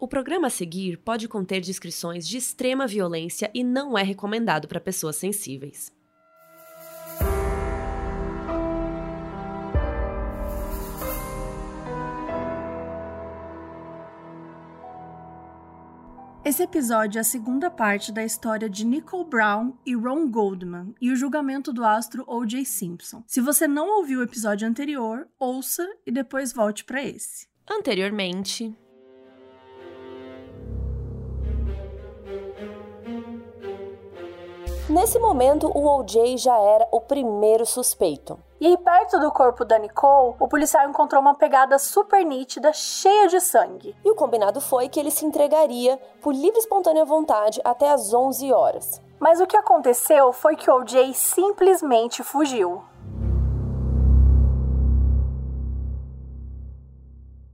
O programa a seguir pode conter descrições de extrema violência e não é recomendado para pessoas sensíveis. Esse episódio é a segunda parte da história de Nicole Brown e Ron Goldman e o julgamento do astro O.J. Simpson. Se você não ouviu o episódio anterior, ouça e depois volte para esse. Anteriormente, Nesse momento, o OJ já era o primeiro suspeito. E aí, perto do corpo da Nicole, o policial encontrou uma pegada super nítida, cheia de sangue. E o combinado foi que ele se entregaria por livre e espontânea vontade até às 11 horas. Mas o que aconteceu foi que o OJ simplesmente fugiu.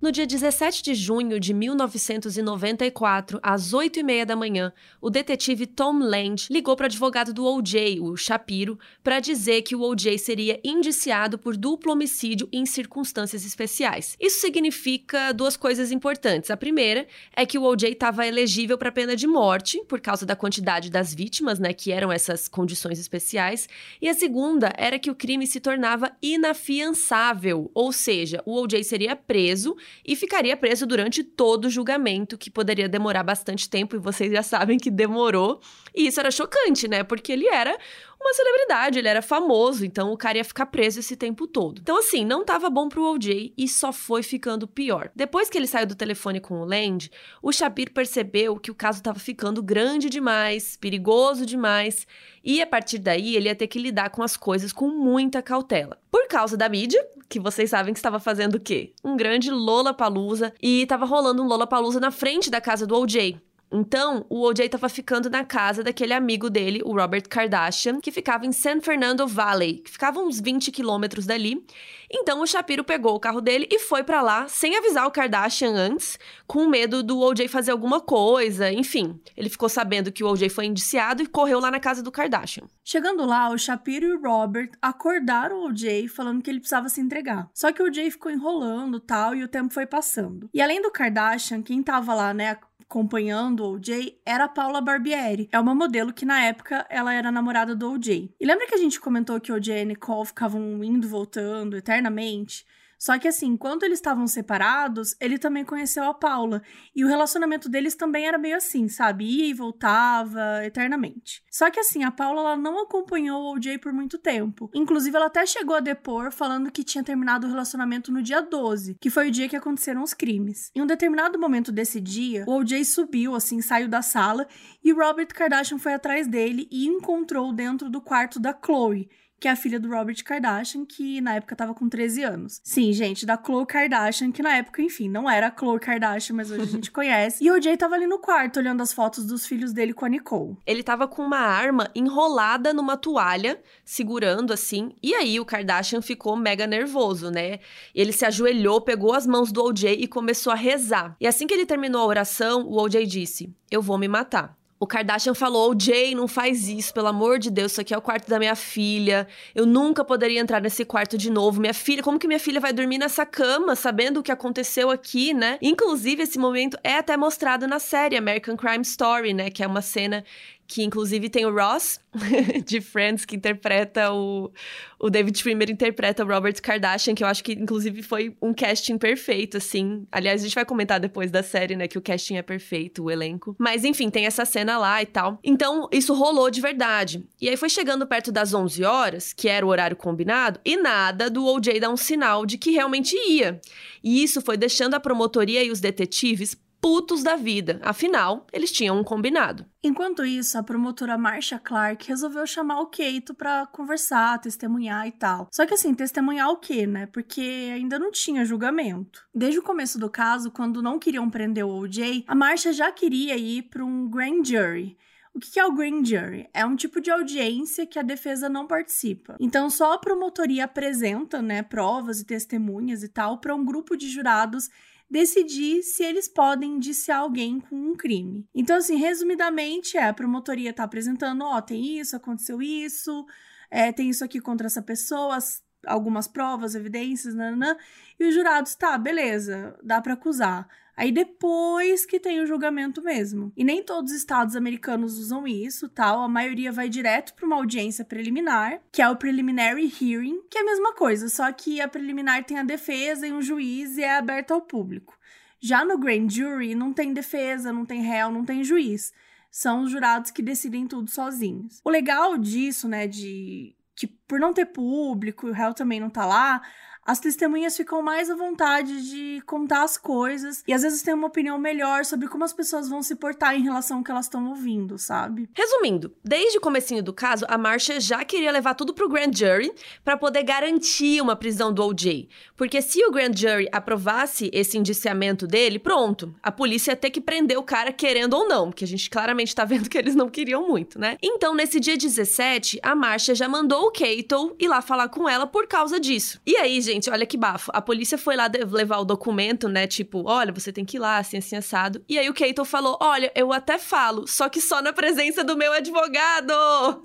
No dia 17 de junho de 1994, às 8 e meia da manhã, o detetive Tom Land ligou para o advogado do O.J., o Shapiro, para dizer que o O.J. seria indiciado por duplo homicídio em circunstâncias especiais. Isso significa duas coisas importantes. A primeira é que o O.J. estava elegível para pena de morte, por causa da quantidade das vítimas, né, que eram essas condições especiais. E a segunda era que o crime se tornava inafiançável, ou seja, o O.J. seria preso e ficaria preso durante todo o julgamento, que poderia demorar bastante tempo, e vocês já sabem que demorou. E isso era chocante, né? Porque ele era uma celebridade, ele era famoso, então o cara ia ficar preso esse tempo todo. Então, assim, não tava bom pro OJ e só foi ficando pior. Depois que ele saiu do telefone com o Land, o Shapiro percebeu que o caso tava ficando grande demais, perigoso demais, e a partir daí ele ia ter que lidar com as coisas com muita cautela. Por causa da mídia, que vocês sabem que estava fazendo o quê? Um grande Lola Palusa e estava rolando um Lola Palusa na frente da casa do OJ. Então, o OJ estava ficando na casa daquele amigo dele, o Robert Kardashian, que ficava em San Fernando Valley, que ficava uns 20 quilômetros dali. Então, o Shapiro pegou o carro dele e foi para lá, sem avisar o Kardashian antes, com medo do OJ fazer alguma coisa, enfim. Ele ficou sabendo que o OJ foi indiciado e correu lá na casa do Kardashian. Chegando lá, o Shapiro e o Robert acordaram o OJ falando que ele precisava se entregar. Só que o OJ ficou enrolando tal e o tempo foi passando. E além do Kardashian, quem tava lá, né, acompanhando o OJ era a Paula Barbieri. É uma modelo que na época ela era namorada do OJ. E lembra que a gente comentou que o OJ e a Nicole ficavam indo voltando eternamente? Só que assim, enquanto eles estavam separados, ele também conheceu a Paula. E o relacionamento deles também era meio assim, sabe? Ia e voltava eternamente. Só que assim, a Paula ela não acompanhou o OJ por muito tempo. Inclusive, ela até chegou a depor falando que tinha terminado o relacionamento no dia 12, que foi o dia que aconteceram os crimes. Em um determinado momento desse dia, o OJ subiu, assim, saiu da sala e Robert Kardashian foi atrás dele e encontrou dentro do quarto da Chloe que é a filha do Robert Kardashian, que na época tava com 13 anos. Sim, gente, da Khloe Kardashian, que na época, enfim, não era a Khloe Kardashian, mas hoje a gente conhece. E o Jay tava ali no quarto olhando as fotos dos filhos dele com a Nicole. Ele tava com uma arma enrolada numa toalha, segurando assim, e aí o Kardashian ficou mega nervoso, né? Ele se ajoelhou, pegou as mãos do OJ e começou a rezar. E assim que ele terminou a oração, o OJ disse: Eu vou me matar. O Kardashian falou: Jay, não faz isso, pelo amor de Deus, isso aqui é o quarto da minha filha. Eu nunca poderia entrar nesse quarto de novo. Minha filha, como que minha filha vai dormir nessa cama, sabendo o que aconteceu aqui, né? Inclusive, esse momento é até mostrado na série American Crime Story, né? Que é uma cena que inclusive tem o Ross de Friends que interpreta o, o David Schwimmer interpreta o Robert Kardashian, que eu acho que inclusive foi um casting perfeito, assim. Aliás, a gente vai comentar depois da série, né, que o casting é perfeito, o elenco. Mas enfim, tem essa cena lá e tal. Então, isso rolou de verdade. E aí foi chegando perto das 11 horas, que era o horário combinado, e nada do OJ dar um sinal de que realmente ia. E isso foi deixando a promotoria e os detetives putos da vida. Afinal, eles tinham um combinado. Enquanto isso, a promotora Marcia Clark resolveu chamar o Keito para conversar, testemunhar e tal. Só que assim, testemunhar o quê, né? Porque ainda não tinha julgamento. Desde o começo do caso, quando não queriam prender o OJ, a Marcia já queria ir para um grand jury. O que é o grand jury? É um tipo de audiência que a defesa não participa. Então, só a promotoria apresenta, né, provas e testemunhas e tal para um grupo de jurados decidir se eles podem indiciar alguém com um crime. Então, assim, resumidamente, é, a promotoria está apresentando, ó, oh, tem isso, aconteceu isso, é, tem isso aqui contra essa pessoa, algumas provas, evidências, nananã, e os jurados, tá, beleza, dá para acusar. Aí depois que tem o julgamento mesmo. E nem todos os estados americanos usam isso, tal. A maioria vai direto para uma audiência preliminar, que é o preliminary hearing, que é a mesma coisa, só que a preliminar tem a defesa e um juiz e é aberta ao público. Já no grand jury não tem defesa, não tem réu, não tem juiz. São os jurados que decidem tudo sozinhos. O legal disso, né, de que por não ter público, o réu também não tá lá, as testemunhas ficam mais à vontade de contar as coisas e às vezes têm uma opinião melhor sobre como as pessoas vão se portar em relação ao que elas estão ouvindo, sabe? Resumindo, desde o comecinho do caso, a Marcia já queria levar tudo pro grand jury para poder garantir uma prisão do OJ, porque se o grand jury aprovasse esse indiciamento dele, pronto, a polícia ia ter que prender o cara querendo ou não, que a gente claramente tá vendo que eles não queriam muito, né? Então, nesse dia 17, a Marcia já mandou o Cato ir lá falar com ela por causa disso. E aí, gente, gente, olha que bafo. A polícia foi lá levar o documento, né? Tipo, olha, você tem que ir lá, assim, assim, assado. E aí o Keito falou: olha, eu até falo, só que só na presença do meu advogado.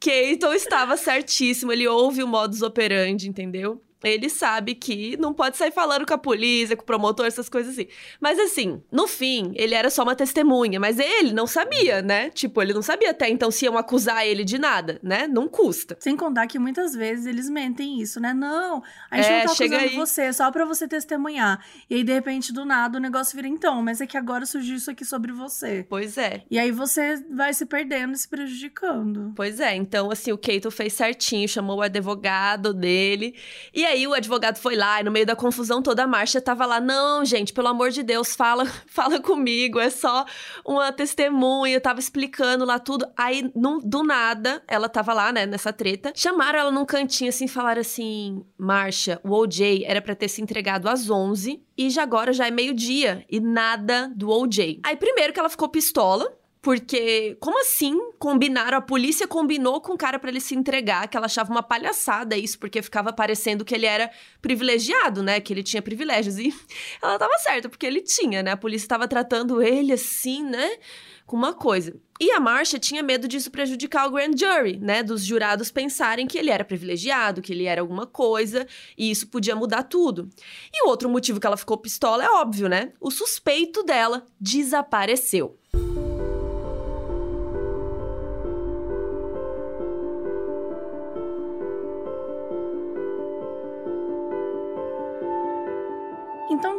Keito estava certíssimo, ele ouve o modus operandi, entendeu? Ele sabe que não pode sair falando com a polícia, com o promotor, essas coisas assim. Mas assim, no fim, ele era só uma testemunha, mas ele não sabia, né? Tipo, ele não sabia até então se iam acusar ele de nada, né? Não custa. Sem contar que muitas vezes eles mentem isso, né? Não, a gente é, não tá acusando aí. você, só pra você testemunhar. E aí, de repente, do nada, o negócio vira então, mas é que agora surgiu isso aqui sobre você. Pois é. E aí você vai se perdendo e se prejudicando. Pois é, então assim, o Keito fez certinho, chamou o advogado dele. E aí o advogado foi lá e no meio da confusão toda a Marcia tava lá, não, gente, pelo amor de Deus, fala, fala comigo, é só uma testemunha, eu tava explicando lá tudo. Aí, no, do nada, ela tava lá, né, nessa treta, chamaram ela num cantinho assim, falaram assim, Marcia, o OJ era para ter se entregado às 11 e já agora já é meio-dia e nada do OJ. Aí primeiro que ela ficou pistola, porque, como assim combinaram? A polícia combinou com o cara para ele se entregar, que ela achava uma palhaçada isso, porque ficava parecendo que ele era privilegiado, né? Que ele tinha privilégios. E ela tava certa, porque ele tinha, né? A polícia estava tratando ele assim, né? Com uma coisa. E a Marcia tinha medo disso prejudicar o grand jury, né? Dos jurados pensarem que ele era privilegiado, que ele era alguma coisa, e isso podia mudar tudo. E o outro motivo que ela ficou pistola é óbvio, né? O suspeito dela desapareceu.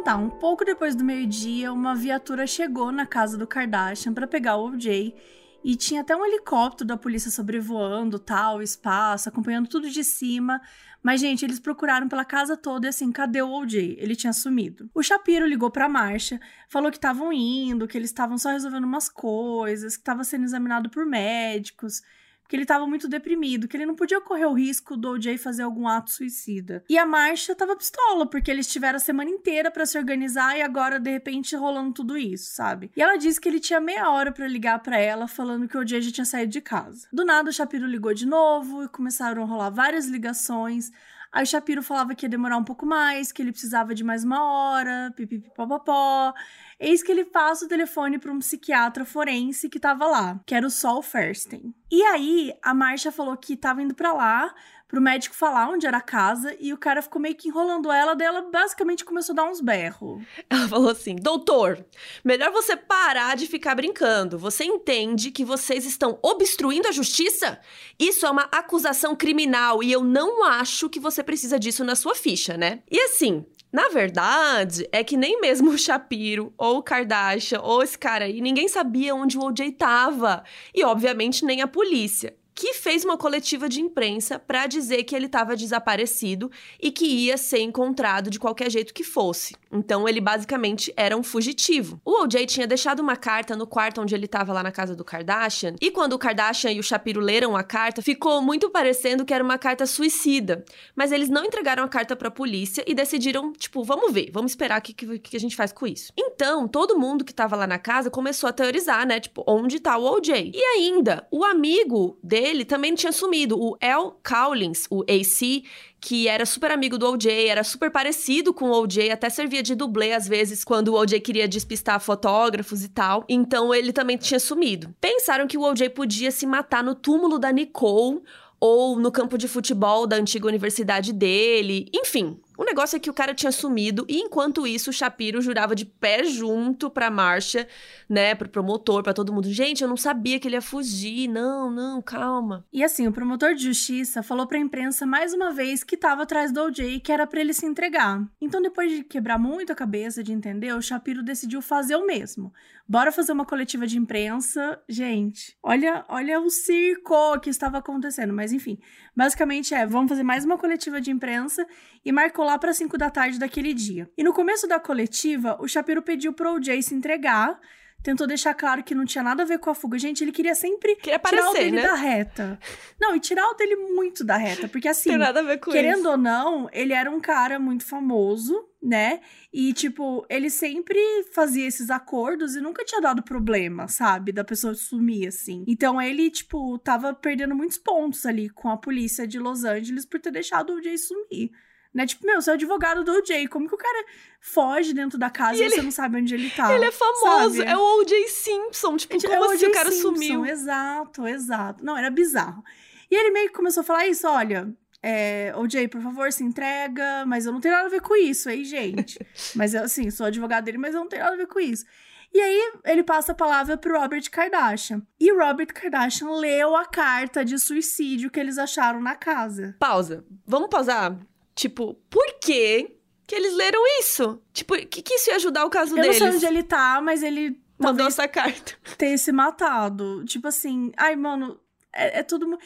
Tá, um pouco depois do meio-dia, uma viatura chegou na casa do Kardashian para pegar o OJ e tinha até um helicóptero da polícia sobrevoando, tal, espaço, acompanhando tudo de cima. Mas, gente, eles procuraram pela casa toda e assim, cadê o OJ? Ele tinha sumido. O Shapiro ligou pra Marcha, falou que estavam indo, que eles estavam só resolvendo umas coisas, que estava sendo examinado por médicos que ele estava muito deprimido, que ele não podia correr o risco do OJ fazer algum ato suicida. E a Marcia tava pistola, porque eles tiveram a semana inteira para se organizar e agora de repente rolando tudo isso, sabe? E ela disse que ele tinha meia hora para ligar para ela falando que o OJ já tinha saído de casa. Do nada o Shapiro ligou de novo e começaram a rolar várias ligações. Aí o Shapiro falava que ia demorar um pouco mais, que ele precisava de mais uma hora, pipipipopopó. Eis que ele passa o telefone para um psiquiatra forense que tava lá, que era o Sol Fersten. E aí a Marcia falou que tava indo para lá pro médico falar onde era a casa e o cara ficou meio que enrolando ela, daí ela basicamente começou a dar uns berros. Ela falou assim: "Doutor, melhor você parar de ficar brincando. Você entende que vocês estão obstruindo a justiça? Isso é uma acusação criminal e eu não acho que você precisa disso na sua ficha, né?" E assim, na verdade, é que nem mesmo o Shapiro, ou o Kardashian, ou esse cara aí, ninguém sabia onde o OJ tava. E, obviamente, nem a polícia que fez uma coletiva de imprensa para dizer que ele estava desaparecido e que ia ser encontrado de qualquer jeito que fosse. Então ele basicamente era um fugitivo. O OJ tinha deixado uma carta no quarto onde ele estava lá na casa do Kardashian, e quando o Kardashian e o Shapiro leram a carta, ficou muito parecendo que era uma carta suicida. Mas eles não entregaram a carta para a polícia e decidiram, tipo, vamos ver, vamos esperar o que, que, que, a gente faz com isso. Então, todo mundo que estava lá na casa começou a teorizar, né, tipo, onde tá o OJ? E ainda, o amigo dele dele também tinha sumido. O El Cowlings, o AC, que era super amigo do OJ, era super parecido com o OJ, até servia de dublê às vezes quando o OJ queria despistar fotógrafos e tal. Então ele também tinha sumido. Pensaram que o OJ podia se matar no túmulo da Nicole ou no campo de futebol da antiga universidade dele. Enfim, O negócio é que o cara tinha sumido e enquanto isso o Shapiro jurava de pé junto pra marcha, né, pro promotor, para todo mundo. Gente, eu não sabia que ele ia fugir. Não, não, calma. E assim, o promotor de justiça falou pra imprensa mais uma vez que tava atrás do OJ, que era para ele se entregar. Então, depois de quebrar muito a cabeça de entender, o Shapiro decidiu fazer o mesmo. Bora fazer uma coletiva de imprensa. Gente, olha, olha o circo que estava acontecendo. Mas enfim, basicamente é: vamos fazer mais uma coletiva de imprensa e marcou lá para 5 da tarde daquele dia. E no começo da coletiva, o Shapiro pediu pro OJ se entregar tentou deixar claro que não tinha nada a ver com a fuga. Gente, ele queria sempre queria aparecer, tirar o dele né? da reta. Não, e tirar o dele muito da reta, porque assim, Tem nada a ver com querendo isso. ou não, ele era um cara muito famoso, né? E tipo, ele sempre fazia esses acordos e nunca tinha dado problema, sabe? Da pessoa sumir assim. Então ele, tipo, tava perdendo muitos pontos ali com a polícia de Los Angeles por ter deixado o Jay sumir. Né? Tipo, meu, você é advogado do OJ. Como que o cara foge dentro da casa e, e ele... você não sabe onde ele tá? Ele é famoso, sabe? é o OJ Simpson. Tipo, Gente, como é assim o, o cara Simpson, sumiu? Exato, exato. Não, era bizarro. E ele meio que começou a falar isso: olha, é, OJ, por favor, se entrega, mas eu não tenho nada a ver com isso, aí, gente. mas eu, assim, sou advogado dele, mas eu não tenho nada a ver com isso. E aí ele passa a palavra pro Robert Kardashian. E Robert Kardashian leu a carta de suicídio que eles acharam na casa. Pausa. Vamos pausar Tipo, por quê que eles leram isso? Tipo, o que, que isso ia ajudar o caso eu deles? Eu não sei onde ele tá, mas ele. Mandou essa carta. Ter se matado. Tipo assim, ai, mano, é, é tudo.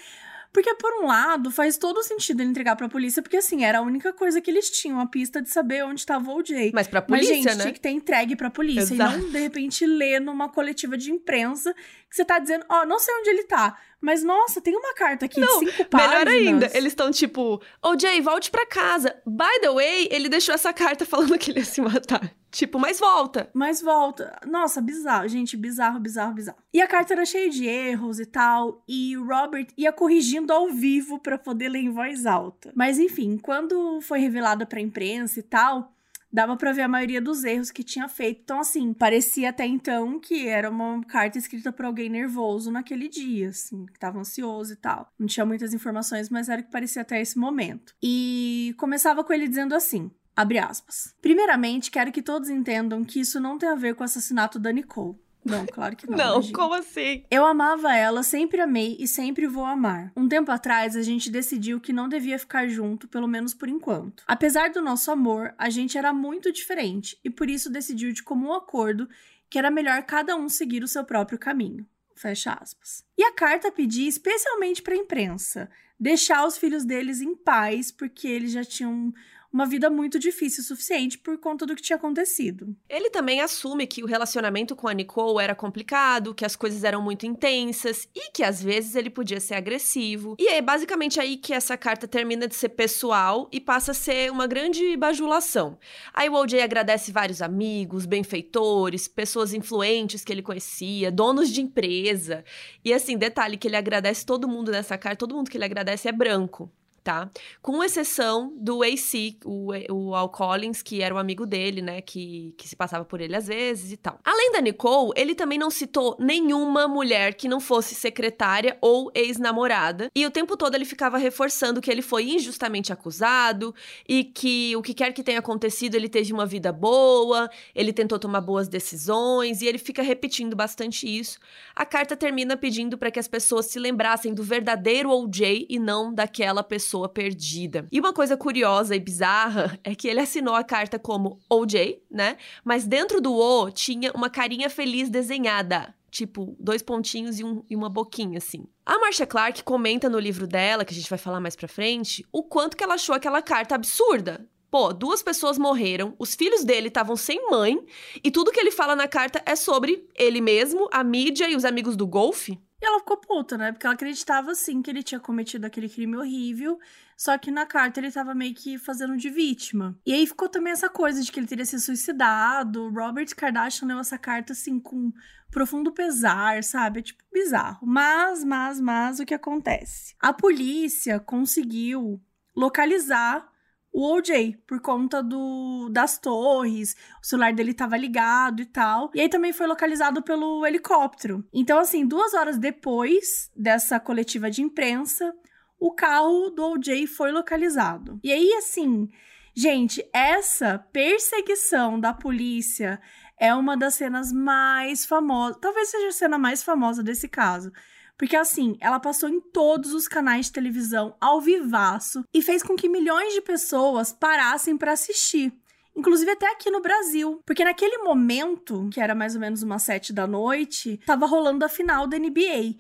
Porque, por um lado, faz todo sentido ele entregar pra polícia, porque, assim, era a única coisa que eles tinham, a pista de saber onde estava o Jay. Mas pra polícia, Mas, gente, né? tinha que ter entregue pra polícia. Exato. E não, de repente, ler numa coletiva de imprensa que você tá dizendo, ó, oh, não sei onde ele tá, mas, nossa, tem uma carta aqui não, de cinco páginas. Melhor ainda, eles estão tipo, ô oh, Jay, volte pra casa. By the way, ele deixou essa carta falando que ele ia se matar. Tipo, mas volta. Mas volta. Nossa, bizarro. Gente, bizarro, bizarro, bizarro. E a carta era cheia de erros e tal. E o Robert ia corrigindo ao vivo para poder ler em voz alta. Mas enfim, quando foi revelada pra imprensa e tal, dava para ver a maioria dos erros que tinha feito. Então, assim, parecia até então que era uma carta escrita por alguém nervoso naquele dia, assim, que tava ansioso e tal. Não tinha muitas informações, mas era o que parecia até esse momento. E começava com ele dizendo assim: abre aspas. Primeiramente, quero que todos entendam que isso não tem a ver com o assassinato da Nicole. Não, claro que não. não, imagina. como assim? Eu amava ela, sempre amei e sempre vou amar. Um tempo atrás, a gente decidiu que não devia ficar junto, pelo menos por enquanto. Apesar do nosso amor, a gente era muito diferente e por isso decidiu de comum acordo que era melhor cada um seguir o seu próprio caminho. Fecha aspas. E a carta pedia especialmente para a imprensa deixar os filhos deles em paz, porque eles já tinham uma vida muito difícil o suficiente por conta do que tinha acontecido. Ele também assume que o relacionamento com a Nicole era complicado, que as coisas eram muito intensas e que às vezes ele podia ser agressivo. E é basicamente aí que essa carta termina de ser pessoal e passa a ser uma grande bajulação. Aí o OJ agradece vários amigos, benfeitores, pessoas influentes que ele conhecia, donos de empresa. E assim, detalhe que ele agradece todo mundo nessa carta, todo mundo que ele agradece é branco tá? Com exceção do AC, o, o Al Collins, que era um amigo dele, né? Que, que se passava por ele às vezes e tal. Além da Nicole, ele também não citou nenhuma mulher que não fosse secretária ou ex-namorada. E o tempo todo ele ficava reforçando que ele foi injustamente acusado e que o que quer que tenha acontecido, ele teve uma vida boa, ele tentou tomar boas decisões e ele fica repetindo bastante isso. A carta termina pedindo para que as pessoas se lembrassem do verdadeiro OJ e não daquela pessoa pessoa perdida. E uma coisa curiosa e bizarra é que ele assinou a carta como OJ, né? Mas dentro do O tinha uma carinha feliz desenhada tipo, dois pontinhos e, um, e, uma boquinha, assim. A Marcia Clark comenta no livro dela, que a gente vai falar mais pra frente, o quanto que ela achou aquela carta absurda. Pô, duas pessoas morreram, os filhos dele estavam sem mãe, e tudo que ele fala na carta é sobre ele mesmo, a mídia e os amigos do golfe. E ela ficou puta, né? Porque ela acreditava sim que ele tinha cometido aquele crime horrível, só que na carta ele tava meio que fazendo de vítima. E aí ficou também essa coisa de que ele teria se suicidado. Robert Kardashian leu essa carta assim com profundo pesar, sabe? É tipo bizarro. Mas, mas, mas o que acontece? A polícia conseguiu localizar o OJ, por conta do, das torres, o celular dele estava ligado e tal. E aí também foi localizado pelo helicóptero. Então, assim, duas horas depois dessa coletiva de imprensa, o carro do OJ foi localizado. E aí, assim, Gente, essa perseguição da polícia é uma das cenas mais famosas, talvez seja a cena mais famosa desse caso. Porque assim, ela passou em todos os canais de televisão ao vivaço e fez com que milhões de pessoas parassem para assistir. Inclusive até aqui no Brasil. Porque naquele momento, que era mais ou menos umas sete da noite, tava rolando a final da NBA.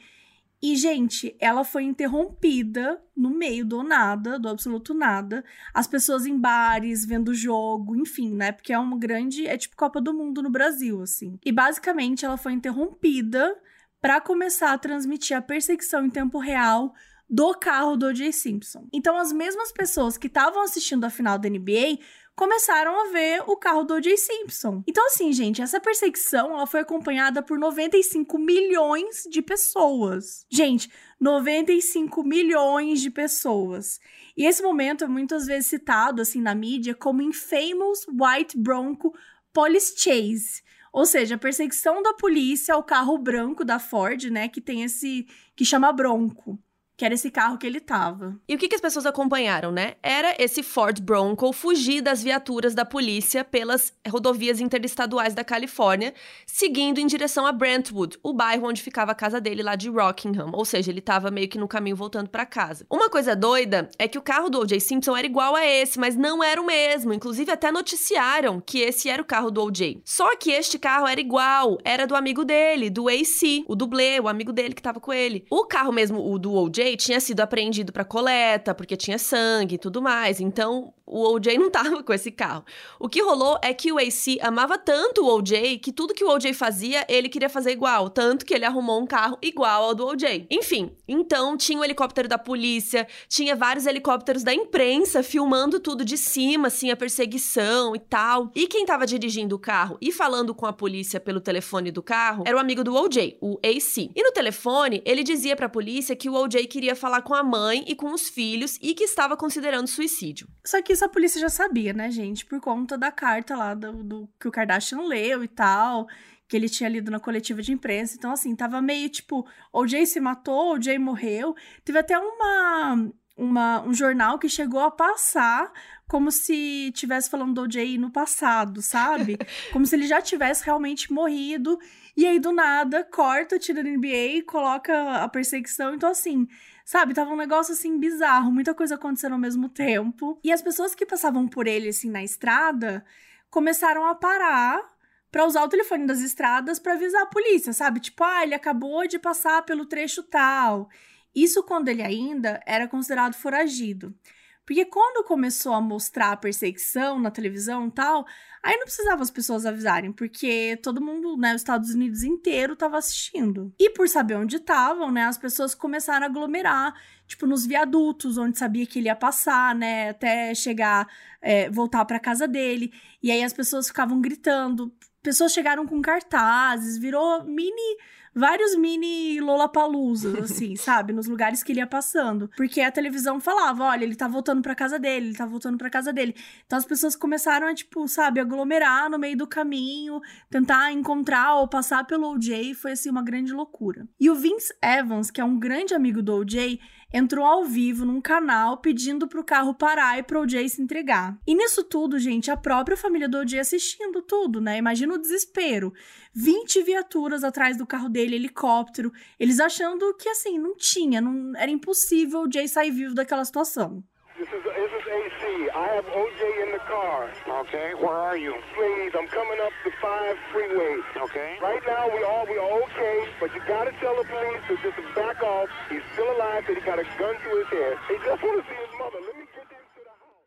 E, gente, ela foi interrompida no meio do nada, do absoluto nada. As pessoas em bares, vendo o jogo, enfim, né? Porque é uma grande. É tipo Copa do Mundo no Brasil, assim. E basicamente ela foi interrompida para começar a transmitir a perseguição em tempo real do carro do O.J. Simpson. Então, as mesmas pessoas que estavam assistindo a final da NBA começaram a ver o carro do O.J. Simpson. Então, assim, gente, essa perseguição ela foi acompanhada por 95 milhões de pessoas. Gente, 95 milhões de pessoas. E esse momento é muitas vezes citado, assim, na mídia como Infamous White Bronco Police Chase. Ou seja, a perseguição da polícia ao carro branco da Ford, né, que tem esse que chama Bronco que era esse carro que ele tava. E o que, que, as pessoas acompanharam, né? Era esse Ford Bronco fugir das viaturas da polícia pelas rodovias interestaduais da Califórnia, seguindo em direção a Brentwood, o bairro onde ficava a casa dele lá de Rockingham. Ou seja, ele tava meio que no caminho voltando para casa. Uma coisa doida é que o carro do O.J. Simpson era igual a esse, mas não era o mesmo. Inclusive, até noticiaram que esse era o carro do O.J. Só que este carro era igual, era do amigo dele, do AC, o dublê, o amigo dele que tava com ele. O carro mesmo, o do O.J., tinha sido apreendido para coleta, porque tinha sangue e tudo mais. Então, o OJ não tava com esse carro. O que rolou é que o AC amava tanto o OJ que tudo que o OJ fazia, ele queria fazer igual. Tanto que ele arrumou um carro igual ao do OJ. Enfim, então tinha o helicóptero da polícia, tinha vários helicópteros da imprensa filmando tudo de cima, assim, a perseguição e tal. E quem tava dirigindo o carro e falando com a polícia pelo telefone do carro era o amigo do OJ, o AC. E no telefone, ele dizia pra polícia que o OJ queria falar com a mãe e com os filhos e que estava considerando suicídio. Só que isso a polícia já sabia, né, gente? Por conta da carta lá do, do que o Kardashian leu e tal que ele tinha lido na coletiva de imprensa. Então, assim, tava meio tipo, o Jay se matou, o Jay morreu. Teve até uma, uma, um jornal que chegou a passar como se tivesse falando do OJ no passado, sabe? como se ele já tivesse realmente morrido. E aí, do nada, corta, tira da NBA, coloca a perseguição. Então, assim, Sabe, tava um negócio assim bizarro, muita coisa acontecendo ao mesmo tempo. E as pessoas que passavam por ele assim na estrada começaram a parar para usar o telefone das estradas para avisar a polícia, sabe? Tipo, ah, ele acabou de passar pelo trecho tal. Isso quando ele ainda era considerado foragido. Porque quando começou a mostrar a perseguição na televisão e tal, aí não precisava as pessoas avisarem, porque todo mundo, né, os Estados Unidos inteiro tava assistindo. E por saber onde estavam, né, as pessoas começaram a aglomerar, tipo, nos viadutos, onde sabia que ele ia passar, né, até chegar, é, voltar para casa dele. E aí as pessoas ficavam gritando. Pessoas chegaram com cartazes, virou mini vários mini Lollapaloozas, assim, sabe? Nos lugares que ele ia passando. Porque a televisão falava, olha, ele tá voltando pra casa dele, ele tá voltando pra casa dele. Então as pessoas começaram a, tipo, sabe, aglomerar no meio do caminho, tentar encontrar ou passar pelo OJ, foi, assim, uma grande loucura. E o Vince Evans, que é um grande amigo do OJ, entrou ao vivo num canal pedindo pro carro parar e pro OJ se entregar. E nisso tudo, gente, a própria família do OJ assistindo tudo, né? Imagina o desespero. 20 viaturas atrás do carro dele, helicóptero, eles achando que assim, não tinha, não era impossível o OJ sair vivo daquela situação. This is, this is AC. I have OJ car. Okay, where are you? Please, I'm coming up the five freeway. Okay. Right now, we all we are okay, but you gotta tell the police to just back off. He's still alive, that he got a gun to his head. He just want to see his mother. Let me get him to the house.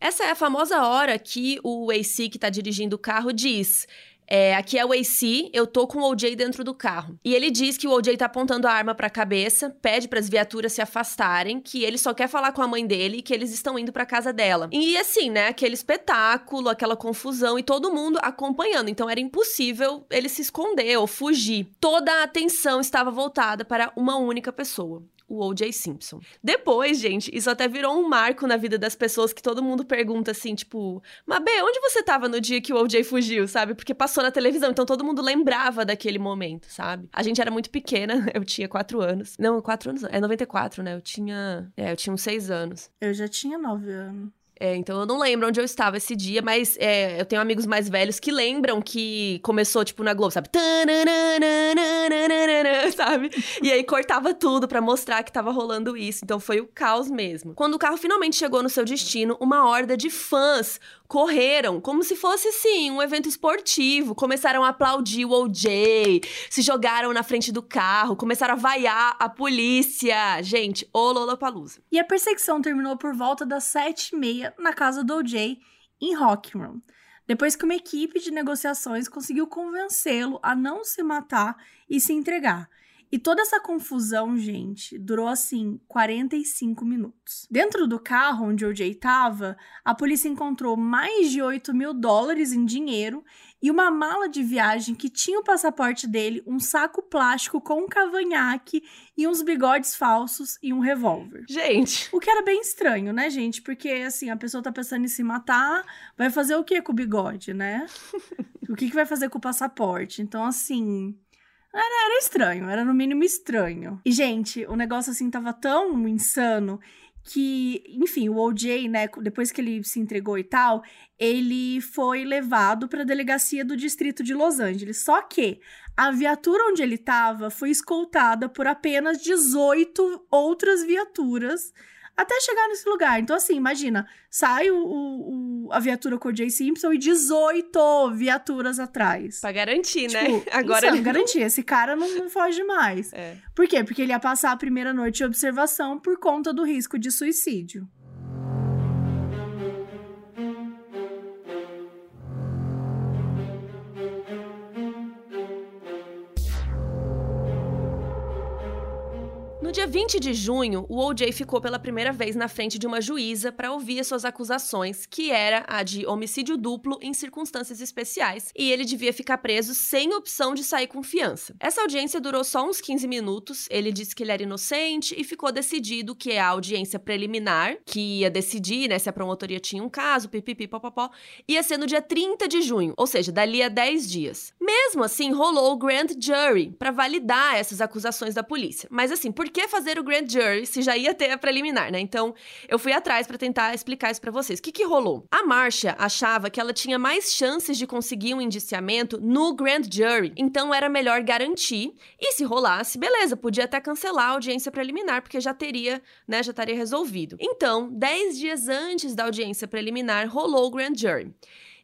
Essa é a famosa hora que o AC que tá dirigindo o carro diz: é, aqui é o AC, eu tô com o OJ dentro do carro. E ele diz que o OJ tá apontando a arma pra cabeça, pede para as viaturas se afastarem, que ele só quer falar com a mãe dele e que eles estão indo pra casa dela. E assim, né, aquele espetáculo, aquela confusão e todo mundo acompanhando. Então era impossível ele se esconder ou fugir. Toda a atenção estava voltada para uma única pessoa o O.J. Simpson. Depois, gente, isso até virou um marco na vida das pessoas que todo mundo pergunta assim, tipo, Mabê, onde você tava no dia que o O.J. fugiu, sabe? Porque passou na televisão, então todo mundo lembrava daquele momento, sabe? A gente era muito pequena, eu tinha quatro anos. Não, quatro anos, é 94, né? Eu tinha, é, eu tinha uns seis anos. Eu já tinha nove anos. É, então eu não lembro onde eu estava esse dia, mas é, eu tenho amigos mais velhos que lembram que começou, tipo, na Globo, sabe? Sabe? E aí cortava tudo para mostrar que tava rolando isso. Então foi o caos mesmo. Quando o carro finalmente chegou no seu destino, uma horda de fãs correram como se fosse, sim, um evento esportivo. Começaram a aplaudir o OJ, se jogaram na frente do carro, começaram a vaiar a polícia. Gente, ô Lollapalooza. E a perseguição terminou por volta das sete e meia na casa do OJ, em Rockroom. Depois que uma equipe de negociações conseguiu convencê-lo a não se matar e se entregar. E toda essa confusão, gente, durou assim 45 minutos. Dentro do carro onde o Jay estava, a polícia encontrou mais de 8 mil dólares em dinheiro e uma mala de viagem que tinha o passaporte dele, um saco plástico com um cavanhaque e uns bigodes falsos e um revólver. Gente. O que era bem estranho, né, gente? Porque, assim, a pessoa tá pensando em se matar, vai fazer o que com o bigode, né? o que, que vai fazer com o passaporte? Então, assim. Era, era estranho, era no mínimo estranho. E, gente, o negócio assim tava tão insano que, enfim, o OJ, né, depois que ele se entregou e tal, ele foi levado para a delegacia do distrito de Los Angeles. Só que a viatura onde ele estava foi escoltada por apenas 18 outras viaturas até chegar nesse lugar. Então, assim, imagina, sai o, o, o a viatura com o Jay Simpson e 18 viaturas atrás. Pra garantir, né? tipo, né? Agora insano, ele... garantir. Esse cara não, não foge mais. É. Por quê? Porque ele ia passar a primeira noite de observação por conta do risco de suicídio. No dia 20 de junho, o OJ ficou pela primeira vez na frente de uma juíza para ouvir as suas acusações, que era a de homicídio duplo em circunstâncias especiais, e ele devia ficar preso sem opção de sair com fiança. Essa audiência durou só uns 15 minutos, ele disse que ele era inocente e ficou decidido que a audiência preliminar, que ia decidir né, se a promotoria tinha um caso, pipipi, popopó, ia ser no dia 30 de junho, ou seja, dali a 10 dias. Mesmo assim, rolou o grand jury para validar essas acusações da polícia. Mas assim, por que que fazer o grand jury se já ia ter a preliminar, né? Então, eu fui atrás para tentar explicar isso para vocês. O que que rolou? A Marcia achava que ela tinha mais chances de conseguir um indiciamento no grand jury, então era melhor garantir. E se rolasse, beleza, podia até cancelar a audiência preliminar, porque já teria, né, já estaria resolvido. Então, 10 dias antes da audiência preliminar, rolou o grand jury.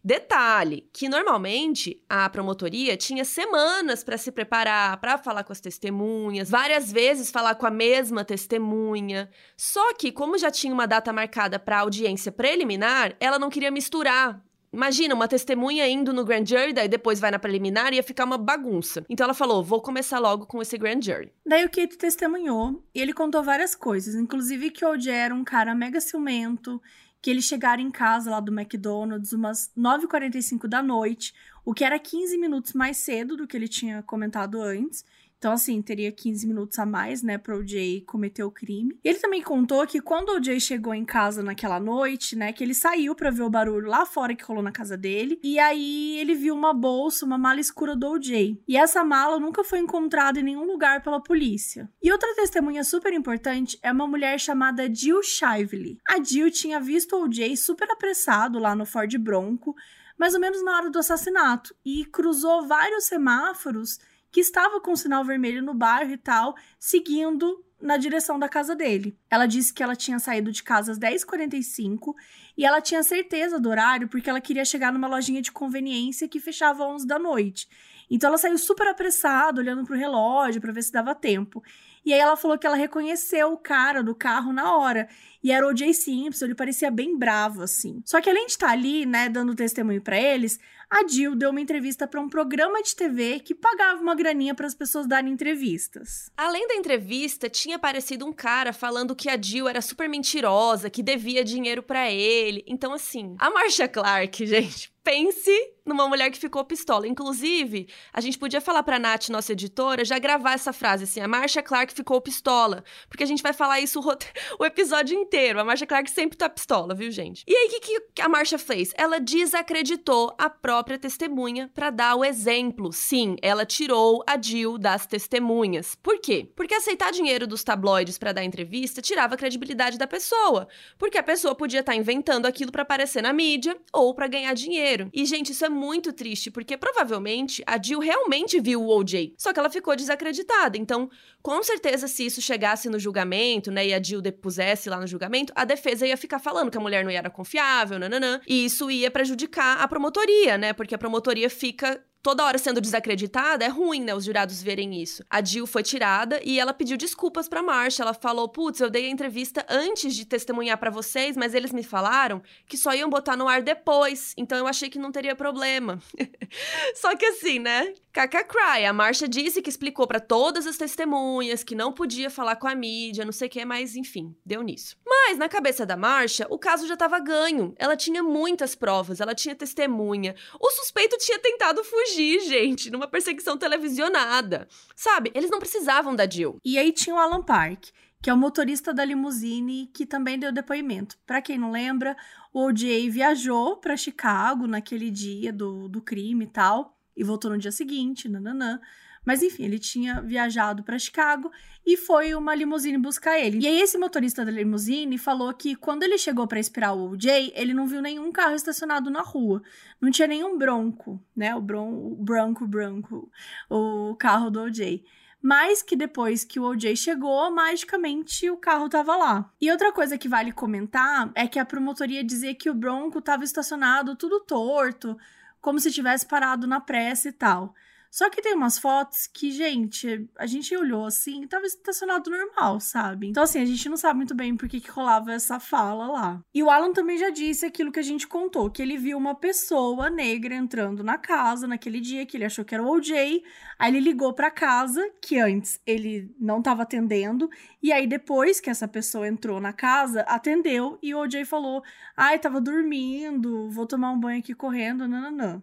Detalhe que normalmente a promotoria tinha semanas para se preparar, para falar com as testemunhas, várias vezes falar com a mesma testemunha. Só que como já tinha uma data marcada para audiência preliminar, ela não queria misturar Imagina, uma testemunha indo no grand jury, daí depois vai na preliminar, ia ficar uma bagunça. Então ela falou: vou começar logo com esse grand jury. Daí o Kate testemunhou e ele contou várias coisas, inclusive que o OJ era um cara mega ciumento que eles chegaram em casa lá do McDonald's umas 9h45 da noite, o que era 15 minutos mais cedo do que ele tinha comentado antes. Então, assim, teria 15 minutos a mais, né, para o Jay cometer o crime. Ele também contou que quando o Jay chegou em casa naquela noite, né, que ele saiu para ver o barulho lá fora que rolou na casa dele, e aí ele viu uma bolsa, uma mala escura do OJ. E essa mala nunca foi encontrada em nenhum lugar pela polícia. E outra testemunha super importante é uma mulher chamada Jill Shively. A Jill tinha visto o OJ super apressado lá no Ford Bronco, mais ou menos na hora do assassinato, e cruzou vários semáforos que estava com sinal vermelho no bairro e tal, seguindo na direção da casa dele. Ela disse que ela tinha saído de casa às 10h45 e ela tinha certeza do horário porque ela queria chegar numa lojinha de conveniência que fechava às 11 da noite. Então ela saiu super apressada, olhando pro relógio para ver se dava tempo. E aí ela falou que ela reconheceu o cara do carro na hora. E era o Jay Simpson, ele parecia bem bravo, assim. Só que além de estar ali, né, dando testemunho para eles, a Jill deu uma entrevista para um programa de TV que pagava uma graninha para as pessoas darem entrevistas. Além da entrevista, tinha aparecido um cara falando que a Jill era super mentirosa, que devia dinheiro para ele. Então, assim, a Marcia Clark, gente, pense numa mulher que ficou pistola. Inclusive, a gente podia falar pra Nath, nossa editora, já gravar essa frase assim: a Marcia Clark ficou pistola. Porque a gente vai falar isso o, o episódio inteiro. A Marcia Clark sempre tá pistola, viu, gente? E aí, o que, que a Marcia fez? Ela desacreditou a própria testemunha para dar o exemplo. Sim, ela tirou a Jill das testemunhas. Por quê? Porque aceitar dinheiro dos tabloides para dar entrevista tirava a credibilidade da pessoa. Porque a pessoa podia estar tá inventando aquilo para aparecer na mídia ou para ganhar dinheiro. E, gente, isso é muito triste, porque provavelmente a Jill realmente viu o OJ, só que ela ficou desacreditada. Então, com certeza, se isso chegasse no julgamento, né, e a Jill depusesse lá no julgamento, a defesa ia ficar falando que a mulher não era confiável, nananã, e isso ia prejudicar a promotoria, né, porque a promotoria fica toda hora sendo desacreditada, é ruim, né, os jurados verem isso. A Jill foi tirada e ela pediu desculpas pra Marcia. Ela falou: "Putz, eu dei a entrevista antes de testemunhar para vocês, mas eles me falaram que só iam botar no ar depois, então eu achei que não teria problema". só que assim, né? Kaka cry. A Marcia disse que explicou para todas as testemunhas que não podia falar com a mídia, não sei o que, mas enfim, deu nisso. Mas na cabeça da Marcia, o caso já tava ganho. Ela tinha muitas provas, ela tinha testemunha. O suspeito tinha tentado fugir fugir, gente, numa perseguição televisionada. Sabe? Eles não precisavam da Jill. E aí tinha o Alan Park, que é o motorista da limusine que também deu depoimento. Para quem não lembra, o OJ viajou para Chicago naquele dia do, do crime e tal, e voltou no dia seguinte, nananã. Mas enfim, ele tinha viajado para Chicago e foi uma limusine buscar ele. E aí esse motorista da limusine falou que quando ele chegou para esperar o OJ, ele não viu nenhum carro estacionado na rua. Não tinha nenhum bronco, né? O, bron o branco branco, o carro do OJ mas que depois que o OJ chegou, magicamente o carro tava lá. E outra coisa que vale comentar é que a promotoria dizia que o Bronco tava estacionado tudo torto, como se tivesse parado na pressa e tal. Só que tem umas fotos que, gente, a gente olhou assim, tava estacionado normal, sabe? Então, assim, a gente não sabe muito bem por que, que rolava essa fala lá. E o Alan também já disse aquilo que a gente contou, que ele viu uma pessoa negra entrando na casa naquele dia, que ele achou que era o OJ. Aí ele ligou pra casa, que antes ele não tava atendendo. E aí, depois que essa pessoa entrou na casa, atendeu e o OJ falou: Ai, tava dormindo, vou tomar um banho aqui correndo, nananã.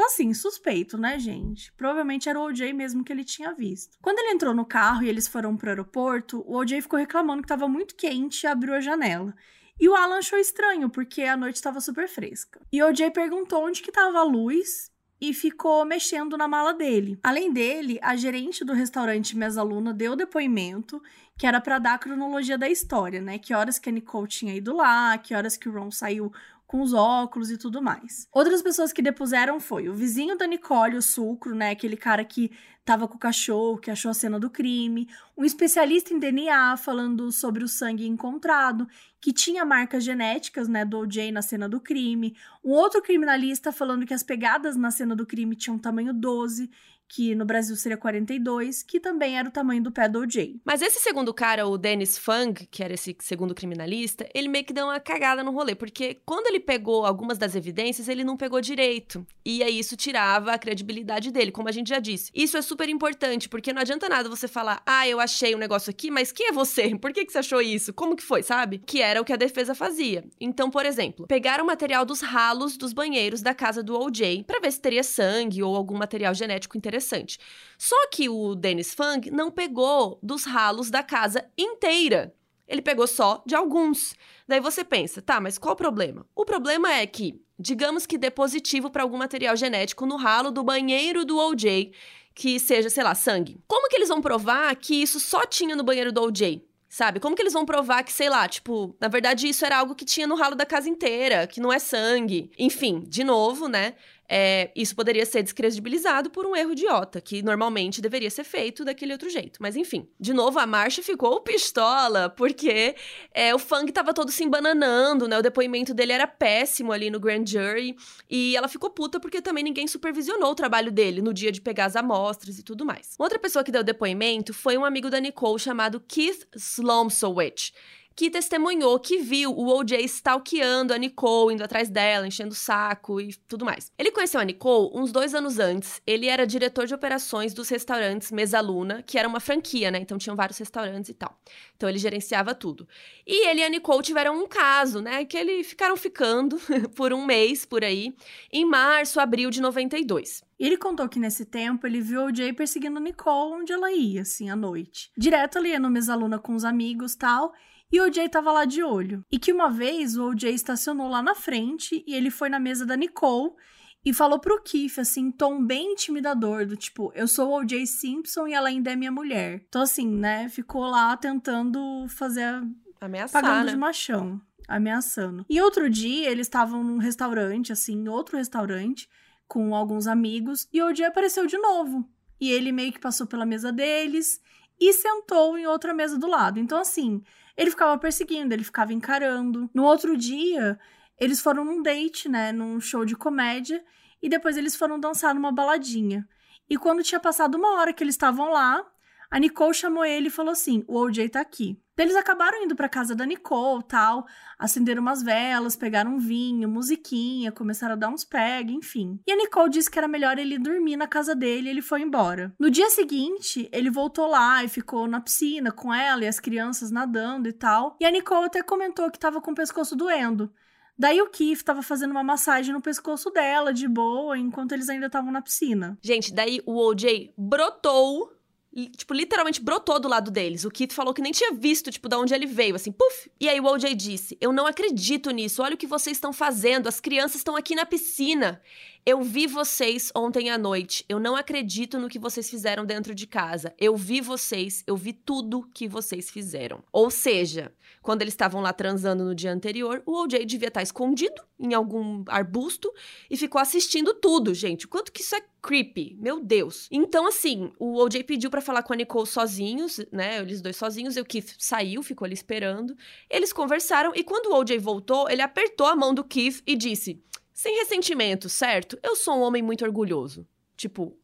Então, assim, suspeito, né, gente? Provavelmente era o OJ mesmo que ele tinha visto. Quando ele entrou no carro e eles foram pro aeroporto, o OJ ficou reclamando que estava muito quente e abriu a janela. E o Alan achou estranho, porque a noite estava super fresca. E o OJ perguntou onde que estava a luz e ficou mexendo na mala dele. Além dele, a gerente do restaurante Mesaluna deu depoimento que era para dar a cronologia da história, né? Que horas que a Nicole tinha ido lá, que horas que o Ron saiu com os óculos e tudo mais. Outras pessoas que depuseram foi o vizinho da Nicole, o Sucro, né, aquele cara que tava com o cachorro, que achou a cena do crime, um especialista em DNA falando sobre o sangue encontrado, que tinha marcas genéticas, né, do OJ na cena do crime, um outro criminalista falando que as pegadas na cena do crime tinham tamanho 12 que no Brasil seria 42, que também era o tamanho do pé do OJ. Mas esse segundo cara, o Dennis Fung, que era esse segundo criminalista, ele meio que deu uma cagada no rolê, porque quando ele pegou algumas das evidências, ele não pegou direito. E aí isso tirava a credibilidade dele, como a gente já disse. Isso é super importante, porque não adianta nada você falar, ah, eu achei um negócio aqui, mas quem é você? Por que, que você achou isso? Como que foi, sabe? Que era o que a defesa fazia. Então, por exemplo, pegaram o material dos ralos dos banheiros da casa do OJ para ver se teria sangue ou algum material genético interessante interessante. Só que o Dennis Fung não pegou dos ralos da casa inteira. Ele pegou só de alguns. Daí você pensa, tá, mas qual o problema? O problema é que, digamos que dê positivo para algum material genético no ralo do banheiro do OJ, que seja, sei lá, sangue. Como que eles vão provar que isso só tinha no banheiro do OJ? Sabe? Como que eles vão provar que, sei lá, tipo, na verdade isso era algo que tinha no ralo da casa inteira, que não é sangue? Enfim, de novo, né? É, isso poderia ser descredibilizado por um erro idiota, que normalmente deveria ser feito daquele outro jeito. Mas enfim, de novo, a marcha ficou pistola, porque é, o Fang tava todo se embananando, né? O depoimento dele era péssimo ali no grand jury, e ela ficou puta porque também ninguém supervisionou o trabalho dele no dia de pegar as amostras e tudo mais. Outra pessoa que deu depoimento foi um amigo da Nicole chamado Keith Slomsowicz que testemunhou que viu o OJ stalkeando a Nicole, indo atrás dela, enchendo o saco e tudo mais. Ele conheceu a Nicole uns dois anos antes. Ele era diretor de operações dos restaurantes Mesaluna, que era uma franquia, né? Então tinham vários restaurantes e tal. Então ele gerenciava tudo. E ele e a Nicole tiveram um caso, né? Que eles ficaram ficando por um mês por aí, em março, abril de 92. Ele contou que nesse tempo ele viu o Jay perseguindo Nicole onde ela ia, assim, à noite. Direto ia no Mesaluna com os amigos tal, e o OJ tava lá de olho. E que uma vez o OJ estacionou lá na frente e ele foi na mesa da Nicole e falou pro Keith, assim, tom bem intimidador, do tipo, eu sou o O.J. Simpson e ela ainda é minha mulher. Então, assim, né, ficou lá tentando fazer. Ameaçar, pagando né? de machão, ameaçando. E outro dia, eles estavam num restaurante, assim, em outro restaurante, com alguns amigos, e o O.J. apareceu de novo. E ele meio que passou pela mesa deles e sentou em outra mesa do lado. Então, assim, ele ficava perseguindo, ele ficava encarando. No outro dia, eles foram num date, né, num show de comédia, e depois eles foram dançar numa baladinha. E quando tinha passado uma hora que eles estavam lá, a Nicole chamou ele e falou assim: "O OJ tá aqui". Eles acabaram indo pra casa da Nicole, tal, acenderam umas velas, pegaram um vinho, musiquinha, começaram a dar uns peg, enfim. E a Nicole disse que era melhor ele dormir na casa dele e ele foi embora. No dia seguinte, ele voltou lá e ficou na piscina com ela e as crianças nadando e tal. E a Nicole até comentou que tava com o pescoço doendo. Daí o Keith tava fazendo uma massagem no pescoço dela, de boa, enquanto eles ainda estavam na piscina. Gente, daí o OJ brotou tipo, literalmente brotou do lado deles. O Keith falou que nem tinha visto, tipo, de onde ele veio, assim, puf! E aí o OJ disse: Eu não acredito nisso, olha o que vocês estão fazendo, as crianças estão aqui na piscina. Eu vi vocês ontem à noite. Eu não acredito no que vocês fizeram dentro de casa. Eu vi vocês, eu vi tudo que vocês fizeram. Ou seja, quando eles estavam lá transando no dia anterior, o OJ devia estar escondido em algum arbusto e ficou assistindo tudo, gente. Quanto que isso é creepy, meu Deus. Então, assim, o OJ pediu pra falar com a Nicole sozinhos, né? Eles dois sozinhos. E o Keith saiu, ficou ali esperando. Eles conversaram e quando o OJ voltou, ele apertou a mão do Keith e disse: Sem ressentimento, certo? Eu sou um homem muito orgulhoso. Tipo,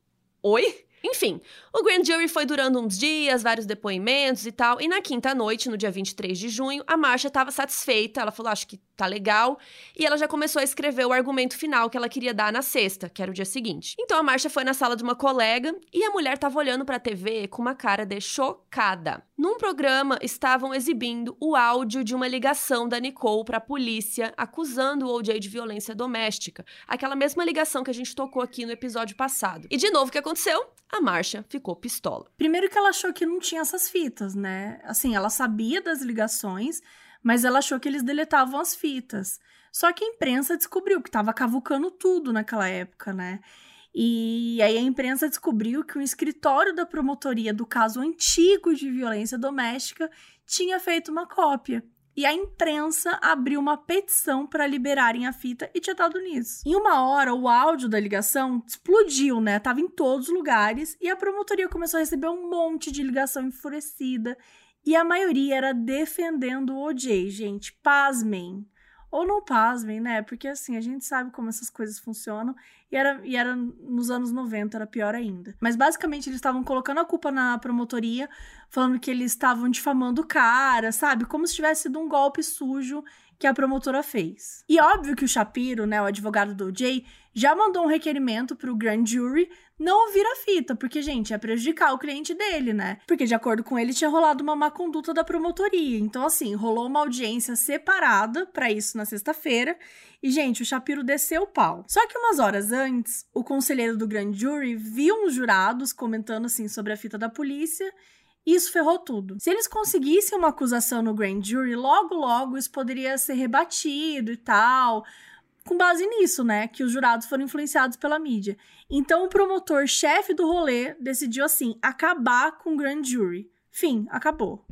oi? Enfim, o grand jury foi durando uns dias, vários depoimentos e tal, e na quinta noite, no dia 23 de junho, a Marcia estava satisfeita, ela falou, acho que tá legal, e ela já começou a escrever o argumento final que ela queria dar na sexta, que era o dia seguinte. Então a Marcia foi na sala de uma colega e a mulher tava olhando pra TV com uma cara de chocada. Num programa estavam exibindo o áudio de uma ligação da Nicole pra polícia acusando o OJ de violência doméstica, aquela mesma ligação que a gente tocou aqui no episódio passado. E de novo o que aconteceu? A Marcia ficou pistola. Primeiro que ela achou que não tinha essas fitas, né? Assim, ela sabia das ligações, mas ela achou que eles deletavam as fitas. Só que a imprensa descobriu que tava cavucando tudo naquela época, né? E aí a imprensa descobriu que o escritório da promotoria do caso antigo de violência doméstica tinha feito uma cópia. E a imprensa abriu uma petição para liberarem a fita e tinha dado nisso. Em uma hora, o áudio da ligação explodiu, né? Tava em todos os lugares e a promotoria começou a receber um monte de ligação enfurecida. E a maioria era defendendo o OJ, gente. Pasmem. Ou não pasmem, né? Porque assim, a gente sabe como essas coisas funcionam. E era, e era nos anos 90, era pior ainda. Mas basicamente eles estavam colocando a culpa na promotoria, falando que eles estavam difamando o cara, sabe? Como se tivesse sido um golpe sujo que a promotora fez. E óbvio que o Shapiro, né, o advogado do OJ, já mandou um requerimento pro grand jury não ouvir a fita, porque, gente, ia prejudicar o cliente dele, né? Porque, de acordo com ele, tinha rolado uma má conduta da promotoria. Então, assim, rolou uma audiência separada para isso na sexta-feira. E, gente, o Shapiro desceu o pau. Só que umas horas antes, o conselheiro do grand jury viu uns jurados comentando, assim, sobre a fita da polícia isso ferrou tudo. Se eles conseguissem uma acusação no grand jury, logo logo isso poderia ser rebatido e tal, com base nisso, né, que os jurados foram influenciados pela mídia. Então o promotor chefe do rolê decidiu assim acabar com o grand jury. Fim, acabou.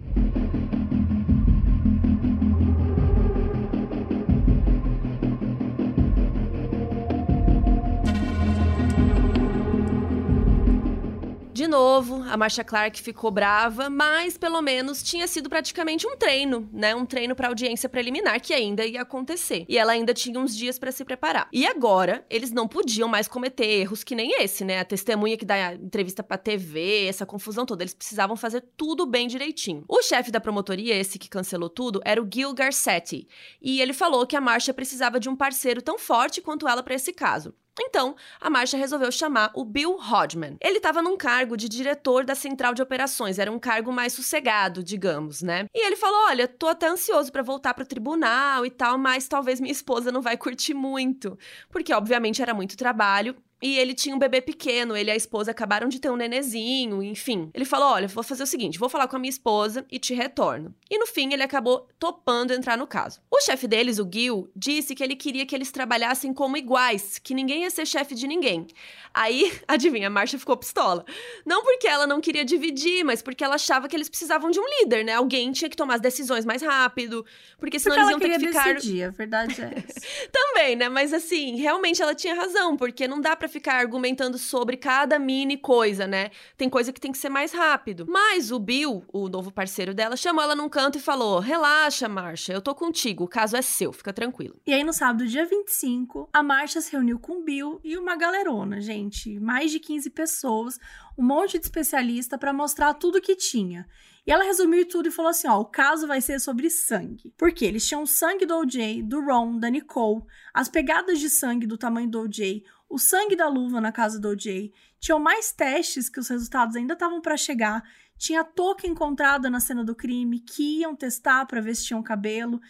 De novo, a Marcia Clark ficou brava, mas pelo menos tinha sido praticamente um treino, né? Um treino para audiência preliminar que ainda ia acontecer. E ela ainda tinha uns dias para se preparar. E agora, eles não podiam mais cometer erros que nem esse, né? A testemunha que dá entrevista pra TV, essa confusão toda. Eles precisavam fazer tudo bem direitinho. O chefe da promotoria, esse que cancelou tudo, era o Gil Garcetti. E ele falou que a Marcia precisava de um parceiro tão forte quanto ela para esse caso. Então, a marcha resolveu chamar o Bill Hodgman. Ele estava num cargo de diretor da central de operações, era um cargo mais sossegado, digamos, né? E ele falou: "Olha, tô até ansioso para voltar pro tribunal e tal, mas talvez minha esposa não vai curtir muito, porque obviamente era muito trabalho e ele tinha um bebê pequeno, ele e a esposa acabaram de ter um nenezinho, enfim. Ele falou: Olha, vou fazer o seguinte, vou falar com a minha esposa e te retorno. E no fim, ele acabou topando entrar no caso. O chefe deles, o Gil, disse que ele queria que eles trabalhassem como iguais, que ninguém ia ser chefe de ninguém. Aí, adivinha, a Marcia ficou pistola. Não porque ela não queria dividir, mas porque ela achava que eles precisavam de um líder, né? Alguém tinha que tomar as decisões mais rápido, porque senão porque eles iam ter que ficar. Decidir, a verdade é essa. Também, né? Mas assim, realmente ela tinha razão, porque não dá para ficar argumentando sobre cada mini coisa, né? Tem coisa que tem que ser mais rápido. Mas o Bill, o novo parceiro dela, chamou ela num canto e falou: Relaxa, Marcia, eu tô contigo, o caso é seu, fica tranquilo. E aí, no sábado, dia 25, a Marcia se reuniu com o Bill e uma galerona, gente. Mais de 15 pessoas, um monte de especialista para mostrar tudo que tinha. E ela resumiu tudo e falou assim: ó, o caso vai ser sobre sangue. Porque eles tinham sangue do OJ, do Ron, da Nicole, as pegadas de sangue do tamanho do OJ, o sangue da luva na casa do OJ. Tinham mais testes que os resultados ainda estavam para chegar. Tinha touca encontrada na cena do crime que iam testar para ver se tinham cabelo.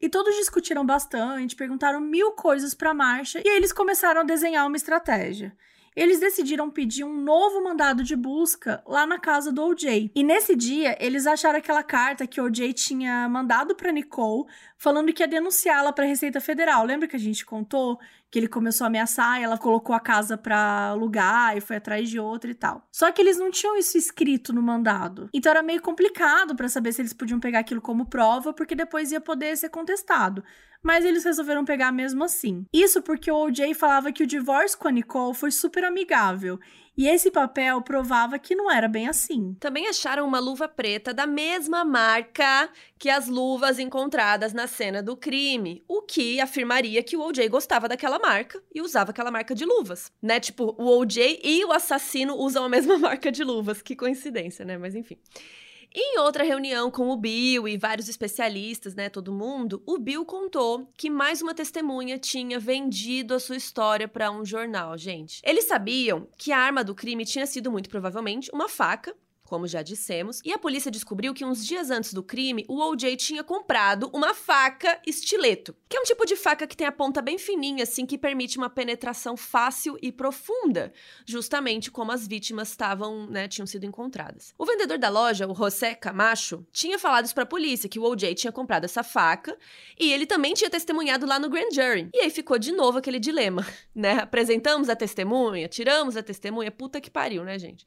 E todos discutiram bastante, perguntaram mil coisas para Marcha e eles começaram a desenhar uma estratégia eles decidiram pedir um novo mandado de busca lá na casa do OJ. E nesse dia, eles acharam aquela carta que o OJ tinha mandado para Nicole, falando que ia denunciá-la para a Receita Federal. Lembra que a gente contou que ele começou a ameaçar ela colocou a casa para alugar e foi atrás de outra e tal. Só que eles não tinham isso escrito no mandado. Então era meio complicado para saber se eles podiam pegar aquilo como prova, porque depois ia poder ser contestado mas eles resolveram pegar mesmo assim. Isso porque o OJ falava que o divórcio com a Nicole foi super amigável. E esse papel provava que não era bem assim. Também acharam uma luva preta da mesma marca que as luvas encontradas na cena do crime, o que afirmaria que o OJ gostava daquela marca e usava aquela marca de luvas, né? Tipo, o OJ e o assassino usam a mesma marca de luvas. Que coincidência, né? Mas enfim. Em outra reunião com o Bill e vários especialistas, né, todo mundo, o Bill contou que mais uma testemunha tinha vendido a sua história para um jornal, gente. Eles sabiam que a arma do crime tinha sido muito provavelmente uma faca como já dissemos, e a polícia descobriu que uns dias antes do crime, o OJ tinha comprado uma faca estileto, que é um tipo de faca que tem a ponta bem fininha, assim, que permite uma penetração fácil e profunda, justamente como as vítimas estavam, né, tinham sido encontradas. O vendedor da loja, o José Camacho, tinha falado isso pra polícia, que o OJ tinha comprado essa faca, e ele também tinha testemunhado lá no grand jury. E aí ficou de novo aquele dilema, né? Apresentamos a testemunha, tiramos a testemunha, puta que pariu, né, gente?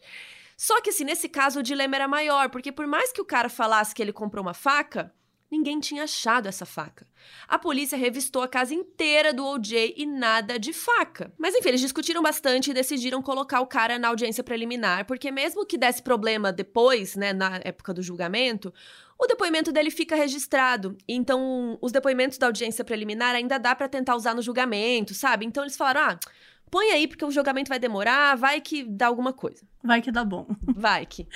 Só que, assim, nesse caso o dilema era maior, porque por mais que o cara falasse que ele comprou uma faca, ninguém tinha achado essa faca. A polícia revistou a casa inteira do OJ e nada de faca. Mas enfim, eles discutiram bastante e decidiram colocar o cara na audiência preliminar, porque mesmo que desse problema depois, né, na época do julgamento, o depoimento dele fica registrado. Então, os depoimentos da audiência preliminar ainda dá para tentar usar no julgamento, sabe? Então eles falaram: "Ah, põe aí porque o julgamento vai demorar, vai que dá alguma coisa. Vai que dá bom. Vai que.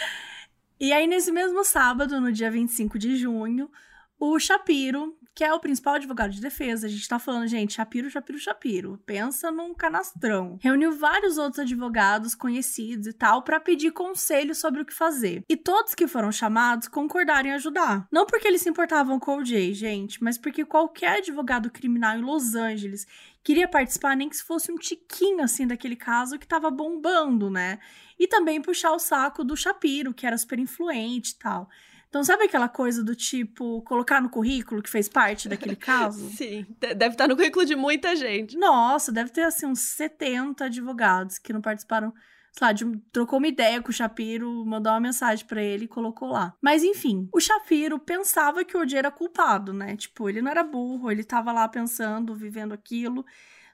e aí, nesse mesmo sábado, no dia 25 de junho, o Shapiro, que é o principal advogado de defesa, a gente tá falando, gente, Shapiro, Shapiro, Shapiro, pensa num canastrão. Reuniu vários outros advogados conhecidos e tal para pedir conselho sobre o que fazer. E todos que foram chamados concordaram em ajudar. Não porque eles se importavam com o Jay, gente, mas porque qualquer advogado criminal em Los Angeles queria participar, nem que se fosse um tiquinho assim daquele caso que tava bombando, né? E também puxar o saco do Shapiro, que era super influente e tal. Então, sabe aquela coisa do tipo, colocar no currículo que fez parte daquele caso? Sim, deve estar no currículo de muita gente. Nossa, deve ter assim uns 70 advogados que não participaram sei lá, de, trocou uma ideia com o Shapiro, mandou uma mensagem para ele e colocou lá. Mas enfim, o Shapiro pensava que o Odi era culpado, né? Tipo, ele não era burro, ele tava lá pensando, vivendo aquilo.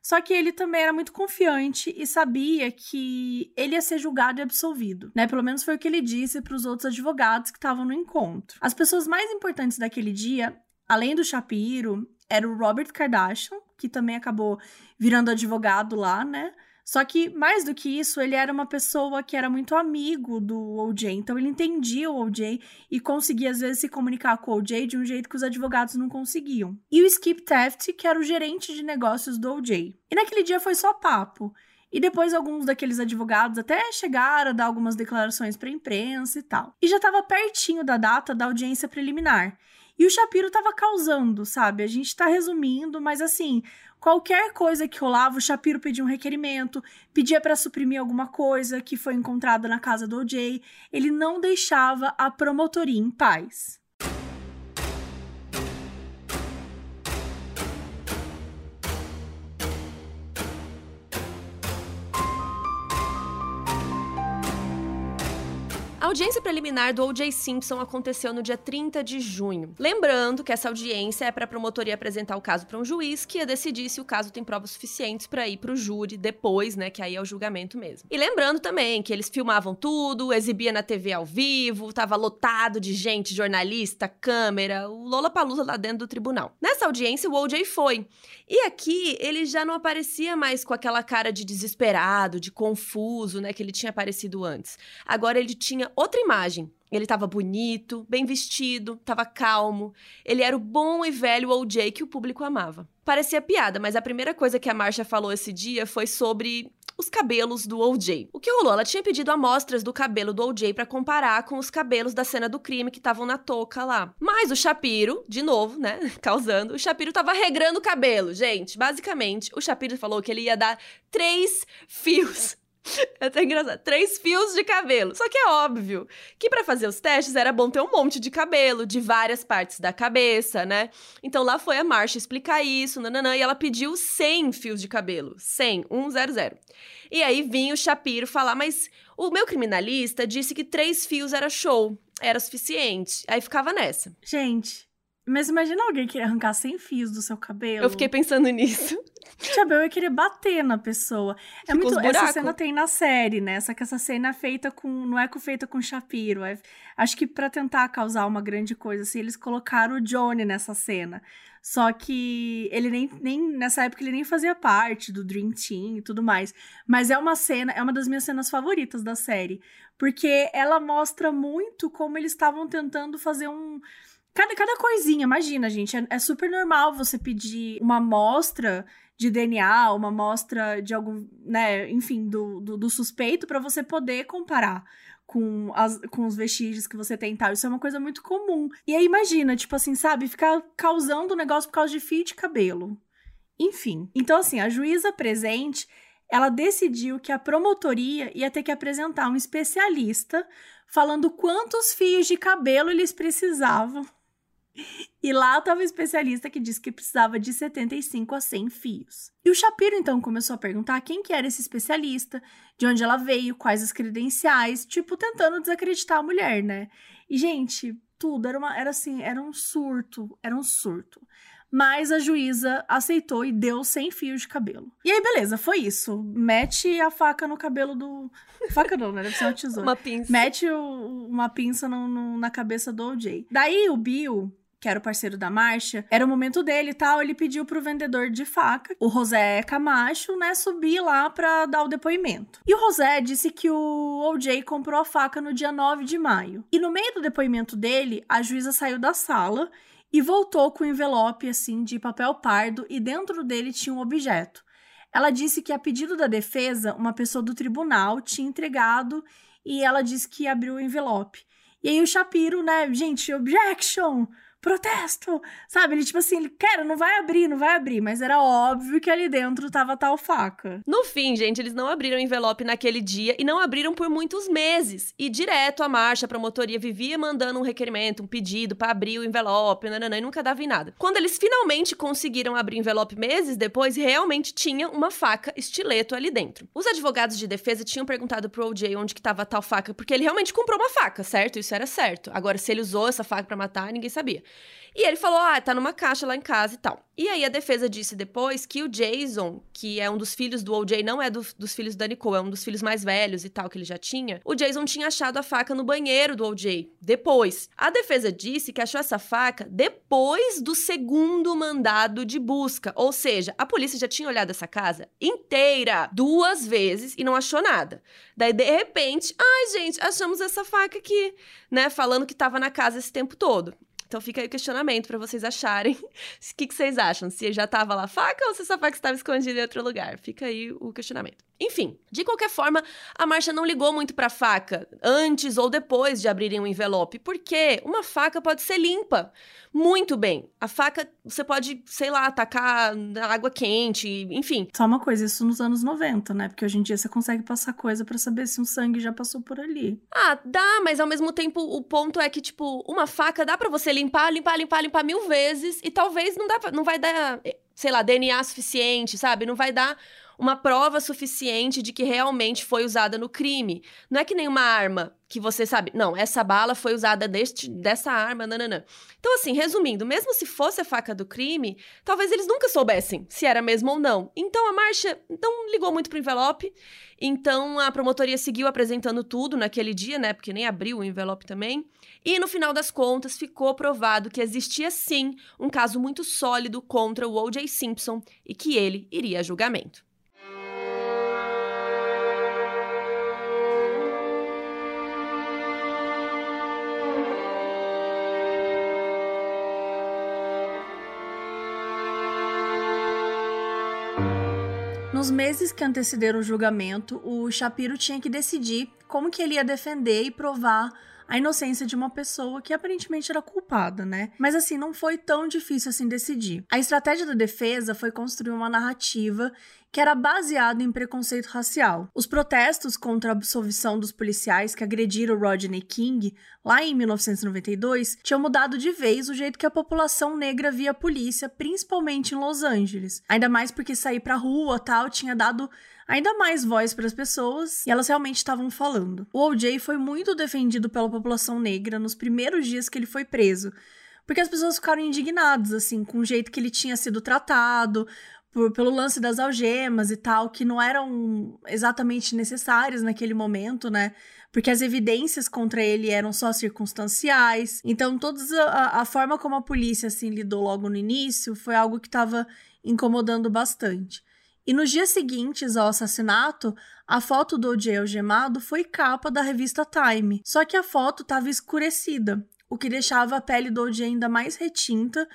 Só que ele também era muito confiante e sabia que ele ia ser julgado e absolvido, né? Pelo menos foi o que ele disse para os outros advogados que estavam no encontro. As pessoas mais importantes daquele dia, além do Shapiro, era o Robert Kardashian, que também acabou virando advogado lá, né? Só que, mais do que isso, ele era uma pessoa que era muito amigo do OJ, então ele entendia o OJ e conseguia, às vezes, se comunicar com o OJ de um jeito que os advogados não conseguiam. E o Skip Taft, que era o gerente de negócios do OJ. E naquele dia foi só papo. E depois alguns daqueles advogados até chegaram a dar algumas declarações para a imprensa e tal. E já estava pertinho da data da audiência preliminar. E o Shapiro estava causando, sabe? A gente está resumindo, mas assim, Qualquer coisa que rolava, o Shapiro pedia um requerimento, pedia para suprimir alguma coisa que foi encontrada na casa do OJ. Ele não deixava a promotoria em paz. A audiência preliminar do O.J. Simpson aconteceu no dia 30 de junho. Lembrando que essa audiência é para a promotoria apresentar o caso para um juiz que ia decidir se o caso tem provas suficientes para ir para o júri depois, né, que aí é o julgamento mesmo. E lembrando também que eles filmavam tudo, exibia na TV ao vivo, tava lotado de gente, jornalista, câmera, o Lola Palusa lá dentro do tribunal. Nessa audiência o O.J. foi. E aqui ele já não aparecia mais com aquela cara de desesperado, de confuso, né, que ele tinha aparecido antes. Agora ele tinha outra imagem. Ele estava bonito, bem vestido, estava calmo. Ele era o bom e velho OJ que o público amava. Parecia piada, mas a primeira coisa que a Marcia falou esse dia foi sobre os cabelos do OJ. O que rolou? Ela tinha pedido amostras do cabelo do OJ para comparar com os cabelos da cena do crime que estavam na touca lá. Mas o Shapiro, de novo, né, causando, o Shapiro tava regrando o cabelo, gente. Basicamente, o Shapiro falou que ele ia dar três fios é até engraçado. Três fios de cabelo. Só que é óbvio que para fazer os testes era bom ter um monte de cabelo de várias partes da cabeça, né? Então lá foi a Marcia explicar isso, nananã, e ela pediu 100 fios de cabelo. 100, 100. E aí vinha o Shapiro falar, mas o meu criminalista disse que três fios era show, era suficiente. Aí ficava nessa. Gente, mas imagina alguém querer arrancar 100 fios do seu cabelo. Eu fiquei pensando nisso. Tipo, eu ia querer bater na pessoa. É muito. Essa cena tem na série, né? Só que essa cena é feita com. Não é feita com Shapiro. É, acho que para tentar causar uma grande coisa, assim, eles colocaram o Johnny nessa cena. Só que ele nem, nem. Nessa época ele nem fazia parte do Dream Team e tudo mais. Mas é uma cena, é uma das minhas cenas favoritas da série. Porque ela mostra muito como eles estavam tentando fazer um Cada, cada coisinha, imagina, gente. É, é, super normal você pedir uma amostra de DNA, uma amostra de algum, né, enfim, do, do, do suspeito para você poder comparar com, as, com os vestígios que você tem e tal. Isso é uma coisa muito comum. E aí imagina, tipo assim, sabe, ficar causando um negócio por causa de fio de cabelo. Enfim. Então, assim, a juíza presente, ela decidiu que a promotoria ia ter que apresentar um especialista falando quantos fios de cabelo eles precisavam e lá estava o especialista que disse que precisava de 75 a 100 fios. E o Shapiro então começou a perguntar quem que era esse especialista, de onde ela veio, quais as credenciais, tipo tentando desacreditar a mulher, né? E gente, tudo era uma era assim, era um surto, era um surto. Mas a juíza aceitou e deu 100 fios de cabelo. E aí, beleza, foi isso. Mete a faca no cabelo do. Faca não, né? Deve ser uma tesoura. Uma pinça. Mete o... uma pinça no, no, na cabeça do OJ. Daí o Bill que era o parceiro da marcha, era o momento dele e tal, ele pediu pro vendedor de faca, o José Camacho, né, subir lá para dar o depoimento. E o José disse que o OJ comprou a faca no dia 9 de maio. E no meio do depoimento dele, a juíza saiu da sala e voltou com um envelope assim de papel pardo e dentro dele tinha um objeto. Ela disse que a pedido da defesa, uma pessoa do tribunal tinha entregado e ela disse que abriu o envelope. E aí o Shapiro, né, gente, objection! Protesto, sabe? Ele, tipo assim, ele, cara, não vai abrir, não vai abrir. Mas era óbvio que ali dentro tava tal faca. No fim, gente, eles não abriram o envelope naquele dia e não abriram por muitos meses. E direto a marcha, a promotoria vivia mandando um requerimento, um pedido para abrir o envelope, nananã, e nunca dava em nada. Quando eles finalmente conseguiram abrir o envelope meses depois, realmente tinha uma faca estileto ali dentro. Os advogados de defesa tinham perguntado pro OJ onde que tava tal faca, porque ele realmente comprou uma faca, certo? Isso era certo. Agora, se ele usou essa faca para matar, ninguém sabia. E ele falou: ah, tá numa caixa lá em casa e tal. E aí a defesa disse depois que o Jason, que é um dos filhos do OJ, não é do, dos filhos da Nicole, é um dos filhos mais velhos e tal que ele já tinha. O Jason tinha achado a faca no banheiro do OJ. Depois. A defesa disse que achou essa faca depois do segundo mandado de busca. Ou seja, a polícia já tinha olhado essa casa inteira duas vezes e não achou nada. Daí, de repente, ai, gente, achamos essa faca aqui, né? Falando que tava na casa esse tempo todo. Então fica aí o questionamento para vocês acharem. O que, que, vocês acham? Se já tava lá faca ou se essa faca estava escondida em outro lugar? Fica aí o questionamento. Enfim, de qualquer forma, a Marcia não ligou muito para a faca antes ou depois de abrirem o envelope, porque uma faca pode ser limpa muito bem. A faca você pode, sei lá, atacar na água quente, enfim. Só uma coisa, isso nos anos 90, né? Porque hoje em dia você consegue passar coisa para saber se um sangue já passou por ali. Ah, dá, mas ao mesmo tempo o ponto é que tipo, uma faca dá para você limpar, limpar, limpar, limpar mil vezes e talvez não dá, não vai dar, sei lá, DNA suficiente, sabe? Não vai dar uma prova suficiente de que realmente foi usada no crime. Não é que nem uma arma que você sabe, não, essa bala foi usada deste, dessa arma, nananã. Então, assim, resumindo, mesmo se fosse a faca do crime, talvez eles nunca soubessem se era mesmo ou não. Então, a marcha não ligou muito pro envelope, então a promotoria seguiu apresentando tudo naquele dia, né, porque nem abriu o envelope também. E no final das contas, ficou provado que existia sim um caso muito sólido contra o O.J. Simpson e que ele iria a julgamento. Nos meses que antecederam o julgamento, o Shapiro tinha que decidir como que ele ia defender e provar a inocência de uma pessoa que aparentemente era culpada, né? Mas assim, não foi tão difícil assim decidir. A estratégia da defesa foi construir uma narrativa que era baseada em preconceito racial. Os protestos contra a absolvição dos policiais que agrediram Rodney King lá em 1992 tinham mudado de vez o jeito que a população negra via a polícia, principalmente em Los Angeles. Ainda mais porque sair pra rua tal tinha dado ainda mais voz para as pessoas e elas realmente estavam falando. O OJ foi muito defendido pela população negra nos primeiros dias que ele foi preso, porque as pessoas ficaram indignadas, assim, com o jeito que ele tinha sido tratado, por, pelo lance das algemas e tal, que não eram exatamente necessárias naquele momento, né? Porque as evidências contra ele eram só circunstanciais. Então, toda a, a forma como a polícia assim lidou logo no início foi algo que estava incomodando bastante. E nos dias seguintes ao assassinato, a foto do O.J. algemado foi capa da revista Time. Só que a foto estava escurecida, o que deixava a pele do O.J. ainda mais retinta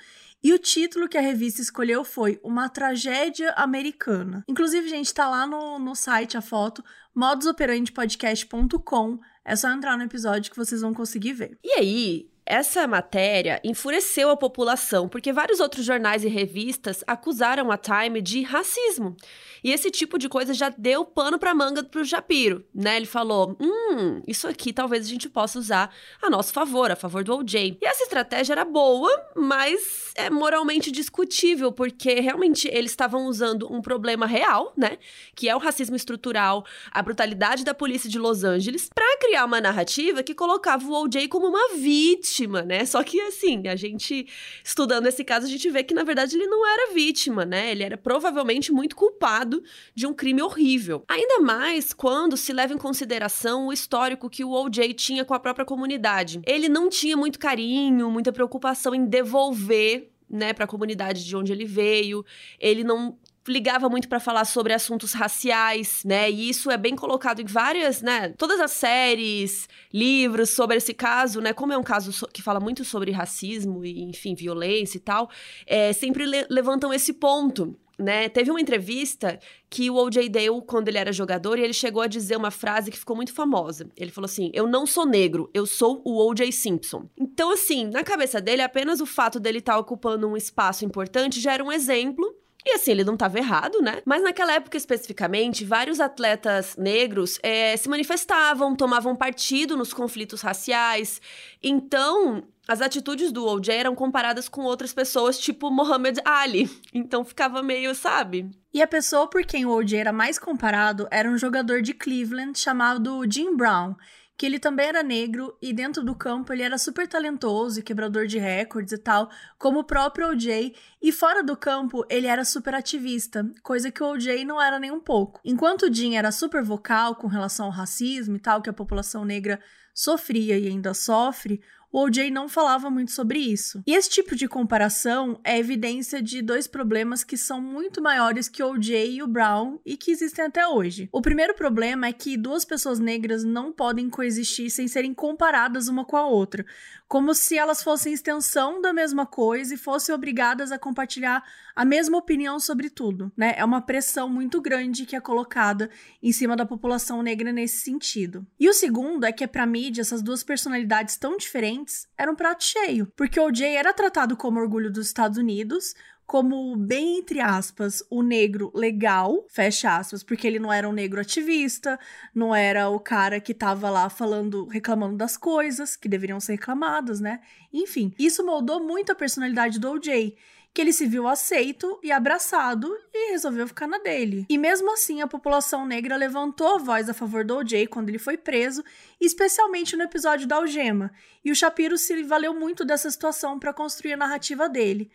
e o título que a revista escolheu foi Uma Tragédia Americana. Inclusive, gente, tá lá no, no site a foto, modusoperandepodcast.com. É só entrar no episódio que vocês vão conseguir ver. E aí, essa matéria enfureceu a população porque vários outros jornais e revistas acusaram a Time de racismo. E esse tipo de coisa já deu pano para manga pro Japiro, né? Ele falou: "Hum, isso aqui talvez a gente possa usar a nosso favor, a favor do OJ". E essa estratégia era boa, mas é moralmente discutível, porque realmente eles estavam usando um problema real, né, que é o racismo estrutural, a brutalidade da polícia de Los Angeles, para criar uma narrativa que colocava o OJ como uma vítima vítima, né? Só que assim, a gente estudando esse caso, a gente vê que na verdade ele não era vítima, né? Ele era provavelmente muito culpado de um crime horrível. Ainda mais quando se leva em consideração o histórico que o OJ tinha com a própria comunidade. Ele não tinha muito carinho, muita preocupação em devolver né, para a comunidade de onde ele veio. Ele não ligava muito para falar sobre assuntos raciais, né? E isso é bem colocado em várias, né? Todas as séries, livros sobre esse caso, né? Como é um caso que fala muito sobre racismo e, enfim, violência e tal, é, sempre le levantam esse ponto. Né? Teve uma entrevista que o O.J. deu quando ele era jogador e ele chegou a dizer uma frase que ficou muito famosa. Ele falou assim: Eu não sou negro, eu sou o O.J. Simpson. Então, assim, na cabeça dele, apenas o fato dele estar tá ocupando um espaço importante já era um exemplo e assim, ele não estava errado, né? Mas naquela época especificamente, vários atletas negros é, se manifestavam, tomavam partido nos conflitos raciais. Então, as atitudes do OJ eram comparadas com outras pessoas, tipo Muhammad Ali. Então ficava meio, sabe? E a pessoa por quem o OJ era mais comparado era um jogador de Cleveland chamado Jim Brown, que ele também era negro e dentro do campo ele era super talentoso e quebrador de recordes e tal, como o próprio OJ, e fora do campo ele era super ativista, coisa que o OJ não era nem um pouco. Enquanto o Jim era super vocal com relação ao racismo e tal, que a população negra sofria e ainda sofre, o OJ não falava muito sobre isso. E esse tipo de comparação é evidência de dois problemas que são muito maiores que o OJ e o Brown e que existem até hoje. O primeiro problema é que duas pessoas negras não podem coexistir sem serem comparadas uma com a outra, como se elas fossem extensão da mesma coisa e fossem obrigadas a compartilhar a mesma opinião sobre tudo, né? É uma pressão muito grande que é colocada em cima da população negra nesse sentido. E o segundo é que para mídia essas duas personalidades tão diferentes eram um prato cheio, porque o Jay era tratado como orgulho dos Estados Unidos, como bem entre aspas o negro legal, fecha aspas, porque ele não era um negro ativista, não era o cara que tava lá falando, reclamando das coisas que deveriam ser reclamadas, né? Enfim, isso moldou muito a personalidade do OJ que ele se viu aceito e abraçado e resolveu ficar na dele. E mesmo assim, a população negra levantou a voz a favor do OJ quando ele foi preso, especialmente no episódio da algema. E o Shapiro se valeu muito dessa situação para construir a narrativa dele.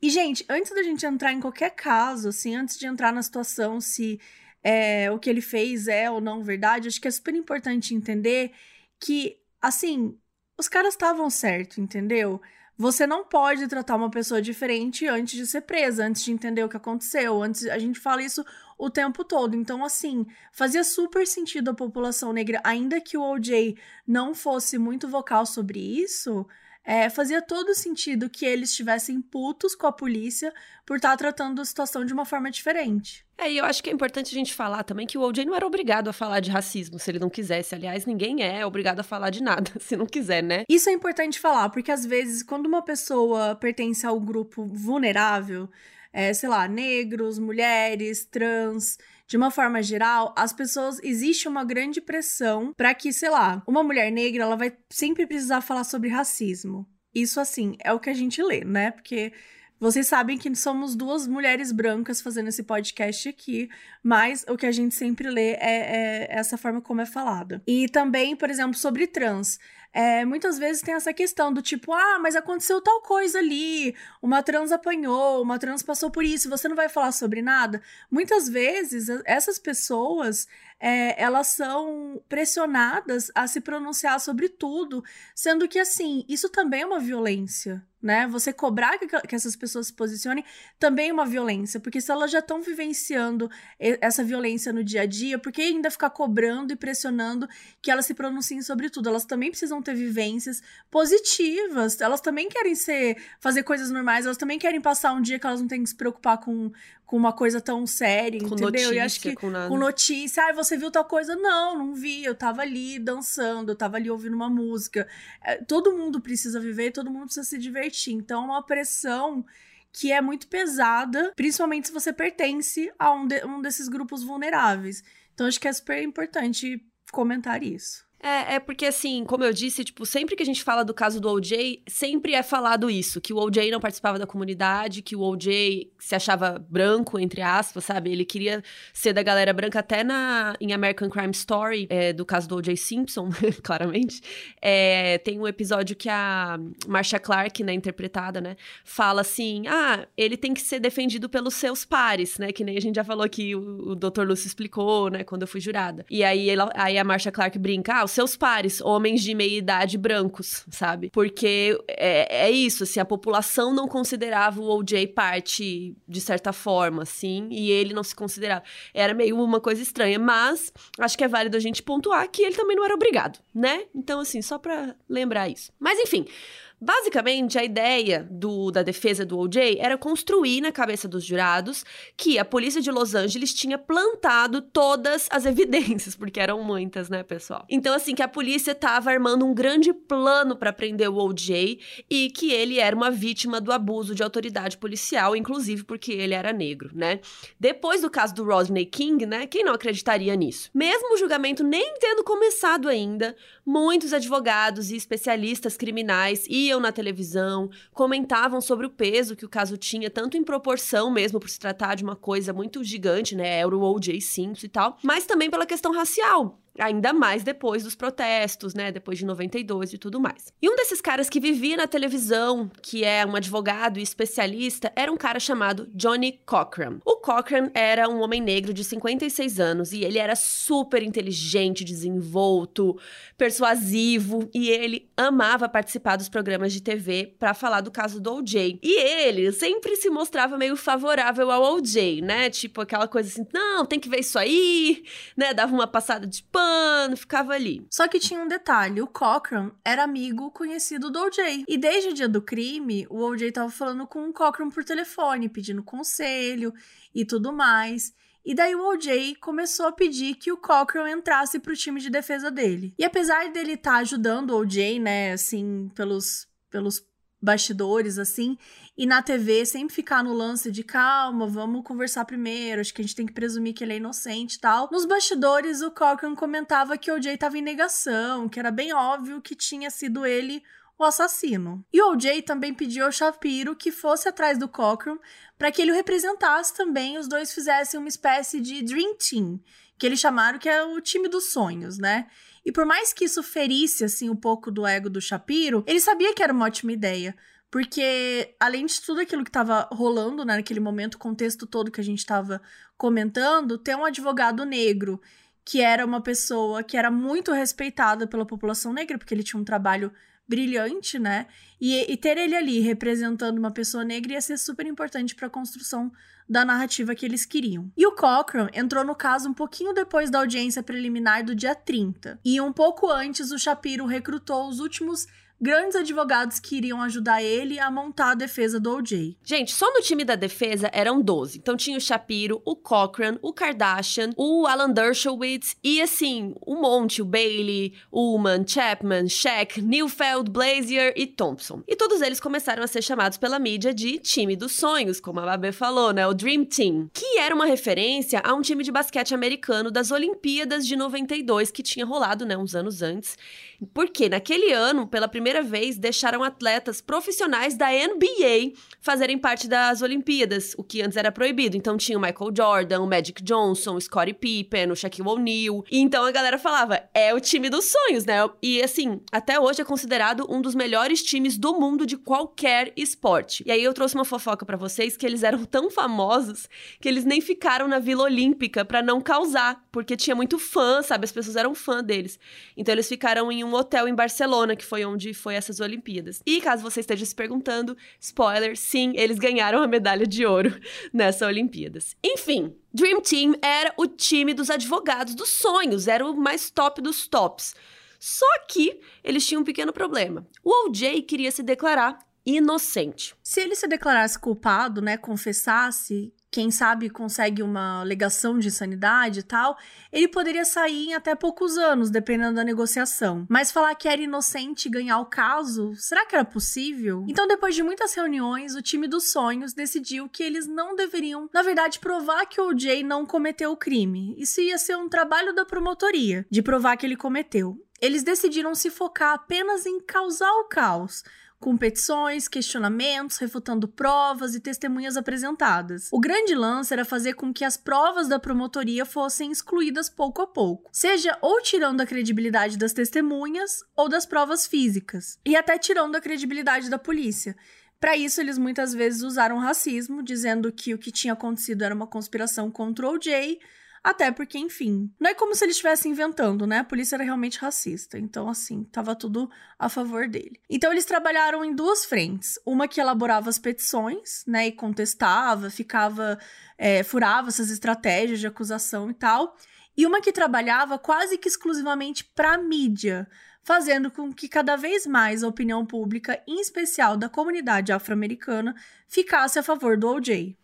E, gente, antes da gente entrar em qualquer caso, assim, antes de entrar na situação se é, o que ele fez é ou não verdade, acho que é super importante entender que, assim, os caras estavam certo, entendeu? Você não pode tratar uma pessoa diferente antes de ser presa, antes de entender o que aconteceu. Antes a gente fala isso o tempo todo. Então, assim, fazia super sentido a população negra, ainda que o OJ não fosse muito vocal sobre isso, é, fazia todo sentido que eles estivessem putos com a polícia por estar tá tratando a situação de uma forma diferente. É, e eu acho que é importante a gente falar também que o OJ não era obrigado a falar de racismo se ele não quisesse. Aliás, ninguém é obrigado a falar de nada se não quiser, né? Isso é importante falar, porque às vezes, quando uma pessoa pertence ao grupo vulnerável, é, sei lá, negros, mulheres, trans, de uma forma geral, as pessoas existe uma grande pressão para que, sei lá, uma mulher negra, ela vai sempre precisar falar sobre racismo. Isso assim, é o que a gente lê, né? Porque vocês sabem que somos duas mulheres brancas fazendo esse podcast aqui, mas o que a gente sempre lê é, é essa forma como é falada. E também, por exemplo, sobre trans é, muitas vezes tem essa questão do tipo, ah, mas aconteceu tal coisa ali, uma trans apanhou, uma trans passou por isso, você não vai falar sobre nada. Muitas vezes essas pessoas é, elas são pressionadas a se pronunciar sobre tudo, sendo que assim, isso também é uma violência né? Você cobrar que, que, essas pessoas se posicionem também é uma violência, porque se elas já estão vivenciando essa violência no dia a dia, por que ainda ficar cobrando e pressionando que elas se pronunciem sobre tudo? Elas também precisam ter vivências positivas, elas também querem ser, fazer coisas normais, elas também querem passar um dia que elas não têm que se preocupar com, com uma coisa tão séria, com entendeu? Notícia, e acho que com, com notícia, ah, você viu tal coisa? Não, não vi, eu tava ali dançando, eu tava ali ouvindo uma música. É, todo mundo precisa viver, todo mundo precisa se divertir então, é uma pressão que é muito pesada, principalmente se você pertence a um, de, um desses grupos vulneráveis. Então, acho que é super importante comentar isso. É, é porque assim, como eu disse, tipo, sempre que a gente fala do caso do OJ, sempre é falado isso, que o OJ não participava da comunidade, que o OJ se achava branco, entre aspas, sabe? Ele queria ser da galera branca até na em American Crime Story, é, do caso do OJ Simpson, claramente. É, tem um episódio que a Marcia Clark, né, interpretada, né, fala assim: "Ah, ele tem que ser defendido pelos seus pares", né, que nem a gente já falou aqui, o, o Dr. Lúcio explicou, né, quando eu fui jurada. E aí ela, aí a Marcia Clark brinca: "Ah, os seus pares, homens de meia idade brancos, sabe? Porque é, é isso, assim, a população não considerava o OJ parte, de certa forma, assim, e ele não se considerava. Era meio uma coisa estranha, mas acho que é válido a gente pontuar que ele também não era obrigado, né? Então, assim, só pra lembrar isso. Mas, enfim. Basicamente, a ideia do, da defesa do OJ era construir na cabeça dos jurados que a polícia de Los Angeles tinha plantado todas as evidências, porque eram muitas, né, pessoal? Então, assim, que a polícia estava armando um grande plano para prender o OJ e que ele era uma vítima do abuso de autoridade policial, inclusive porque ele era negro, né? Depois do caso do Rodney King, né, quem não acreditaria nisso? Mesmo o julgamento nem tendo começado ainda, muitos advogados e especialistas criminais e iam na televisão, comentavam sobre o peso que o caso tinha, tanto em proporção mesmo, por se tratar de uma coisa muito gigante, né? Era o O.J. Simpson e tal, mas também pela questão racial ainda mais depois dos protestos, né, depois de 92 e tudo mais. E um desses caras que vivia na televisão, que é um advogado e especialista, era um cara chamado Johnny Cochran. O Cochran era um homem negro de 56 anos e ele era super inteligente, desenvolto, persuasivo e ele amava participar dos programas de TV para falar do caso do OJ. E ele sempre se mostrava meio favorável ao OJ, né? Tipo aquela coisa assim, não, tem que ver isso aí, né? Dava uma passada de pano, ficava ali. Só que tinha um detalhe, o Cochran era amigo conhecido do OJ. E desde o dia do crime, o OJ tava falando com o Cochran por telefone, pedindo conselho e tudo mais. E daí o OJ começou a pedir que o Cochran entrasse pro time de defesa dele. E apesar dele estar tá ajudando o OJ, né, assim, pelos, pelos bastidores, assim, e na TV sempre ficar no lance de calma, vamos conversar primeiro, acho que a gente tem que presumir que ele é inocente e tal. Nos bastidores, o Cochran comentava que o OJ tava em negação, que era bem óbvio que tinha sido ele o assassino. E o OJ também pediu ao Shapiro que fosse atrás do Cochran para que ele o representasse também os dois fizessem uma espécie de Dream Team, que eles chamaram que é o time dos sonhos, né? E por mais que isso ferisse assim um pouco do ego do Shapiro, ele sabia que era uma ótima ideia, porque além de tudo aquilo que estava rolando né, naquele momento, o contexto todo que a gente estava comentando, ter um advogado negro que era uma pessoa que era muito respeitada pela população negra, porque ele tinha um trabalho brilhante, né? E, e, ter ele ali representando uma pessoa negra ia ser super importante para a construção da narrativa que eles queriam. E o Cochran entrou no caso um pouquinho depois da audiência preliminar do dia 30. E um pouco antes, o Shapiro recrutou os últimos grandes advogados que iriam ajudar ele a montar a defesa do OJ. Gente, só no time da defesa eram 12. Então tinha o Shapiro, o Cochran, o Kardashian, o Alan Dershowitz e assim, um monte, o Bailey, Ullman, Chapman, Shaq, Neufeld, Blazier e Thompson. E todos eles começaram a ser chamados pela mídia de time dos sonhos, como a Babê falou, né? O Dream Team, que era uma referência a um time de basquete americano das Olimpíadas de 92 que tinha rolado, né, uns anos antes. Porque naquele ano, pela primeira primeira vez, deixaram atletas profissionais da NBA fazerem parte das Olimpíadas, o que antes era proibido. Então tinha o Michael Jordan, o Magic Johnson, o Scottie Pippen, o Shaquille O'Neal. Então a galera falava, é o time dos sonhos, né? E assim, até hoje é considerado um dos melhores times do mundo de qualquer esporte. E aí eu trouxe uma fofoca para vocês que eles eram tão famosos que eles nem ficaram na Vila Olímpica para não causar, porque tinha muito fã, sabe? As pessoas eram fã deles. Então eles ficaram em um hotel em Barcelona, que foi onde foi essas Olimpíadas. E caso você esteja se perguntando, spoiler, sim, eles ganharam a medalha de ouro nessa Olimpíadas. Enfim, Dream Team era o time dos advogados dos sonhos, era o mais top dos tops. Só que eles tinham um pequeno problema. O OJ queria se declarar inocente. Se ele se declarasse culpado, né, confessasse, quem sabe consegue uma alegação de insanidade e tal, ele poderia sair em até poucos anos, dependendo da negociação. Mas falar que era inocente e ganhar o caso, será que era possível? Então, depois de muitas reuniões, o time dos sonhos decidiu que eles não deveriam, na verdade, provar que o OJ não cometeu o crime. Isso ia ser um trabalho da promotoria, de provar que ele cometeu. Eles decidiram se focar apenas em causar o caos com petições, questionamentos, refutando provas e testemunhas apresentadas. O grande lance era fazer com que as provas da promotoria fossem excluídas pouco a pouco, seja ou tirando a credibilidade das testemunhas ou das provas físicas, e até tirando a credibilidade da polícia. Para isso, eles muitas vezes usaram racismo, dizendo que o que tinha acontecido era uma conspiração contra o Jay, até porque, enfim, não é como se ele estivesse inventando, né? A polícia era realmente racista. Então, assim, tava tudo a favor dele. Então, eles trabalharam em duas frentes. Uma que elaborava as petições, né? E contestava, ficava. É, furava essas estratégias de acusação e tal. E uma que trabalhava quase que exclusivamente para mídia, fazendo com que cada vez mais a opinião pública, em especial da comunidade afro-americana, ficasse a favor do OJ.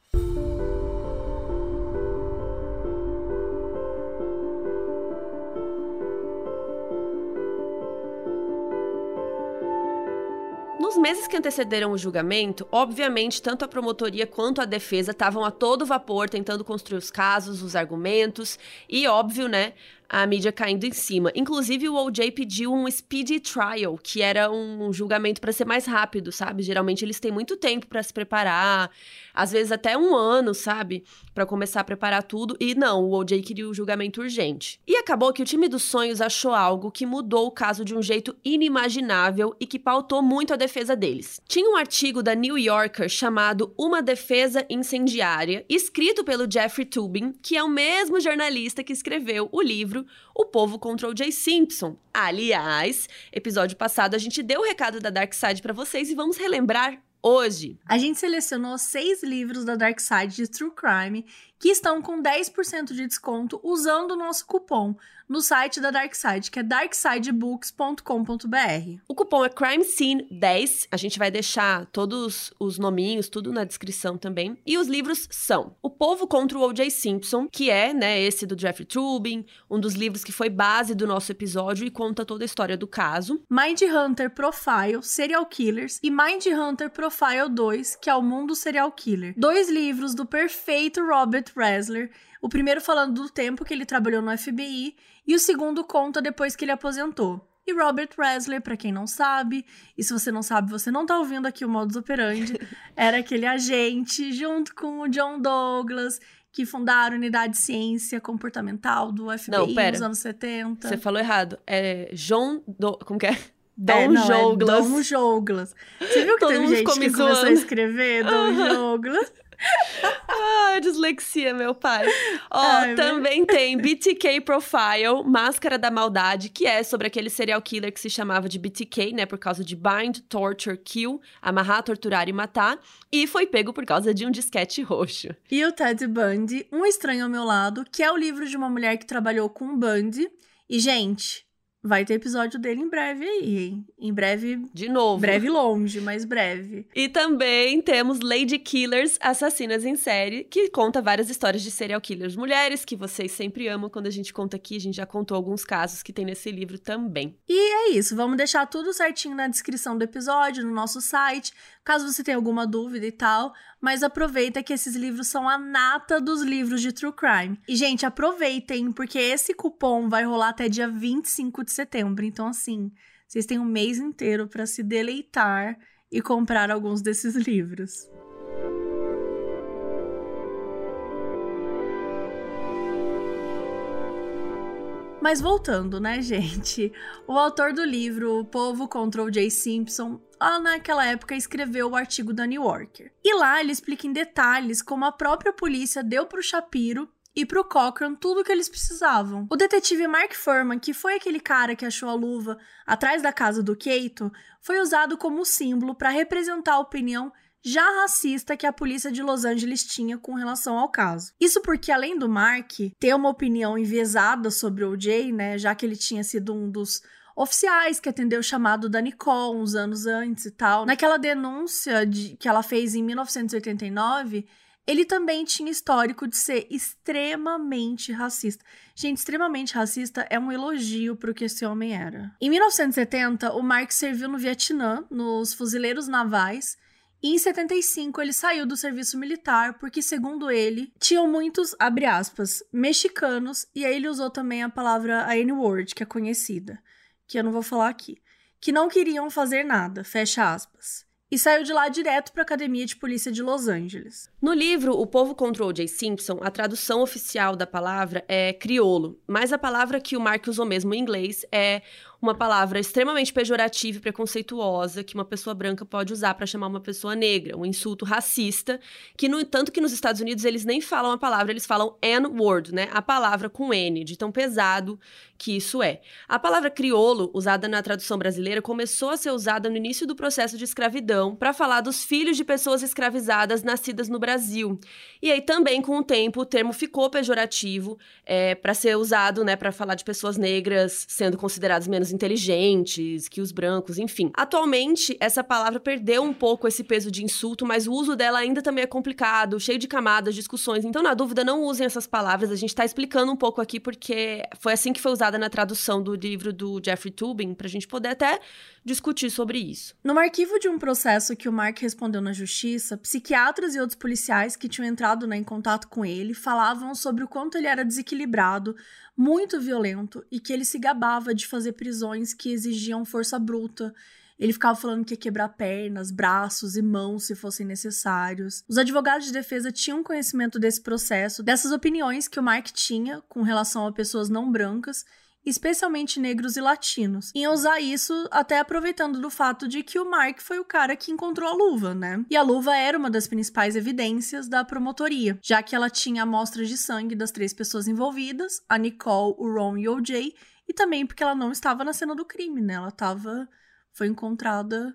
Meses que antecederam o julgamento, obviamente, tanto a promotoria quanto a defesa estavam a todo vapor tentando construir os casos, os argumentos e, óbvio, né, a mídia caindo em cima. Inclusive, o OJ pediu um speedy trial, que era um julgamento para ser mais rápido, sabe? Geralmente eles têm muito tempo para se preparar, às vezes até um ano, sabe? Para começar a preparar tudo. E não, o OJ queria o julgamento urgente. E acabou que o time dos sonhos achou algo que mudou o caso de um jeito inimaginável e que pautou muito a defesa deles. Tinha um artigo da New Yorker chamado Uma Defesa Incendiária, escrito pelo Jeffrey Tubin, que é o mesmo jornalista que escreveu o livro O Povo contra o Jay Simpson. Aliás, episódio passado a gente deu o recado da Dark Side para vocês e vamos relembrar hoje. A gente selecionou seis livros da Dark Side de True Crime que estão com 10% de desconto usando o nosso cupom no site da Darkside, que é darksidebooks.com.br. O cupom é CrimeScene10. A gente vai deixar todos os nominhos, tudo na descrição também. E os livros são O Povo contra o O.J. Simpson, que é, né, esse do Jeffrey Tubin, um dos livros que foi base do nosso episódio e conta toda a história do caso. Mind Hunter Profile, Serial Killers e Mind Hunter Profile 2, que é o mundo serial killer. Dois livros do perfeito Robert Ressler, o primeiro falando do tempo que ele trabalhou no FBI e o segundo conta depois que ele aposentou. E Robert Ressler, para quem não sabe, e se você não sabe, você não tá ouvindo aqui o modus operandi, era aquele agente junto com o John Douglas que fundaram a unidade de ciência comportamental do FBI não, pera. nos anos 70. Você falou errado. É John Do... como que é? Dom é, não. É Dom Jouglas. Você viu que Todo teve gente que começou a escrever Dom uhum. Ah, dislexia, meu pai. Ó, Ai, também meu... tem BTK Profile, Máscara da Maldade, que é sobre aquele serial killer que se chamava de BTK, né, por causa de Bind, Torture, Kill, amarrar, torturar e matar, e foi pego por causa de um disquete roxo. E o Ted Bundy, Um Estranho ao Meu Lado, que é o livro de uma mulher que trabalhou com Bundy. E, gente, Vai ter episódio dele em breve aí, hein? Em breve. De novo. Breve longe, mas breve. E também temos Lady Killers, Assassinas em Série, que conta várias histórias de serial killers mulheres, que vocês sempre amam quando a gente conta aqui. A gente já contou alguns casos que tem nesse livro também. E é isso. Vamos deixar tudo certinho na descrição do episódio, no nosso site caso você tenha alguma dúvida e tal. Mas aproveita que esses livros são a nata dos livros de True Crime. E, gente, aproveitem, porque esse cupom vai rolar até dia 25 de setembro. Então, assim, vocês têm um mês inteiro para se deleitar e comprar alguns desses livros. Mas voltando, né, gente? O autor do livro O Povo contra o Jay Simpson, lá naquela época escreveu o artigo da New Yorker. E lá ele explica em detalhes como a própria polícia deu pro Shapiro e pro Cochran tudo o que eles precisavam. O detetive Mark Furman, que foi aquele cara que achou a luva atrás da casa do Keito, foi usado como símbolo para representar a opinião já racista que a polícia de Los Angeles tinha com relação ao caso. Isso porque, além do Mark ter uma opinião enviesada sobre o Jay, né, já que ele tinha sido um dos oficiais que atendeu o chamado da Nicole uns anos antes e tal, naquela denúncia de, que ela fez em 1989, ele também tinha histórico de ser extremamente racista. Gente, extremamente racista é um elogio para o que esse homem era. Em 1970, o Mark serviu no Vietnã, nos fuzileiros navais, e em 75 ele saiu do serviço militar porque, segundo ele, tinham muitos, abre aspas, mexicanos, e aí ele usou também a palavra N-word, que é conhecida, que eu não vou falar aqui, que não queriam fazer nada, fecha aspas e saiu de lá direto para a Academia de Polícia de Los Angeles. No livro O Povo contra O.J. Simpson, a tradução oficial da palavra é criolo, mas a palavra que o Mark usou mesmo em inglês é uma palavra extremamente pejorativa e preconceituosa que uma pessoa branca pode usar para chamar uma pessoa negra, um insulto racista, que no tanto que nos Estados Unidos eles nem falam a palavra, eles falam N-word, né? A palavra com N, de tão pesado que isso é. A palavra criolo, usada na tradução brasileira, começou a ser usada no início do processo de escravidão para falar dos filhos de pessoas escravizadas nascidas no Brasil. E aí também com o tempo o termo ficou pejorativo é, para ser usado, né, para falar de pessoas negras sendo consideradas menos inteligentes que os brancos, enfim. Atualmente, essa palavra perdeu um pouco esse peso de insulto, mas o uso dela ainda também é complicado, cheio de camadas, discussões. Então, na dúvida, não usem essas palavras. A gente tá explicando um pouco aqui porque foi assim que foi usada na tradução do livro do Jeffrey Tubin, pra gente poder até discutir sobre isso. No arquivo de um processo que o Mark respondeu na justiça, psiquiatras e outros policiais que tinham entrado né, em contato com ele falavam sobre o quanto ele era desequilibrado, muito violento e que ele se gabava de fazer prisões que exigiam força bruta. Ele ficava falando que ia quebrar pernas, braços e mãos se fossem necessários. Os advogados de defesa tinham conhecimento desse processo, dessas opiniões que o Mark tinha com relação a pessoas não brancas especialmente negros e latinos, em usar isso até aproveitando do fato de que o Mark foi o cara que encontrou a luva, né? E a luva era uma das principais evidências da promotoria, já que ela tinha amostras de sangue das três pessoas envolvidas, a Nicole, o Ron e o OJ, e também porque ela não estava na cena do crime, né? Ela estava foi encontrada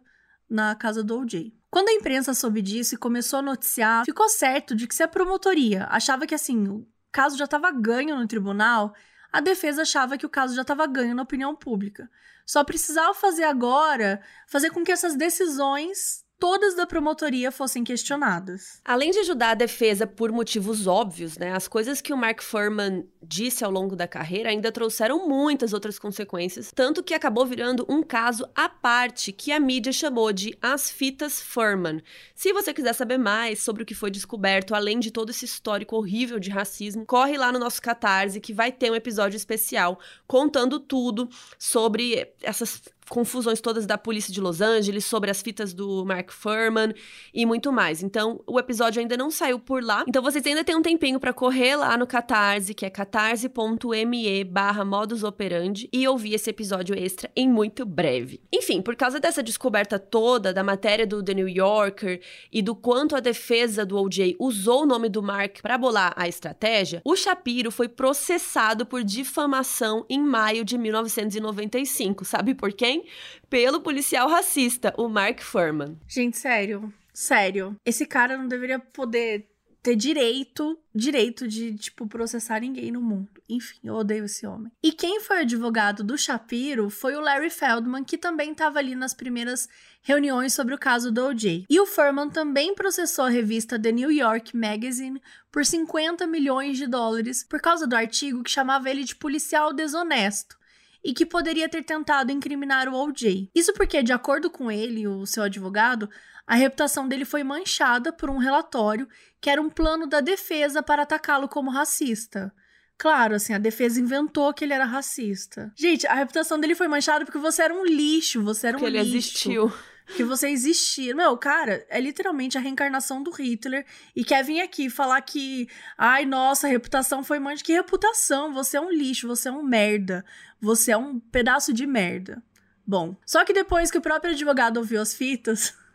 na casa do OJ. Quando a imprensa soube disso e começou a noticiar, ficou certo de que se a promotoria achava que assim, o caso já estava ganho no tribunal, a defesa achava que o caso já estava ganho na opinião pública. Só precisava fazer agora, fazer com que essas decisões todas da promotoria fossem questionadas. Além de ajudar a defesa por motivos óbvios, né, as coisas que o Mark Furman disse ao longo da carreira ainda trouxeram muitas outras consequências, tanto que acabou virando um caso à parte que a mídia chamou de As Fitas Furman. Se você quiser saber mais sobre o que foi descoberto, além de todo esse histórico horrível de racismo, corre lá no nosso Catarse que vai ter um episódio especial contando tudo sobre essas confusões todas da polícia de Los Angeles, sobre as fitas do Mark Furman e muito mais. Então, o episódio ainda não saiu por lá. Então, vocês ainda têm um tempinho para correr lá no Catarse, que é catarse.me barra modus operandi e ouvir esse episódio extra em muito breve. Enfim, por causa dessa descoberta toda da matéria do The New Yorker e do quanto a defesa do OJ usou o nome do Mark para bolar a estratégia, o Shapiro foi processado por difamação em maio de 1995. Sabe por quem? Pelo policial racista, o Mark Furman. Gente, sério. Sério. Esse cara não deveria poder ter direito, direito de, tipo, processar ninguém no mundo. Enfim, eu odeio esse homem. E quem foi advogado do Shapiro foi o Larry Feldman, que também estava ali nas primeiras reuniões sobre o caso do O.J. E o Furman também processou a revista The New York Magazine por 50 milhões de dólares por causa do artigo que chamava ele de policial desonesto e que poderia ter tentado incriminar o OJ. Isso porque, de acordo com ele, o seu advogado, a reputação dele foi manchada por um relatório que era um plano da defesa para atacá-lo como racista. Claro, assim, a defesa inventou que ele era racista. Gente, a reputação dele foi manchada porque você era um lixo, você era um porque lixo. ele existiu que você existia. Meu, cara, é literalmente a reencarnação do Hitler e quer vir aqui falar que, ai, nossa, a reputação foi mancha. Que reputação? Você é um lixo, você é um merda, você é um pedaço de merda. Bom, só que depois que o próprio advogado ouviu as fitas,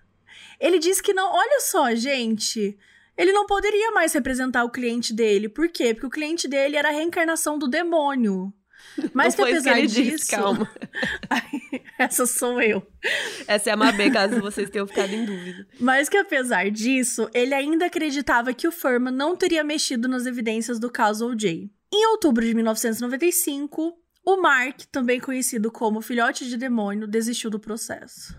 ele disse que não. Olha só, gente. Ele não poderia mais representar o cliente dele. Por quê? Porque o cliente dele era a reencarnação do demônio. Mas Não que apesar que disso. Disse, calma. essa sou eu. Essa é a Mabê, caso vocês tenham ficado em dúvida. Mas que apesar disso, ele ainda acreditava que o Furman não teria mexido nas evidências do caso O.J. Em outubro de 1995, o Mark, também conhecido como filhote de demônio, desistiu do processo.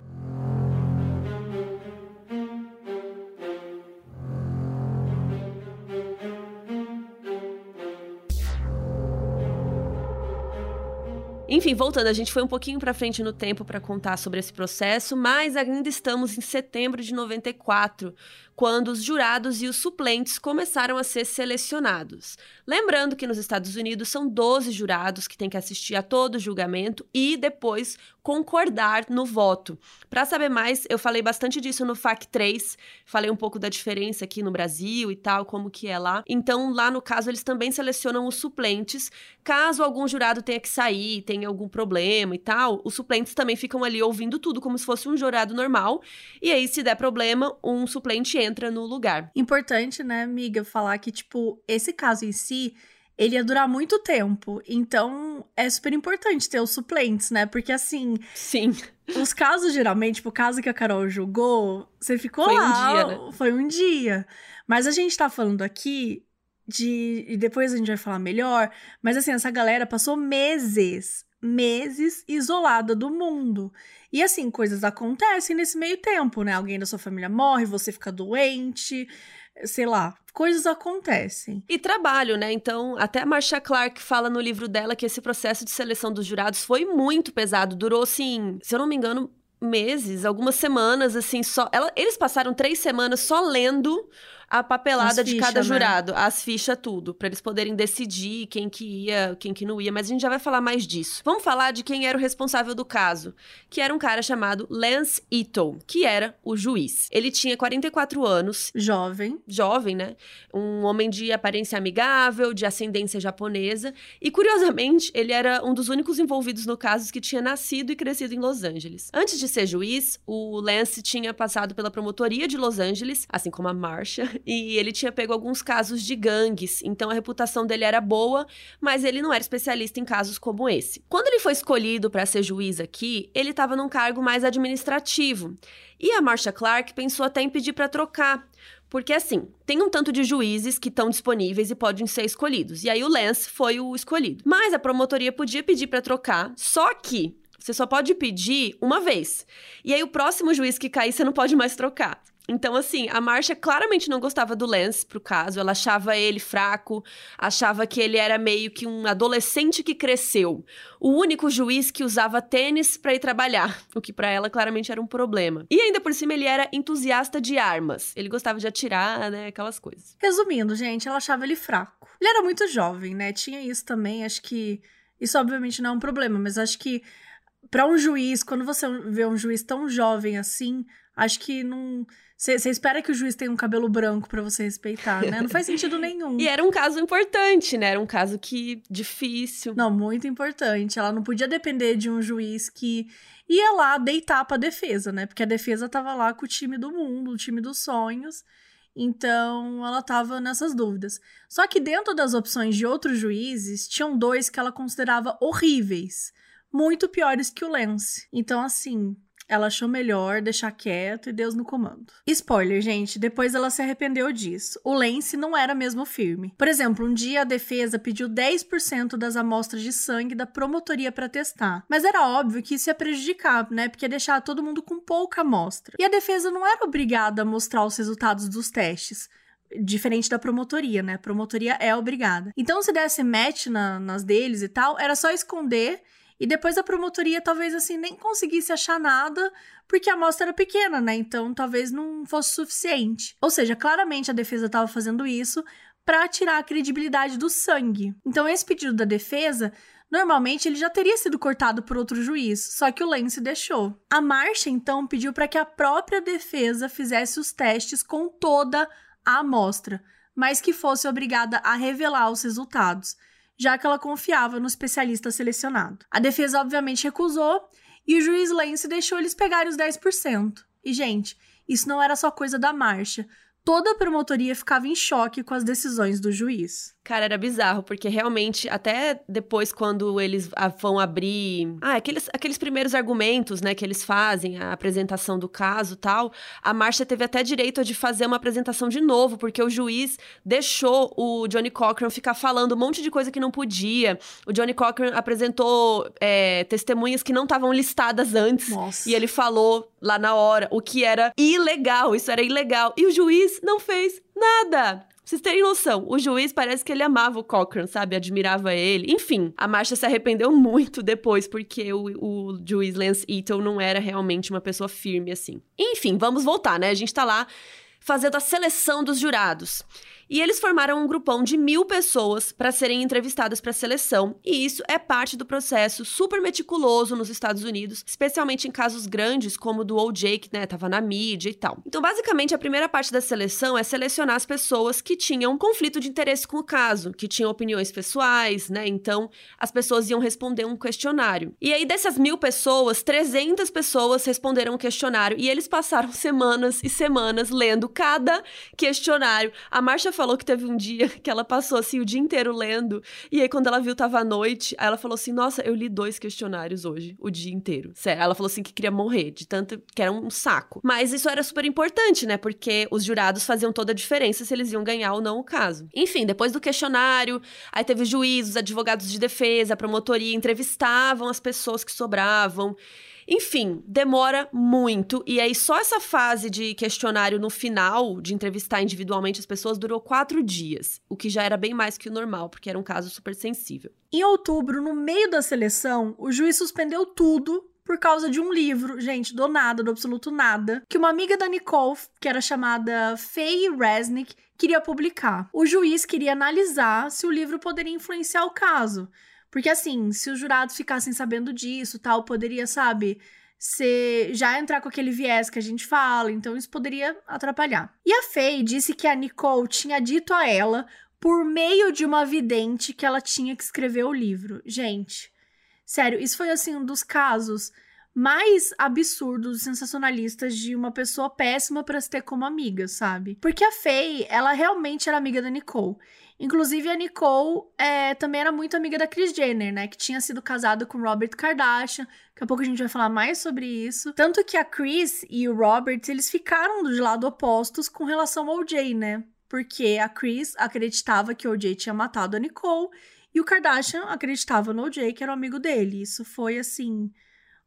Enfim, voltando, a gente foi um pouquinho para frente no tempo para contar sobre esse processo, mas ainda estamos em setembro de 94, quando os jurados e os suplentes começaram a ser selecionados. Lembrando que nos Estados Unidos são 12 jurados que têm que assistir a todo o julgamento e depois concordar no voto. Para saber mais, eu falei bastante disso no FAC 3, falei um pouco da diferença aqui no Brasil e tal, como que é lá. Então, lá no caso, eles também selecionam os suplentes. Caso algum jurado tenha que sair, tenha algum problema e tal, os suplentes também ficam ali ouvindo tudo como se fosse um jurado normal. E aí, se der problema, um suplente entra no lugar. Importante, né, amiga, falar que, tipo, esse caso em si, ele ia durar muito tempo. Então, é super importante ter os suplentes, né? Porque assim. Sim. Os casos, geralmente, tipo, o caso que a Carol julgou, você ficou foi lá. Um dia, né? Foi um dia. Mas a gente tá falando aqui de. E depois a gente vai falar melhor. Mas assim, essa galera passou meses meses isolada do mundo. E assim, coisas acontecem nesse meio tempo, né? Alguém da sua família morre, você fica doente, sei lá, coisas acontecem. E trabalho, né? Então, até a Marcia Clark fala no livro dela que esse processo de seleção dos jurados foi muito pesado. Durou, assim, se eu não me engano, meses, algumas semanas, assim, só. Ela, eles passaram três semanas só lendo a papelada de cada né? jurado, as fichas, tudo, para eles poderem decidir quem que ia, quem que não ia, mas a gente já vai falar mais disso. Vamos falar de quem era o responsável do caso, que era um cara chamado Lance Ito, que era o juiz. Ele tinha 44 anos. Jovem. Jovem, né? Um homem de aparência amigável, de ascendência japonesa, e curiosamente, ele era um dos únicos envolvidos no caso que tinha nascido e crescido em Los Angeles. Antes de ser juiz, o Lance tinha passado pela promotoria de Los Angeles, assim como a Marcia, e ele tinha pego alguns casos de gangues, então a reputação dele era boa, mas ele não era especialista em casos como esse. Quando ele foi escolhido para ser juiz aqui, ele estava num cargo mais administrativo. E a Marcia Clark pensou até em pedir para trocar, porque assim, tem um tanto de juízes que estão disponíveis e podem ser escolhidos. E aí o Lance foi o escolhido. Mas a promotoria podia pedir para trocar, só que você só pode pedir uma vez. E aí o próximo juiz que cair, você não pode mais trocar. Então, assim, a Marcia claramente não gostava do Lance pro caso. Ela achava ele fraco, achava que ele era meio que um adolescente que cresceu. O único juiz que usava tênis para ir trabalhar, o que para ela claramente era um problema. E ainda por cima ele era entusiasta de armas. Ele gostava de atirar, né, aquelas coisas. Resumindo, gente, ela achava ele fraco. Ele era muito jovem, né? Tinha isso também, acho que isso obviamente não é um problema, mas acho que para um juiz, quando você vê um juiz tão jovem assim, acho que não você espera que o juiz tenha um cabelo branco para você respeitar, né? Não faz sentido nenhum. e era um caso importante, né? Era um caso que difícil. Não, muito importante. Ela não podia depender de um juiz que ia lá deitar pra defesa, né? Porque a defesa tava lá com o time do mundo, o time dos sonhos. Então, ela tava nessas dúvidas. Só que dentro das opções de outros juízes, tinham dois que ela considerava horríveis, muito piores que o Lance. Então, assim, ela achou melhor deixar quieto e Deus no comando. Spoiler, gente, depois ela se arrependeu disso. O Lance não era mesmo firme. Por exemplo, um dia a defesa pediu 10% das amostras de sangue da promotoria para testar. Mas era óbvio que isso ia prejudicar, né? Porque ia deixar todo mundo com pouca amostra. E a defesa não era obrigada a mostrar os resultados dos testes diferente da promotoria, né? A promotoria é obrigada. Então, se desse match na, nas deles e tal, era só esconder e depois a promotoria talvez assim nem conseguisse achar nada, porque a amostra era pequena, né? Então talvez não fosse suficiente. Ou seja, claramente a defesa estava fazendo isso para tirar a credibilidade do sangue. Então esse pedido da defesa Normalmente ele já teria sido cortado por outro juiz, só que o Lance deixou. A Marcia então pediu para que a própria defesa fizesse os testes com toda a amostra, mas que fosse obrigada a revelar os resultados já que ela confiava no especialista selecionado. A defesa, obviamente, recusou e o juiz Lance deixou eles pegarem os 10%. E, gente, isso não era só coisa da marcha. Toda a promotoria ficava em choque com as decisões do juiz. Cara, era bizarro, porque realmente, até depois, quando eles vão abrir. Ah, aqueles, aqueles primeiros argumentos, né, que eles fazem, a apresentação do caso tal, a Marcia teve até direito de fazer uma apresentação de novo, porque o juiz deixou o Johnny Cochran ficar falando um monte de coisa que não podia. O Johnny Cochran apresentou é, testemunhas que não estavam listadas antes. Nossa. E ele falou lá na hora o que era ilegal, isso era ilegal. E o juiz não fez nada vocês terem noção, o juiz parece que ele amava o Cochran, sabe? Admirava ele. Enfim, a Marcia se arrependeu muito depois, porque o, o juiz Lance Eaton não era realmente uma pessoa firme assim. Enfim, vamos voltar, né? A gente tá lá fazendo a seleção dos jurados. E eles formaram um grupão de mil pessoas para serem entrevistadas para a seleção, e isso é parte do processo super meticuloso nos Estados Unidos, especialmente em casos grandes como o do O.J., que né, tava na mídia e tal. Então, basicamente, a primeira parte da seleção é selecionar as pessoas que tinham conflito de interesse com o caso, que tinham opiniões pessoais, né? Então, as pessoas iam responder um questionário. E aí, dessas mil pessoas, 300 pessoas responderam o questionário, e eles passaram semanas e semanas lendo cada questionário. A Marcia falou que teve um dia que ela passou assim o dia inteiro lendo, e aí quando ela viu tava à noite, aí ela falou assim: "Nossa, eu li dois questionários hoje, o dia inteiro". Sério, ela falou assim que queria morrer de tanto que era um saco. Mas isso era super importante, né? Porque os jurados faziam toda a diferença se eles iam ganhar ou não o caso. Enfim, depois do questionário, aí teve juízos, advogados de defesa, promotoria entrevistavam as pessoas que sobravam. Enfim, demora muito. E aí, só essa fase de questionário no final, de entrevistar individualmente as pessoas, durou quatro dias. O que já era bem mais que o normal, porque era um caso super sensível. Em outubro, no meio da seleção, o juiz suspendeu tudo por causa de um livro, gente, do nada, do absoluto nada, que uma amiga da Nicole, que era chamada Faye Resnick, queria publicar. O juiz queria analisar se o livro poderia influenciar o caso. Porque assim, se os jurados ficassem sabendo disso, tal, poderia, sabe, ser já entrar com aquele viés que a gente fala, então isso poderia atrapalhar. E a Faye disse que a Nicole tinha dito a ela por meio de uma vidente que ela tinha que escrever o livro. Gente, sério, isso foi assim um dos casos mais absurdos, sensacionalistas de uma pessoa péssima para se ter como amiga, sabe? Porque a Faye, ela realmente era amiga da Nicole. Inclusive, a Nicole é, também era muito amiga da Kris Jenner, né? Que tinha sido casada com Robert Kardashian. Daqui a pouco a gente vai falar mais sobre isso. Tanto que a Kris e o Robert, eles ficaram do lado opostos com relação ao OJ, né? Porque a Kris acreditava que o OJ tinha matado a Nicole e o Kardashian acreditava no OJ, que era o amigo dele. Isso foi, assim,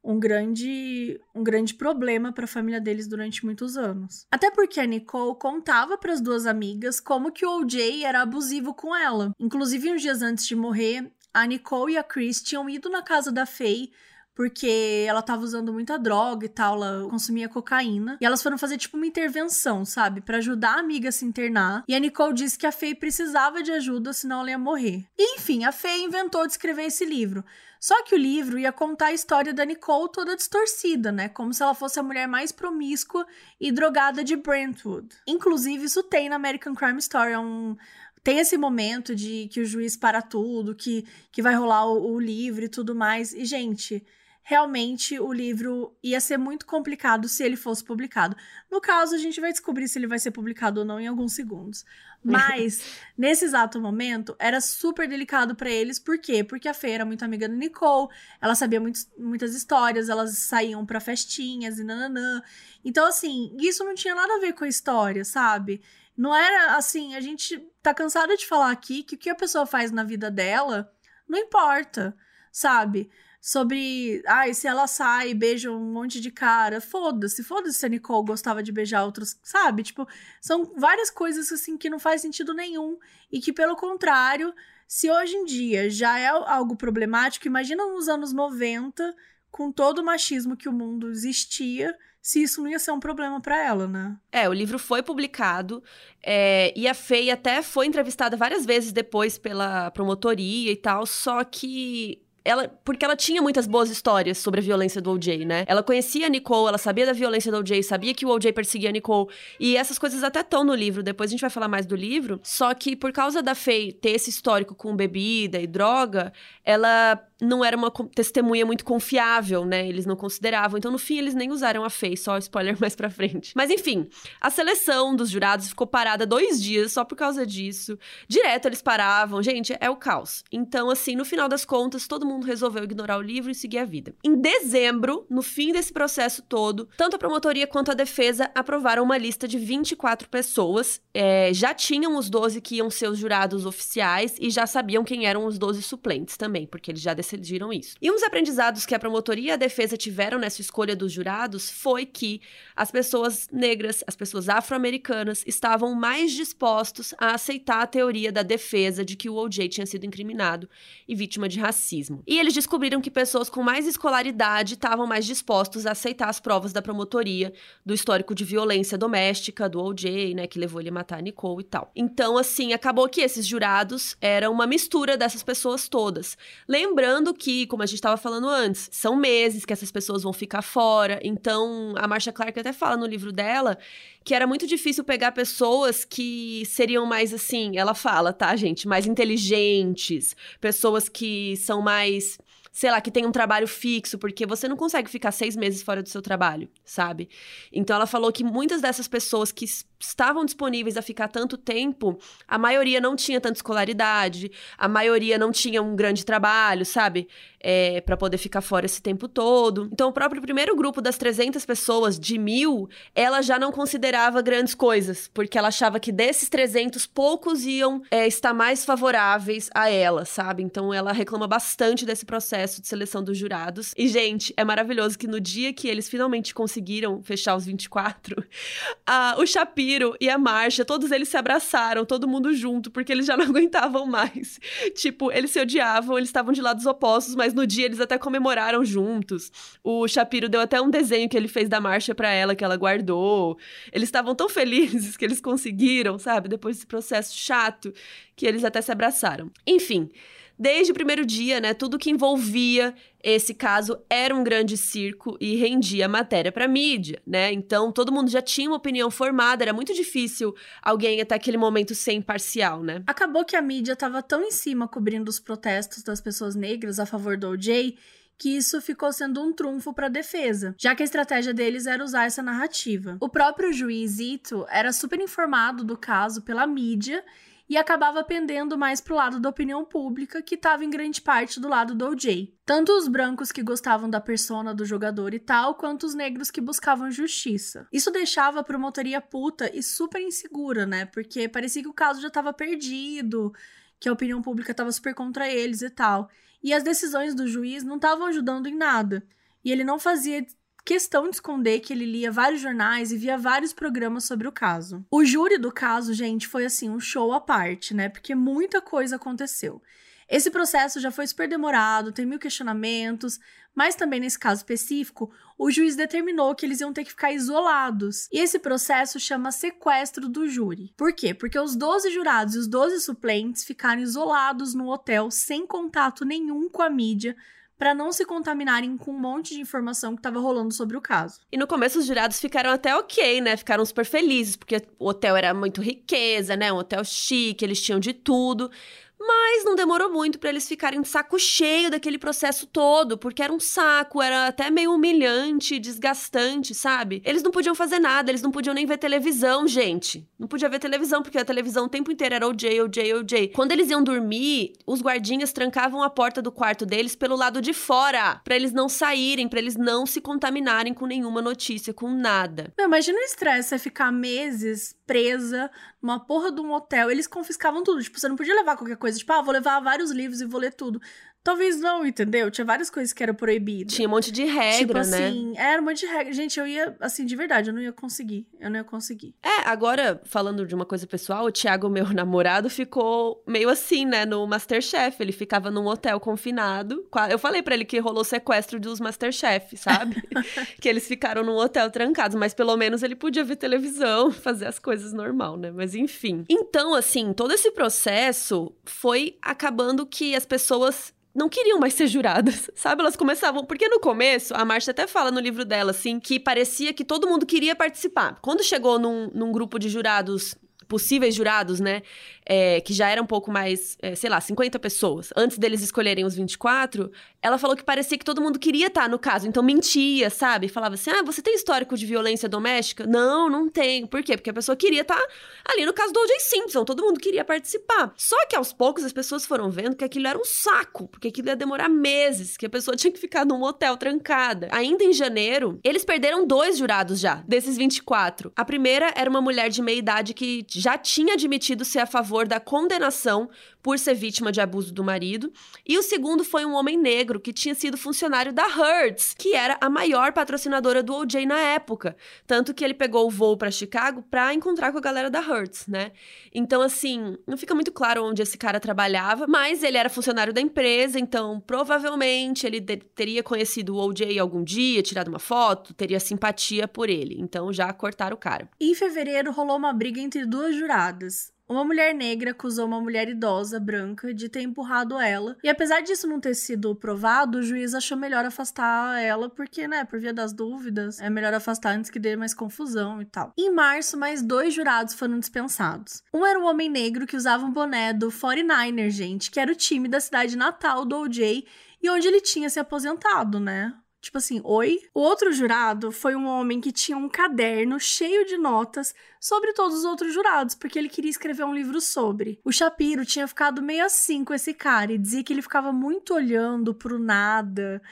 um grande um grande problema para a família deles durante muitos anos. Até porque a Nicole contava para as duas amigas como que o OJ era abusivo com ela. Inclusive uns dias antes de morrer, a Nicole e a Chris tinham ido na casa da Faye porque ela tava usando muita droga e tal, ela consumia cocaína. E elas foram fazer tipo uma intervenção, sabe, para ajudar a amiga a se internar. E a Nicole disse que a Faye precisava de ajuda, senão ela ia morrer. E, enfim, a Faye inventou de escrever esse livro. Só que o livro ia contar a história da Nicole toda distorcida, né? Como se ela fosse a mulher mais promíscua e drogada de Brentwood. Inclusive, isso tem na American Crime Story, é um, tem esse momento de que o juiz para tudo, que, que vai rolar o, o livro e tudo mais. E, gente, realmente o livro ia ser muito complicado se ele fosse publicado. No caso, a gente vai descobrir se ele vai ser publicado ou não em alguns segundos. Mas, nesse exato momento, era super delicado para eles. Por quê? Porque a Fê era muito amiga da Nicole, ela sabia muito, muitas histórias, elas saíam para festinhas e nananã. Então, assim, isso não tinha nada a ver com a história, sabe? Não era assim, a gente tá cansada de falar aqui que o que a pessoa faz na vida dela não importa, sabe? Sobre. Ai, se ela sai beija um monte de cara. Foda-se, foda-se se a Nicole gostava de beijar outros. Sabe? Tipo, são várias coisas assim que não faz sentido nenhum. E que, pelo contrário, se hoje em dia já é algo problemático, imagina nos anos 90, com todo o machismo que o mundo existia se isso não ia ser um problema para ela, né? É, o livro foi publicado é, e a Fei até foi entrevistada várias vezes depois pela promotoria e tal, só que ela, porque ela tinha muitas boas histórias sobre a violência do OJ, né? Ela conhecia a Nicole, ela sabia da violência do OJ, sabia que o OJ perseguia a Nicole. E essas coisas até estão no livro, depois a gente vai falar mais do livro. Só que por causa da Faye ter esse histórico com bebida e droga, ela não era uma testemunha muito confiável, né? Eles não consideravam. Então, no fim, eles nem usaram a Faye, só spoiler mais pra frente. Mas, enfim, a seleção dos jurados ficou parada dois dias só por causa disso. Direto eles paravam. Gente, é o caos. Então, assim, no final das contas, todo mundo resolveu ignorar o livro e seguir a vida. Em dezembro, no fim desse processo todo, tanto a promotoria quanto a defesa aprovaram uma lista de 24 pessoas. É, já tinham os 12 que iam ser os jurados oficiais e já sabiam quem eram os 12 suplentes também, porque eles já decidiram isso. E um dos aprendizados que a promotoria e a defesa tiveram nessa escolha dos jurados foi que as pessoas negras, as pessoas afro-americanas, estavam mais dispostos a aceitar a teoria da defesa de que o OJ tinha sido incriminado e vítima de racismo. E eles descobriram que pessoas com mais escolaridade estavam mais dispostos a aceitar as provas da promotoria do histórico de violência doméstica do OJ, né, que levou ele a matar a Nicole e tal. Então, assim, acabou que esses jurados eram uma mistura dessas pessoas todas. Lembrando Lembrando que, como a gente estava falando antes, são meses que essas pessoas vão ficar fora. Então, a Marcia Clark até fala no livro dela que era muito difícil pegar pessoas que seriam mais assim, ela fala, tá, gente, mais inteligentes, pessoas que são mais sei lá, que tem um trabalho fixo, porque você não consegue ficar seis meses fora do seu trabalho, sabe? Então ela falou que muitas dessas pessoas que estavam disponíveis a ficar tanto tempo, a maioria não tinha tanta escolaridade, a maioria não tinha um grande trabalho, sabe? É, para poder ficar fora esse tempo todo. Então, o próprio primeiro grupo das 300 pessoas, de mil, ela já não considerava grandes coisas, porque ela achava que desses 300, poucos iam é, estar mais favoráveis a ela, sabe? Então, ela reclama bastante desse processo de seleção dos jurados. E, gente, é maravilhoso que no dia que eles finalmente conseguiram fechar os 24, a, o Chapi Ciro e a Marcha, todos eles se abraçaram, todo mundo junto, porque eles já não aguentavam mais. Tipo, eles se odiavam, eles estavam de lados opostos, mas no dia eles até comemoraram juntos. O Shapiro deu até um desenho que ele fez da Marcha para ela, que ela guardou. Eles estavam tão felizes que eles conseguiram, sabe? Depois desse processo chato, que eles até se abraçaram. Enfim desde o primeiro dia, né, tudo que envolvia esse caso era um grande circo e rendia matéria para mídia, né? Então todo mundo já tinha uma opinião formada, era muito difícil alguém até aquele momento ser imparcial, né? Acabou que a mídia estava tão em cima cobrindo os protestos das pessoas negras a favor do OJ que isso ficou sendo um trunfo para a defesa, já que a estratégia deles era usar essa narrativa. O próprio juiz Ito era super informado do caso pela mídia e acabava pendendo mais pro lado da opinião pública, que estava em grande parte do lado do OJ. Tanto os brancos que gostavam da persona do jogador e tal, quanto os negros que buscavam justiça. Isso deixava a promotoria puta e super insegura, né? Porque parecia que o caso já estava perdido, que a opinião pública estava super contra eles e tal. E as decisões do juiz não estavam ajudando em nada. E ele não fazia questão de esconder que ele lia vários jornais e via vários programas sobre o caso. O júri do caso, gente, foi assim um show à parte, né? Porque muita coisa aconteceu. Esse processo já foi super demorado, tem mil questionamentos, mas também nesse caso específico, o juiz determinou que eles iam ter que ficar isolados. E esse processo chama sequestro do júri. Por quê? Porque os 12 jurados e os 12 suplentes ficaram isolados no hotel sem contato nenhum com a mídia para não se contaminarem com um monte de informação que estava rolando sobre o caso. E no começo os jurados ficaram até ok, né? Ficaram super felizes, porque o hotel era muito riqueza, né? Um hotel chique, eles tinham de tudo. Mas não demorou muito para eles ficarem de saco cheio daquele processo todo, porque era um saco, era até meio humilhante, desgastante, sabe? Eles não podiam fazer nada, eles não podiam nem ver televisão, gente. Não podia ver televisão, porque a televisão o tempo inteiro era o Jay, o Jay, o Jay. Quando eles iam dormir, os guardinhas trancavam a porta do quarto deles pelo lado de fora, para eles não saírem, para eles não se contaminarem com nenhuma notícia, com nada. Imagina o estresse, é ficar meses presa numa porra de um hotel. Eles confiscavam tudo. Tipo, você não podia levar qualquer coisa. Tipo, ah, vou levar vários livros e vou ler tudo. Talvez não, entendeu? Tinha várias coisas que eram proibidas. Tinha um monte de regra, tipo, né? assim, era um monte de regra. Gente, eu ia, assim, de verdade, eu não ia conseguir. Eu não ia conseguir. É, agora, falando de uma coisa pessoal, o Thiago, meu namorado, ficou meio assim, né, no Masterchef. Ele ficava num hotel confinado. Eu falei para ele que rolou sequestro dos Masterchef, sabe? que eles ficaram num hotel trancados, mas pelo menos ele podia ver televisão, fazer as coisas normal, né? Mas enfim. Então, assim, todo esse processo foi acabando que as pessoas não queriam mais ser juradas, sabe? Elas começavam. Porque no começo, a Marcia até fala no livro dela, assim, que parecia que todo mundo queria participar. Quando chegou num, num grupo de jurados possíveis jurados, né? É, que já era um pouco mais, é, sei lá, 50 pessoas, antes deles escolherem os 24, ela falou que parecia que todo mundo queria estar no caso, então mentia, sabe? Falava assim: ah, você tem histórico de violência doméstica? Não, não tem. Por quê? Porque a pessoa queria estar ali no caso do O.J. Simpson, todo mundo queria participar. Só que aos poucos as pessoas foram vendo que aquilo era um saco, porque aquilo ia demorar meses, que a pessoa tinha que ficar num hotel trancada. Ainda em janeiro, eles perderam dois jurados já, desses 24. A primeira era uma mulher de meia idade que já tinha admitido ser a favor da condenação por ser vítima de abuso do marido, e o segundo foi um homem negro que tinha sido funcionário da Hertz, que era a maior patrocinadora do OJ na época, tanto que ele pegou o voo para Chicago para encontrar com a galera da Hertz, né? Então assim, não fica muito claro onde esse cara trabalhava, mas ele era funcionário da empresa, então provavelmente ele teria conhecido o OJ algum dia, tirado uma foto, teria simpatia por ele. Então já cortaram o cara. Em fevereiro rolou uma briga entre duas juradas. Uma mulher negra acusou uma mulher idosa, branca, de ter empurrado ela. E apesar disso não ter sido provado, o juiz achou melhor afastar ela, porque, né, por via das dúvidas, é melhor afastar antes que dê mais confusão e tal. Em março, mais dois jurados foram dispensados. Um era um homem negro que usava um boné do 49er, gente, que era o time da cidade natal do OJ e onde ele tinha se aposentado, né? Tipo assim, oi? O outro jurado foi um homem que tinha um caderno cheio de notas sobre todos os outros jurados, porque ele queria escrever um livro sobre. O Shapiro tinha ficado meio assim com esse cara e dizia que ele ficava muito olhando pro nada,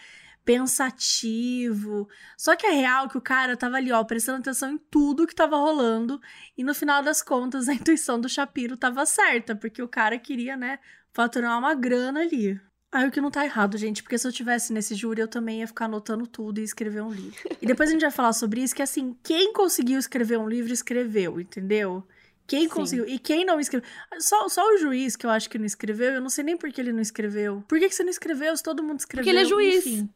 pensativo. Só que é real que o cara tava ali, ó, prestando atenção em tudo que tava rolando e no final das contas a intuição do Shapiro tava certa, porque o cara queria, né, faturar uma grana ali. Aí o que não tá errado, gente, porque se eu tivesse nesse júri, eu também ia ficar anotando tudo e escrever um livro. E depois a gente vai falar sobre isso, que assim, quem conseguiu escrever um livro, escreveu, entendeu? Quem Sim. conseguiu. E quem não escreveu. Só, só o juiz que eu acho que não escreveu, eu não sei nem por que ele não escreveu. Por que, que você não escreveu se todo mundo escreveu? Porque ele é juiz. Enfim.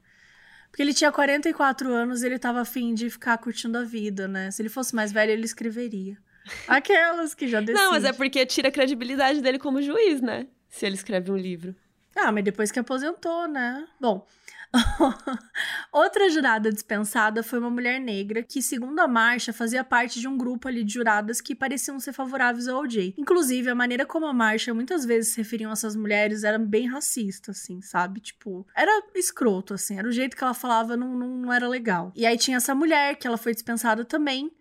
Porque ele tinha 44 anos e ele tava afim de ficar curtindo a vida, né? Se ele fosse mais velho, ele escreveria. Aquelas que já decidem. Não, mas é porque tira a credibilidade dele como juiz, né? Se ele escreve um livro. Ah, mas depois que aposentou, né? Bom, outra jurada dispensada foi uma mulher negra que, segundo a marcha, fazia parte de um grupo ali de juradas que pareciam ser favoráveis ao OJ. Inclusive, a maneira como a marcha muitas vezes se referiam a essas mulheres era bem racista, assim, sabe? Tipo, era escroto, assim, era o jeito que ela falava não, não, não era legal. E aí tinha essa mulher que ela foi dispensada também,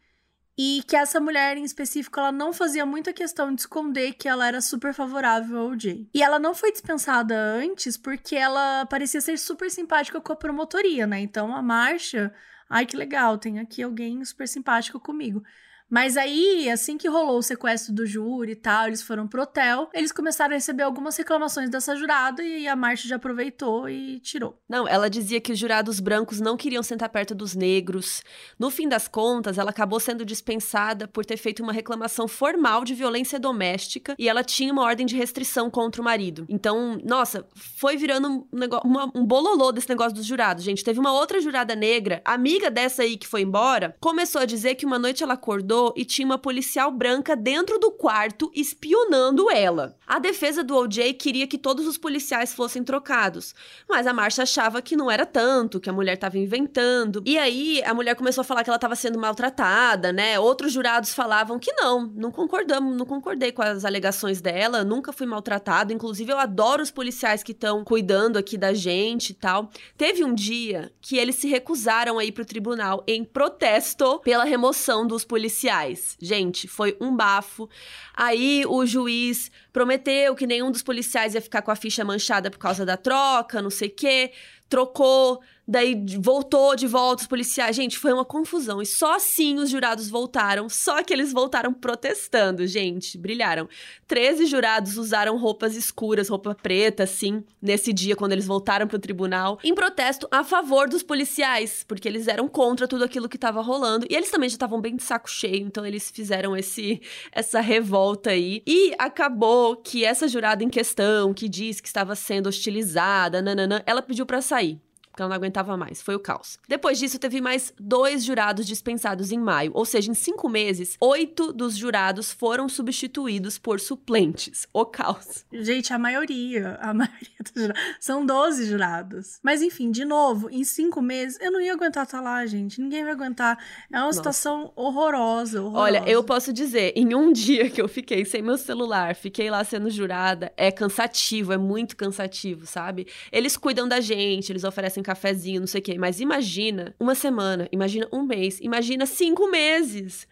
e que essa mulher em específico ela não fazia muita questão de esconder que ela era super favorável ao Jay. E ela não foi dispensada antes porque ela parecia ser super simpática com a promotoria, né? Então a Marcha, ai que legal, tem aqui alguém super simpático comigo. Mas aí, assim que rolou o sequestro do júri e tal, eles foram pro hotel, eles começaram a receber algumas reclamações dessa jurada e a Marcia já aproveitou e tirou. Não, ela dizia que os jurados brancos não queriam sentar perto dos negros. No fim das contas, ela acabou sendo dispensada por ter feito uma reclamação formal de violência doméstica e ela tinha uma ordem de restrição contra o marido. Então, nossa, foi virando um, negócio, uma, um bololô desse negócio dos jurados, gente. Teve uma outra jurada negra, amiga dessa aí que foi embora, começou a dizer que uma noite ela acordou e tinha uma policial branca dentro do quarto espionando ela. A defesa do OJ queria que todos os policiais fossem trocados, mas a Marcia achava que não era tanto, que a mulher estava inventando. E aí a mulher começou a falar que ela estava sendo maltratada, né? Outros jurados falavam que não, não concordamos, não concordei com as alegações dela, nunca fui maltratado, inclusive eu adoro os policiais que estão cuidando aqui da gente e tal. Teve um dia que eles se recusaram a ir pro tribunal em protesto pela remoção dos policiais policiais. Gente, foi um bafo. Aí o juiz prometeu que nenhum dos policiais ia ficar com a ficha manchada por causa da troca, não sei o quê. Trocou Daí voltou de volta os policiais. Gente, foi uma confusão. E só assim os jurados voltaram. Só que eles voltaram protestando, gente. Brilharam. Treze jurados usaram roupas escuras, roupa preta, assim, nesse dia, quando eles voltaram pro tribunal, em protesto a favor dos policiais, porque eles eram contra tudo aquilo que tava rolando. E eles também já estavam bem de saco cheio, então eles fizeram esse essa revolta aí. E acabou que essa jurada em questão, que disse que estava sendo hostilizada, nananã, ela pediu para sair porque ela não aguentava mais. Foi o caos. Depois disso, teve mais dois jurados dispensados em maio, ou seja, em cinco meses, oito dos jurados foram substituídos por suplentes. O caos. Gente, a maioria, a maioria dos jurados. São 12 jurados. Mas enfim, de novo, em cinco meses, eu não ia aguentar estar lá, gente. Ninguém vai aguentar. É uma Nossa. situação horrorosa, horrorosa. Olha, eu posso dizer, em um dia que eu fiquei sem meu celular, fiquei lá sendo jurada, é cansativo, é muito cansativo, sabe? Eles cuidam da gente, eles oferecem cafezinho, não sei o quê. Mas imagina uma semana, imagina um mês, imagina cinco meses.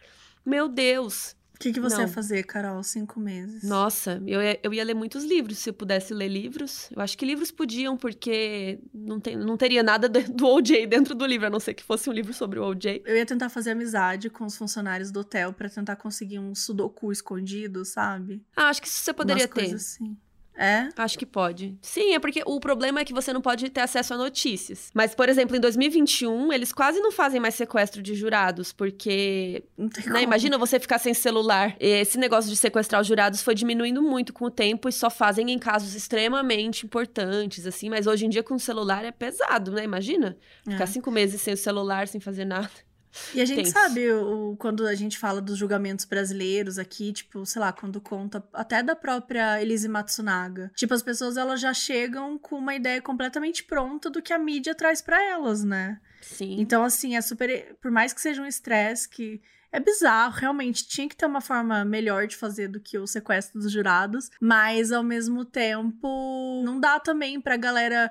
Meu Deus. O que, que você não. ia fazer, Carol, cinco meses? Nossa, eu ia, eu ia ler muitos livros, se eu pudesse ler livros. Eu acho que livros podiam, porque não, tem, não teria nada do OJ dentro do livro, a não ser que fosse um livro sobre o OJ. Eu ia tentar fazer amizade com os funcionários do hotel para tentar conseguir um sudoku escondido, sabe? Ah, acho que isso você poderia Umas ter. Assim. É? Acho que pode. Sim, é porque o problema é que você não pode ter acesso a notícias. Mas, por exemplo, em 2021, eles quase não fazem mais sequestro de jurados, porque. Né, imagina você ficar sem celular. Esse negócio de sequestrar os jurados foi diminuindo muito com o tempo e só fazem em casos extremamente importantes, assim. Mas hoje em dia, com o celular é pesado, né? Imagina? Ficar é. cinco meses sem o celular, sem fazer nada. E a gente Tenso. sabe, o, quando a gente fala dos julgamentos brasileiros aqui, tipo, sei lá, quando conta até da própria Elise Matsunaga. Tipo, as pessoas elas já chegam com uma ideia completamente pronta do que a mídia traz para elas, né? Sim. Então, assim, é super. Por mais que seja um estresse que. É bizarro, realmente. Tinha que ter uma forma melhor de fazer do que o sequestro dos jurados. Mas, ao mesmo tempo, não dá também pra galera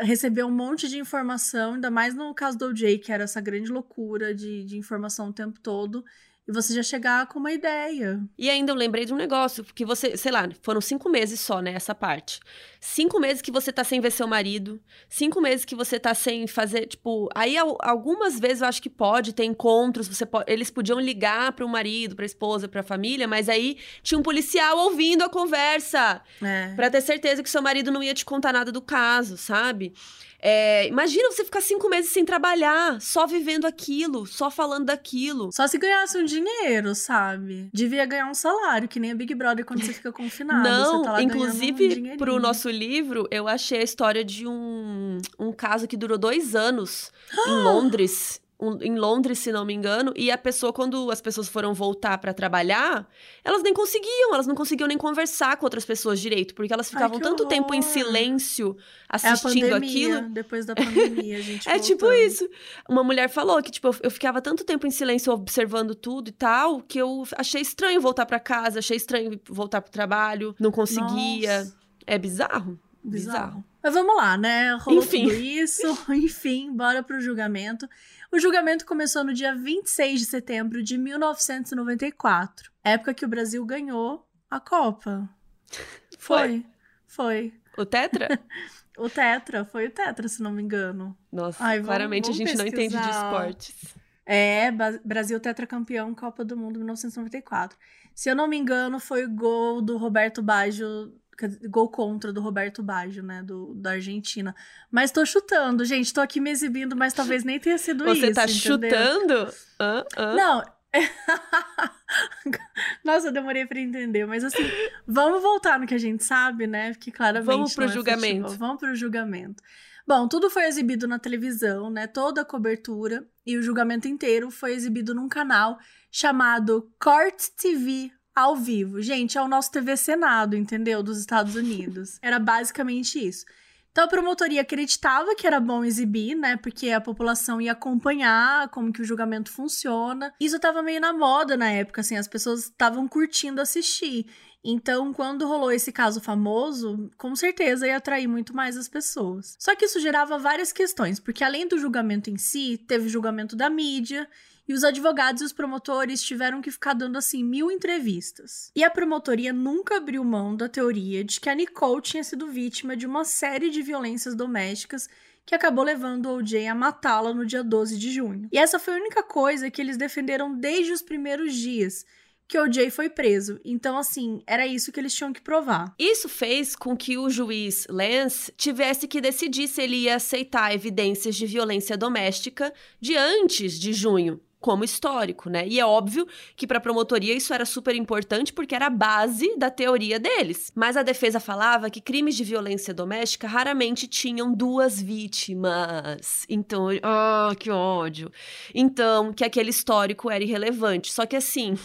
receber um monte de informação, ainda mais no caso do OJ, que era essa grande loucura de, de informação o tempo todo e você já chegar com uma ideia. E ainda eu lembrei de um negócio, que você, sei lá, foram cinco meses só, né, essa parte. Cinco meses que você tá sem ver seu marido, cinco meses que você tá sem fazer, tipo, aí algumas vezes eu acho que pode ter encontros, você pode, eles podiam ligar para o marido, para a esposa, para a família, mas aí tinha um policial ouvindo a conversa, é. para ter certeza que seu marido não ia te contar nada do caso, sabe? É, imagina você ficar cinco meses sem trabalhar, só vivendo aquilo, só falando daquilo. Só se ganhasse um dinheiro, sabe? Devia ganhar um salário, que nem a Big Brother quando você fica confinado. Não, tá inclusive, um pro nosso livro, eu achei a história de um, um caso que durou dois anos em Londres um, em Londres, se não me engano, e a pessoa, quando as pessoas foram voltar para trabalhar, elas nem conseguiam, elas não conseguiam nem conversar com outras pessoas direito, porque elas ficavam Ai, tanto horror. tempo em silêncio assistindo é a pandemia, aquilo. Depois da pandemia, a gente. é tipo isso. Uma mulher falou que, tipo, eu, eu ficava tanto tempo em silêncio observando tudo e tal, que eu achei estranho voltar para casa, achei estranho voltar pro trabalho, não conseguia. Nossa. É bizarro. Bizarro. bizarro. Mas vamos lá, né? Rolou Enfim. isso. Enfim, bora pro julgamento. O julgamento começou no dia 26 de setembro de 1994, época que o Brasil ganhou a Copa. Foi. Foi. O Tetra? o Tetra, foi o Tetra, se não me engano. Nossa, Ai, claramente vamos, vamos a gente pesquisar. não entende de esportes. É, Brasil tetracampeão Copa do Mundo 1994. Se eu não me engano, foi o gol do Roberto Baggio gol contra do Roberto Baggio, né, do, da Argentina. Mas tô chutando, gente, tô aqui me exibindo, mas talvez nem tenha sido Você isso, tá entendeu? chutando? Uh, uh. Não. Nossa, eu demorei para entender, mas assim, vamos voltar no que a gente sabe, né? Porque claramente Vamos pro é julgamento. Futebol. Vamos pro julgamento. Bom, tudo foi exibido na televisão, né? Toda a cobertura e o julgamento inteiro foi exibido num canal chamado Court TV ao vivo. Gente, é o nosso TV Senado, entendeu? Dos Estados Unidos. Era basicamente isso. Então a promotoria acreditava que era bom exibir, né? Porque a população ia acompanhar como que o julgamento funciona. Isso tava meio na moda na época, assim, as pessoas estavam curtindo assistir. Então, quando rolou esse caso famoso, com certeza ia atrair muito mais as pessoas. Só que isso gerava várias questões, porque além do julgamento em si, teve o julgamento da mídia e os advogados e os promotores tiveram que ficar dando assim mil entrevistas. E a promotoria nunca abriu mão da teoria de que a Nicole tinha sido vítima de uma série de violências domésticas que acabou levando o OJ a matá-la no dia 12 de junho. E essa foi a única coisa que eles defenderam desde os primeiros dias que o Jay foi preso. Então, assim, era isso que eles tinham que provar. Isso fez com que o juiz Lance tivesse que decidir se ele ia aceitar evidências de violência doméstica de antes de junho como histórico, né? E é óbvio que para a promotoria isso era super importante porque era a base da teoria deles. Mas a defesa falava que crimes de violência doméstica raramente tinham duas vítimas. Então, ah, oh, que ódio. Então, que aquele histórico era irrelevante. Só que assim,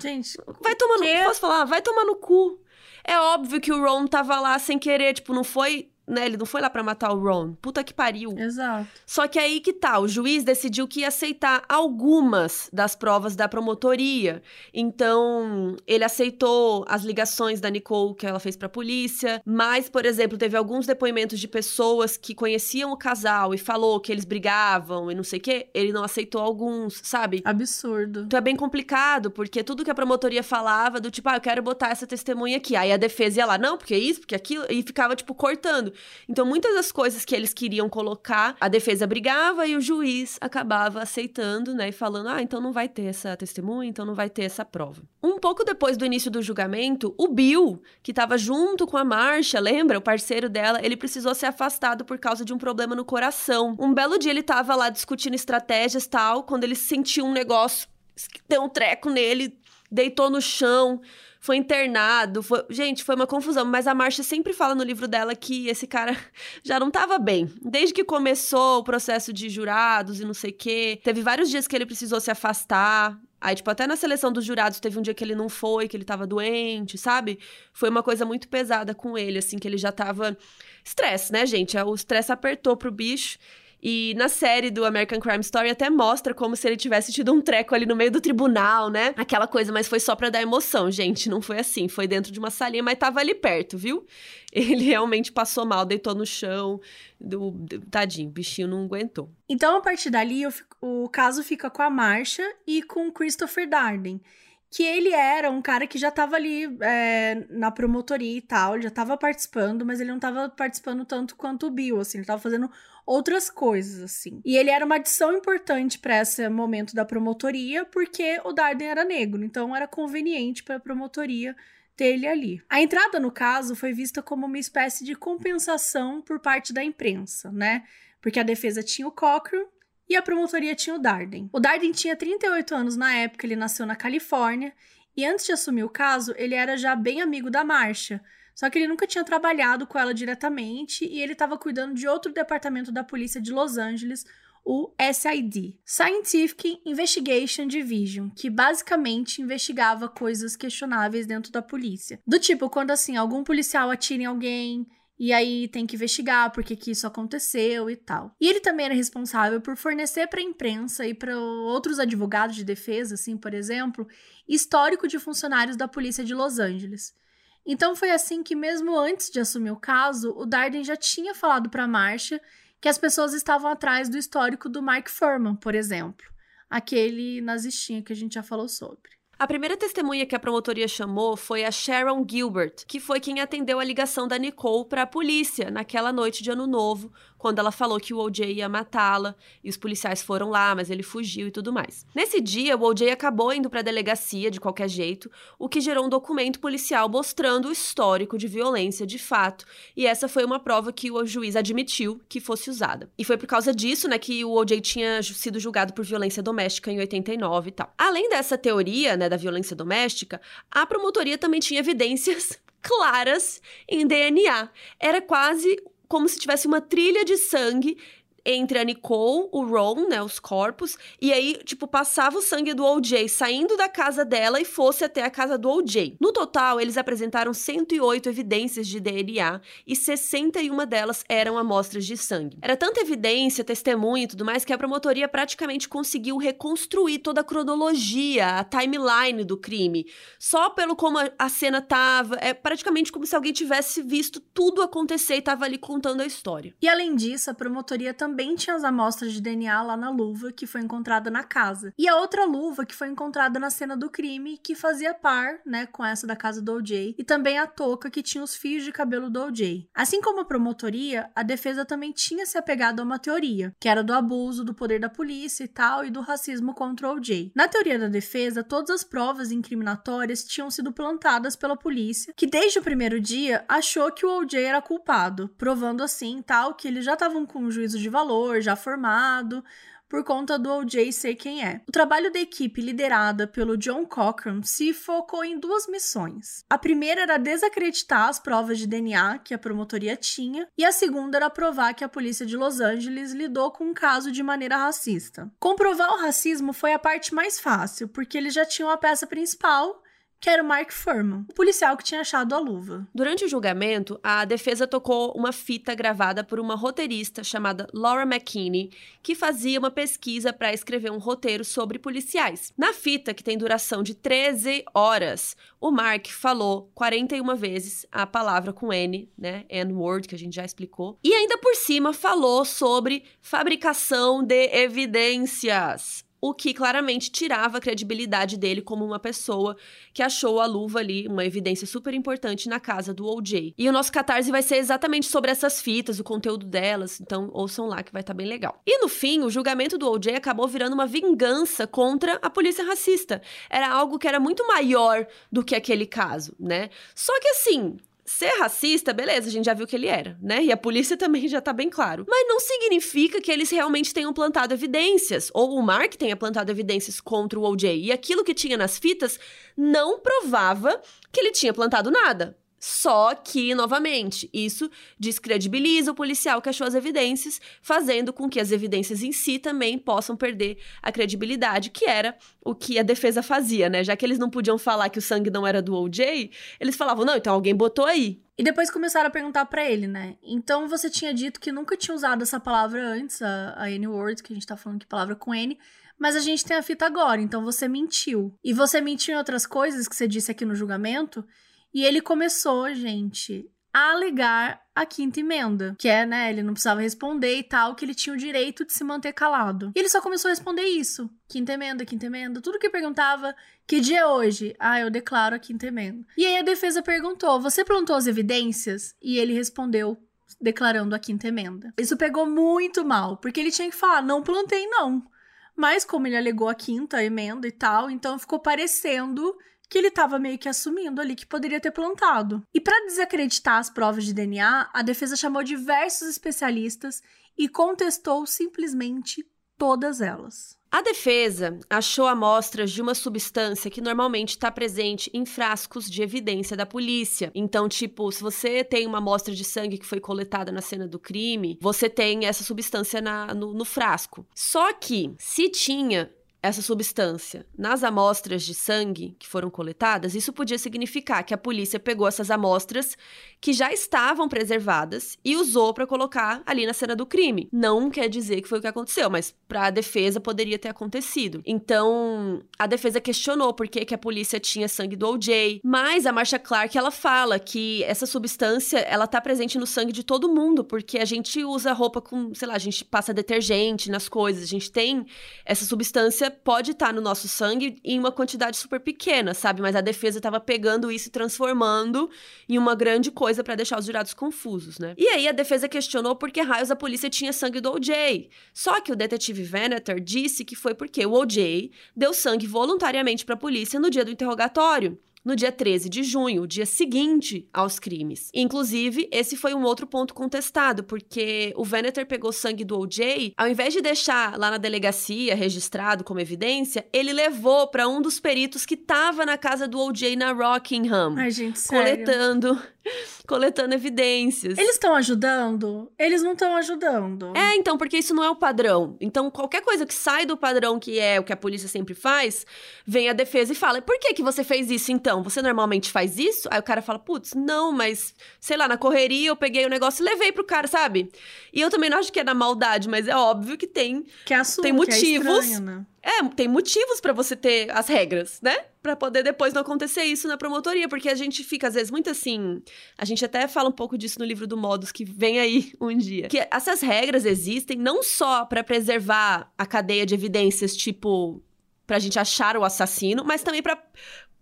gente, vai tomar no, posso falar? Vai tomar no cu. É óbvio que o Ron tava lá sem querer, tipo, não foi né? Ele não foi lá para matar o Ron. Puta que pariu. Exato. Só que aí que tá, o juiz decidiu que ia aceitar algumas das provas da promotoria. Então, ele aceitou as ligações da Nicole que ela fez pra polícia, mas, por exemplo, teve alguns depoimentos de pessoas que conheciam o casal e falou que eles brigavam e não sei o quê. Ele não aceitou alguns, sabe? Absurdo. Então é bem complicado, porque tudo que a promotoria falava do tipo, ah, eu quero botar essa testemunha aqui. Aí a defesa ia lá, não, porque isso, porque aquilo, e ficava, tipo, cortando. Então, muitas das coisas que eles queriam colocar, a defesa brigava e o juiz acabava aceitando, né? E falando, ah, então não vai ter essa testemunha, então não vai ter essa prova. Um pouco depois do início do julgamento, o Bill, que estava junto com a Marcia, lembra? O parceiro dela, ele precisou ser afastado por causa de um problema no coração. Um belo dia ele estava lá discutindo estratégias tal, quando ele sentiu um negócio, deu um treco nele, deitou no chão foi internado. Foi... Gente, foi uma confusão. Mas a Marcia sempre fala no livro dela que esse cara já não tava bem. Desde que começou o processo de jurados e não sei o quê. Teve vários dias que ele precisou se afastar. Aí, tipo, até na seleção dos jurados teve um dia que ele não foi, que ele tava doente, sabe? Foi uma coisa muito pesada com ele, assim, que ele já tava. Estresse, né, gente? O estresse apertou pro bicho. E na série do American Crime Story até mostra como se ele tivesse tido um treco ali no meio do tribunal, né? Aquela coisa, mas foi só pra dar emoção, gente. Não foi assim. Foi dentro de uma salinha, mas tava ali perto, viu? Ele realmente passou mal, deitou no chão. Do, do tadinho, o bichinho não aguentou. Então, a partir dali, o, o caso fica com a Marcia e com Christopher Darden que ele era um cara que já tava ali é, na promotoria e tal, ele já tava participando, mas ele não tava participando tanto quanto o Bill, assim, ele tava fazendo outras coisas, assim. E ele era uma adição importante para esse momento da promotoria, porque o Darden era negro, então era conveniente para a promotoria ter ele ali. A entrada no caso foi vista como uma espécie de compensação por parte da imprensa, né? Porque a defesa tinha o Cochrane e a promotoria tinha o Darden. O Darden tinha 38 anos na época, ele nasceu na Califórnia, e antes de assumir o caso, ele era já bem amigo da Marcia. Só que ele nunca tinha trabalhado com ela diretamente e ele estava cuidando de outro departamento da polícia de Los Angeles, o SID, Scientific Investigation Division, que basicamente investigava coisas questionáveis dentro da polícia. Do tipo, quando assim, algum policial atira em alguém, e aí tem que investigar por que, que isso aconteceu e tal. E ele também era responsável por fornecer para a imprensa e para outros advogados de defesa, assim, por exemplo, histórico de funcionários da polícia de Los Angeles. Então foi assim que mesmo antes de assumir o caso, o Darden já tinha falado para Marcia que as pessoas estavam atrás do histórico do Mark Furman, por exemplo, aquele nazistinho que a gente já falou sobre. A primeira testemunha que a promotoria chamou foi a Sharon Gilbert, que foi quem atendeu a ligação da Nicole para a polícia naquela noite de Ano Novo, quando ela falou que o OJ ia matá-la e os policiais foram lá, mas ele fugiu e tudo mais. Nesse dia, o OJ acabou indo para a delegacia de qualquer jeito, o que gerou um documento policial mostrando o histórico de violência de fato, e essa foi uma prova que o juiz admitiu que fosse usada. E foi por causa disso, né, que o OJ tinha sido julgado por violência doméstica em 89 e tal. Além dessa teoria, né, da violência doméstica, a promotoria também tinha evidências claras em DNA. Era quase como se tivesse uma trilha de sangue entre a Nicole, o Ron, né, os corpos, e aí, tipo, passava o sangue do OJ saindo da casa dela e fosse até a casa do OJ. No total, eles apresentaram 108 evidências de DNA e 61 delas eram amostras de sangue. Era tanta evidência, testemunha e tudo mais que a promotoria praticamente conseguiu reconstruir toda a cronologia, a timeline do crime. Só pelo como a cena tava, é praticamente como se alguém tivesse visto tudo acontecer e tava ali contando a história. E além disso, a promotoria também também tinha as amostras de DNA lá na luva que foi encontrada na casa. E a outra luva que foi encontrada na cena do crime, que fazia par, né, com essa da casa do OJ, e também a touca que tinha os fios de cabelo do OJ. Assim como a promotoria, a defesa também tinha se apegado a uma teoria, que era do abuso do poder da polícia e tal, e do racismo contra o OJ. Na teoria da defesa, todas as provas incriminatórias tinham sido plantadas pela polícia, que desde o primeiro dia achou que o OJ era culpado, provando assim tal que eles já estavam com um juízo de valor valor já formado por conta do OJ ser quem é. O trabalho da equipe liderada pelo John Cochran se focou em duas missões. A primeira era desacreditar as provas de DNA que a promotoria tinha, e a segunda era provar que a polícia de Los Angeles lidou com o caso de maneira racista. Comprovar o racismo foi a parte mais fácil, porque eles já tinham a peça principal que era o Mark Furman, o policial que tinha achado a luva. Durante o julgamento, a defesa tocou uma fita gravada por uma roteirista chamada Laura McKinney, que fazia uma pesquisa para escrever um roteiro sobre policiais. Na fita, que tem duração de 13 horas, o Mark falou 41 vezes a palavra com N, né? N-word, que a gente já explicou. E ainda por cima falou sobre fabricação de evidências o que claramente tirava a credibilidade dele como uma pessoa que achou a luva ali, uma evidência super importante na casa do OJ. E o nosso catarse vai ser exatamente sobre essas fitas, o conteúdo delas, então ouçam lá que vai estar tá bem legal. E no fim, o julgamento do OJ acabou virando uma vingança contra a polícia racista. Era algo que era muito maior do que aquele caso, né? Só que assim, Ser racista, beleza, a gente já viu que ele era, né? E a polícia também já tá bem claro. Mas não significa que eles realmente tenham plantado evidências, ou o Mark tenha plantado evidências contra o OJ. E aquilo que tinha nas fitas não provava que ele tinha plantado nada. Só que, novamente, isso descredibiliza o policial que achou as evidências, fazendo com que as evidências em si também possam perder a credibilidade, que era o que a defesa fazia, né? Já que eles não podiam falar que o sangue não era do OJ, eles falavam, não, então alguém botou aí. E depois começaram a perguntar para ele, né? Então você tinha dito que nunca tinha usado essa palavra antes, a, a N-word, que a gente tá falando que palavra com N, mas a gente tem a fita agora, então você mentiu. E você mentiu em outras coisas que você disse aqui no julgamento. E ele começou, gente, a alegar a quinta emenda, que é, né, ele não precisava responder e tal, que ele tinha o direito de se manter calado. E ele só começou a responder isso. Quinta emenda, quinta emenda, tudo que perguntava, que dia é hoje? Ah, eu declaro a quinta emenda. E aí a defesa perguntou: "Você plantou as evidências?" E ele respondeu declarando a quinta emenda. Isso pegou muito mal, porque ele tinha que falar: "Não plantei não". Mas como ele alegou a quinta emenda e tal, então ficou parecendo que ele estava meio que assumindo ali que poderia ter plantado. E para desacreditar as provas de DNA, a defesa chamou diversos especialistas e contestou simplesmente todas elas. A defesa achou amostras de uma substância que normalmente está presente em frascos de evidência da polícia. Então, tipo, se você tem uma amostra de sangue que foi coletada na cena do crime, você tem essa substância na, no, no frasco. Só que, se tinha essa substância nas amostras de sangue que foram coletadas, isso podia significar que a polícia pegou essas amostras que já estavam preservadas e usou para colocar ali na cena do crime. Não quer dizer que foi o que aconteceu, mas para a defesa poderia ter acontecido. Então, a defesa questionou por que, que a polícia tinha sangue do OJ, mas a Marsha Clark ela fala que essa substância ela tá presente no sangue de todo mundo, porque a gente usa roupa com, sei lá, a gente passa detergente nas coisas, a gente tem essa substância pode estar tá no nosso sangue em uma quantidade super pequena, sabe? Mas a defesa estava pegando isso e transformando em uma grande coisa para deixar os jurados confusos, né? E aí a defesa questionou por que raios a polícia tinha sangue do OJ. Só que o detetive Venator disse que foi porque o OJ deu sangue voluntariamente para a polícia no dia do interrogatório no dia 13 de junho, o dia seguinte aos crimes. Inclusive, esse foi um outro ponto contestado, porque o Veneter pegou sangue do OJ, ao invés de deixar lá na delegacia registrado como evidência, ele levou para um dos peritos que estava na casa do OJ na Rockingham, Ai, gente, sério? coletando coletando evidências. Eles estão ajudando? Eles não estão ajudando. É, então, porque isso não é o padrão. Então, qualquer coisa que sai do padrão, que é o que a polícia sempre faz, vem a defesa e fala: por que, que você fez isso então? Você normalmente faz isso? Aí o cara fala: putz, não, mas sei lá, na correria eu peguei o negócio e levei pro cara, sabe? E eu também não acho que é na maldade, mas é óbvio que tem, que é assunto, tem motivos. Que é estranho, né? É, tem motivos para você ter as regras, né? Para poder depois não acontecer isso na promotoria, porque a gente fica às vezes muito assim, a gente até fala um pouco disso no livro do Modus que vem aí um dia. Que essas regras existem não só para preservar a cadeia de evidências, tipo, pra gente achar o assassino, mas também para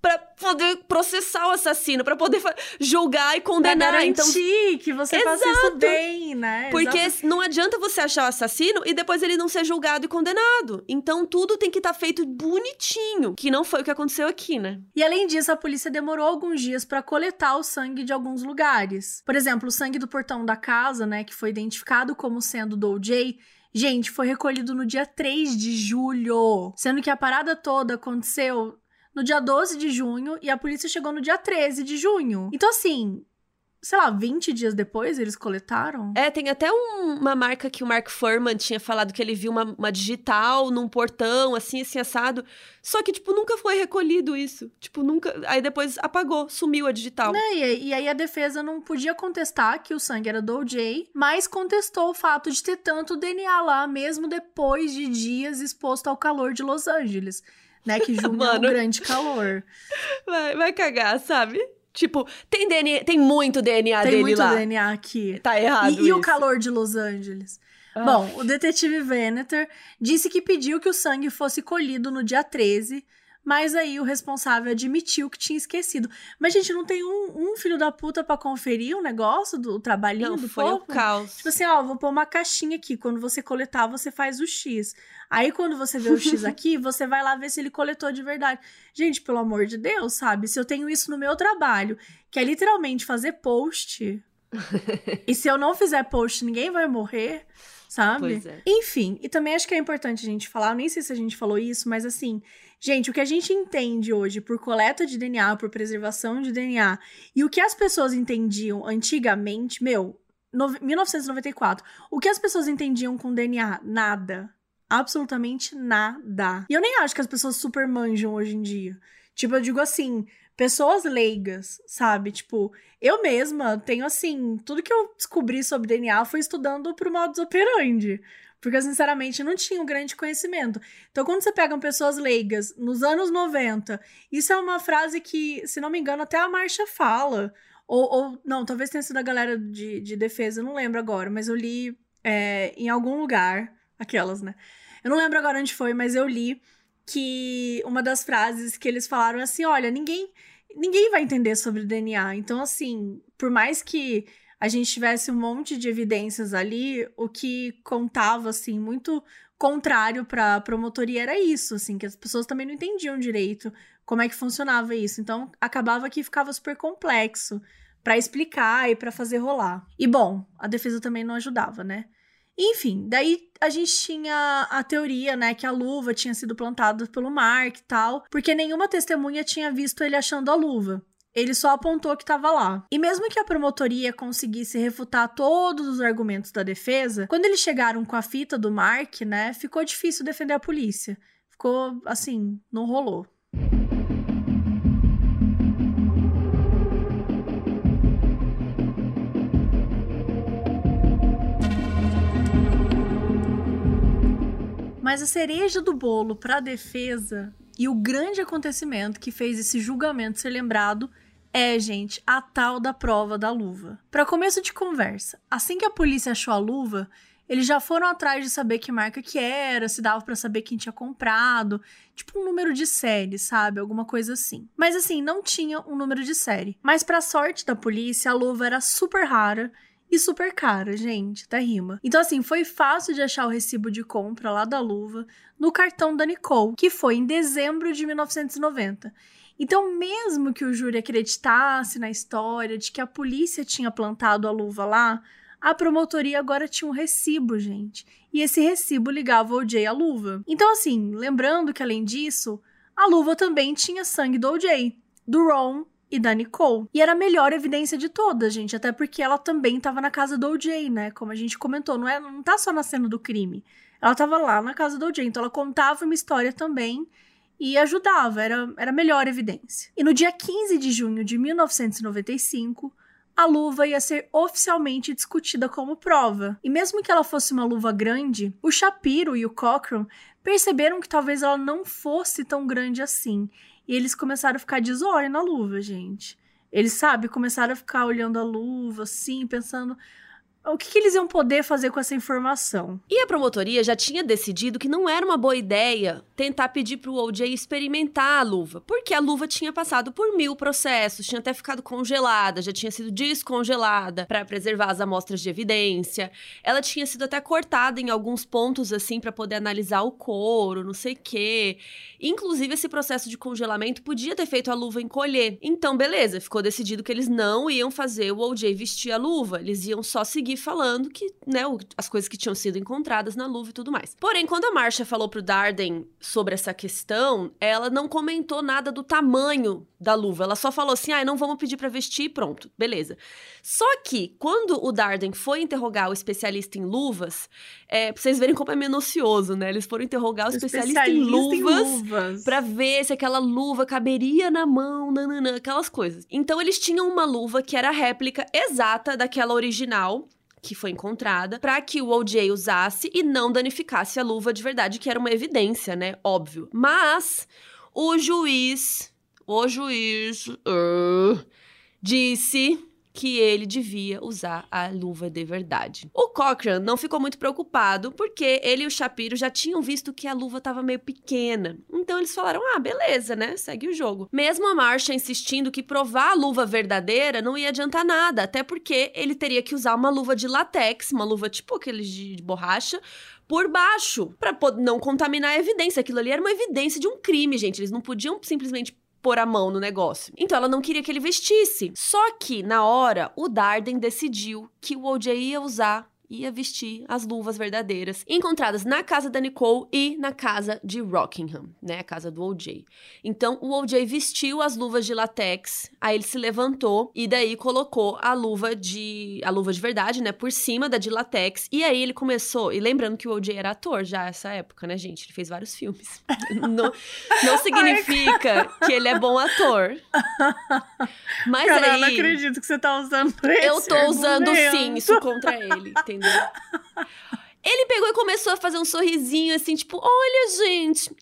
para poder processar o assassino, para poder julgar e condenar. Pra então que você Exato. faça isso bem, né? Porque Exato. não adianta você achar o assassino e depois ele não ser julgado e condenado. Então tudo tem que estar tá feito bonitinho, que não foi o que aconteceu aqui, né? E além disso, a polícia demorou alguns dias para coletar o sangue de alguns lugares. Por exemplo, o sangue do portão da casa, né, que foi identificado como sendo do OJ, Gente, foi recolhido no dia 3 de julho. Sendo que a parada toda aconteceu no dia 12 de junho e a polícia chegou no dia 13 de junho. Então, assim, sei lá, 20 dias depois eles coletaram? É, tem até um, uma marca que o Mark Furman tinha falado que ele viu uma, uma, digital num portão, assim, assim, assado. Só que, tipo, nunca foi recolhido isso. Tipo, nunca. Aí depois apagou, sumiu a digital. Né? E, e aí a defesa não podia contestar que o sangue era do OJ, mas contestou o fato de ter tanto DNA lá, mesmo depois de dias exposto ao calor de Los Angeles né? Que junho Mano, é um grande calor. Vai, vai cagar, sabe? Tipo, tem DNA, tem muito DNA tem dele muito lá. Tem muito DNA aqui. Tá errado E, e o calor de Los Angeles? Ah. Bom, o detetive Veneter disse que pediu que o sangue fosse colhido no dia 13, mas aí o responsável admitiu que tinha esquecido. Mas, gente, não tem um, um filho da puta pra conferir o negócio do trabalhinho não, do foi povo? o caos. Tipo assim, ó, vou pôr uma caixinha aqui. Quando você coletar, você faz o X. Aí, quando você vê o X aqui, você vai lá ver se ele coletou de verdade. Gente, pelo amor de Deus, sabe? Se eu tenho isso no meu trabalho, que é literalmente fazer post... e se eu não fizer post, ninguém vai morrer sabe? É. Enfim, e também acho que é importante a gente falar, nem sei se a gente falou isso, mas assim, gente, o que a gente entende hoje por coleta de DNA, por preservação de DNA, e o que as pessoas entendiam antigamente, meu, no, 1994, o que as pessoas entendiam com DNA? Nada. Absolutamente nada. E eu nem acho que as pessoas super manjam hoje em dia. Tipo, eu digo assim, pessoas leigas, sabe? Tipo, eu mesma tenho assim, tudo que eu descobri sobre DNA foi estudando pro modus operandi. Porque eu, sinceramente, não tinha um grande conhecimento. Então, quando você pega pessoas leigas nos anos 90, isso é uma frase que, se não me engano, até a Marcha fala. Ou, ou não, talvez tenha sido a galera de, de defesa, eu não lembro agora, mas eu li é, em algum lugar, aquelas, né? Eu não lembro agora onde foi, mas eu li que uma das frases que eles falaram é assim: olha, ninguém ninguém vai entender sobre DNA. Então, assim, por mais que a gente tivesse um monte de evidências ali, o que contava, assim, muito contrário para a promotoria era isso, assim, que as pessoas também não entendiam direito como é que funcionava isso. Então, acabava que ficava super complexo para explicar e para fazer rolar. E bom, a defesa também não ajudava, né? Enfim, daí a gente tinha a teoria, né, que a luva tinha sido plantada pelo Mark e tal, porque nenhuma testemunha tinha visto ele achando a luva. Ele só apontou que estava lá. E mesmo que a promotoria conseguisse refutar todos os argumentos da defesa, quando eles chegaram com a fita do Mark, né, ficou difícil defender a polícia. Ficou assim, não rolou. Mas a cereja do bolo para a defesa e o grande acontecimento que fez esse julgamento ser lembrado é, gente, a tal da prova da luva. Para começo de conversa, assim que a polícia achou a luva, eles já foram atrás de saber que marca que era, se dava para saber quem tinha comprado, tipo um número de série, sabe? Alguma coisa assim. Mas assim, não tinha um número de série. Mas para sorte da polícia, a luva era super rara e super cara, gente, até rima. Então, assim, foi fácil de achar o recibo de compra lá da luva no cartão da Nicole, que foi em dezembro de 1990. Então, mesmo que o júri acreditasse na história de que a polícia tinha plantado a luva lá, a promotoria agora tinha um recibo, gente. E esse recibo ligava o OJ à luva. Então, assim, lembrando que além disso, a luva também tinha sangue do OJ, do Ron e da Nicole. E era a melhor evidência de todas, gente, até porque ela também estava na casa do OJ, né? Como a gente comentou, não é, não tá só na cena do crime. Ela estava lá na casa do OJ, então ela contava uma história também e ajudava, era, era melhor evidência. E no dia 15 de junho de 1995, a luva ia ser oficialmente discutida como prova. E mesmo que ela fosse uma luva grande, o Shapiro e o Cochran perceberam que talvez ela não fosse tão grande assim e eles começaram a ficar de zóio na luva, gente. Eles, sabe, começaram a ficar olhando a luva, assim, pensando: o que, que, eles iam poder fazer com essa informação? E a promotoria já tinha decidido que não era uma boa ideia tentar pedir pro OJ experimentar a luva, porque a luva tinha passado por mil processos, tinha até ficado congelada, já tinha sido descongelada para preservar as amostras de evidência. Ela tinha sido até cortada em alguns pontos assim para poder analisar o couro, não sei o quê. Inclusive esse processo de congelamento podia ter feito a luva encolher. Então, beleza, ficou decidido que eles não iam fazer o OJ vestir a luva, eles iam só seguir falando que, né, as coisas que tinham sido encontradas na luva e tudo mais. Porém, quando a Marcia falou pro Darden sobre essa questão, ela não comentou nada do tamanho da luva. Ela só falou assim: ah, não vamos pedir para vestir pronto. Beleza. Só que, quando o Darden foi interrogar o especialista em luvas, é, pra vocês verem como é minucioso, né? Eles foram interrogar o, o especialista, especialista, em luvas, luvas. para ver se aquela luva caberia na mão, nananã, aquelas coisas. Então, eles tinham uma luva que era a réplica exata daquela original que foi encontrada para que o OJ usasse e não danificasse a luva de verdade, que era uma evidência, né? Óbvio. Mas o juiz, o juiz uh, disse que ele devia usar a luva de verdade. O Cochran não ficou muito preocupado porque ele e o Shapiro já tinham visto que a luva estava meio pequena. Então eles falaram: "Ah, beleza, né? Segue o jogo". Mesmo a Marcia insistindo que provar a luva verdadeira não ia adiantar nada, até porque ele teria que usar uma luva de latex, uma luva tipo aqueles de, de borracha, por baixo, para não contaminar a evidência. Aquilo ali era uma evidência de um crime, gente. Eles não podiam simplesmente pôr a mão no negócio. Então ela não queria que ele vestisse. Só que, na hora, o Darden decidiu que o OJ ia usar ia vestir as luvas verdadeiras, encontradas na casa da Nicole e na casa de Rockingham, né, a casa do OJ. Então, o OJ vestiu as luvas de latex, aí ele se levantou e daí colocou a luva de a luva de verdade, né, por cima da de latex, e aí ele começou, e lembrando que o OJ era ator já nessa época, né, gente? Ele fez vários filmes. não, não significa que ele é bom ator. Mas Cara, aí. eu não acredito que você tá usando esse Eu tô usando argumento. sim isso contra ele, entendeu? Ele pegou e começou a fazer um sorrisinho assim, tipo, olha, gente.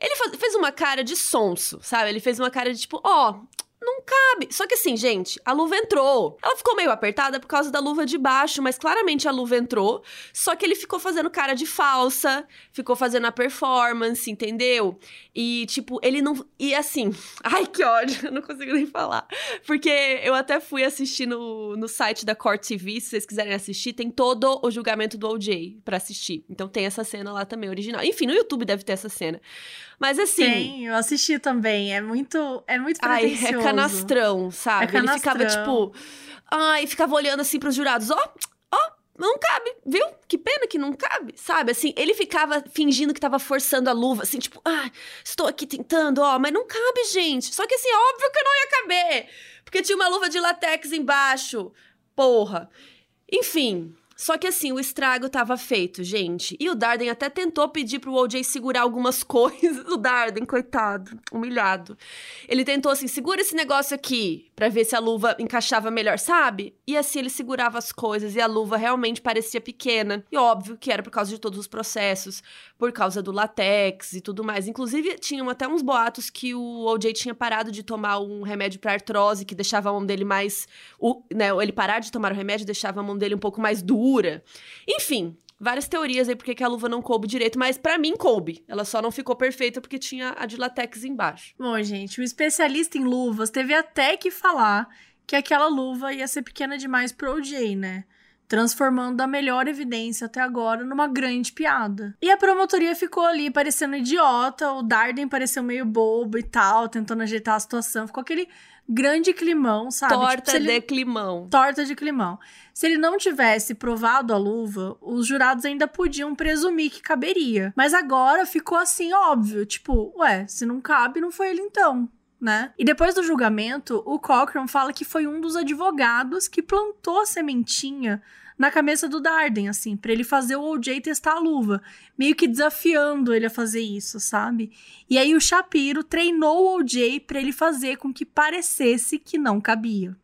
Ele fez uma cara de sonso, sabe? Ele fez uma cara de tipo, ó, não cabe. Só que assim, gente, a luva entrou. Ela ficou meio apertada por causa da luva de baixo, mas claramente a luva entrou. Só que ele ficou fazendo cara de falsa, ficou fazendo a performance, entendeu? E, tipo, ele não. E assim, ai que ódio, eu não consigo nem falar. Porque eu até fui assistir no, no site da Court TV, se vocês quiserem assistir, tem todo o julgamento do OJ pra assistir. Então tem essa cena lá também, original. Enfim, no YouTube deve ter essa cena. Mas assim. Tem, eu assisti também. É muito, é muito Ai, pretencioso. é canastrão, sabe? É Ele ficava canastrão. tipo. Ai, ficava olhando assim pros jurados, ó. Ó, não cabe, viu? Que pena que não cabe, sabe? Assim, ele ficava fingindo que tava forçando a luva, assim, tipo, ah, estou aqui tentando, ó, mas não cabe, gente. Só que assim, óbvio que não ia caber, porque tinha uma luva de latex embaixo. Porra. Enfim, só que assim, o estrago tava feito, gente. E o Darden até tentou pedir pro OJ segurar algumas coisas. O Darden, coitado, humilhado. Ele tentou assim, segura esse negócio aqui, pra ver se a luva encaixava melhor, sabe? E assim ele segurava as coisas e a luva realmente parecia pequena. E óbvio que era por causa de todos os processos, por causa do latex e tudo mais. Inclusive, tinham até uns boatos que o OJ tinha parado de tomar um remédio pra artrose, que deixava a mão dele mais. O, né, ele parar de tomar o remédio deixava a mão dele um pouco mais dura. Enfim. Várias teorias aí porque que a luva não coube direito, mas pra mim coube. Ela só não ficou perfeita porque tinha a de latex embaixo. Bom, gente, o especialista em luvas teve até que falar que aquela luva ia ser pequena demais pro OJ, né? Transformando a melhor evidência até agora numa grande piada. E a promotoria ficou ali parecendo idiota, o Darden pareceu meio bobo e tal, tentando ajeitar a situação. Ficou aquele grande climão, sabe? Tipo, Torta ele- de climão. torta de climão. Se ele não tivesse provado a luva, os jurados ainda podiam presumir que caberia. Mas agora ficou assim óbvio, tipo, ué, se não cabe, não foi ele então. Né? E depois do julgamento, o Cochran fala que foi um dos advogados que plantou a sementinha na cabeça do Darden, assim, pra ele fazer o OJ testar a luva, meio que desafiando ele a fazer isso, sabe? E aí o Shapiro treinou o OJ pra ele fazer com que parecesse que não cabia.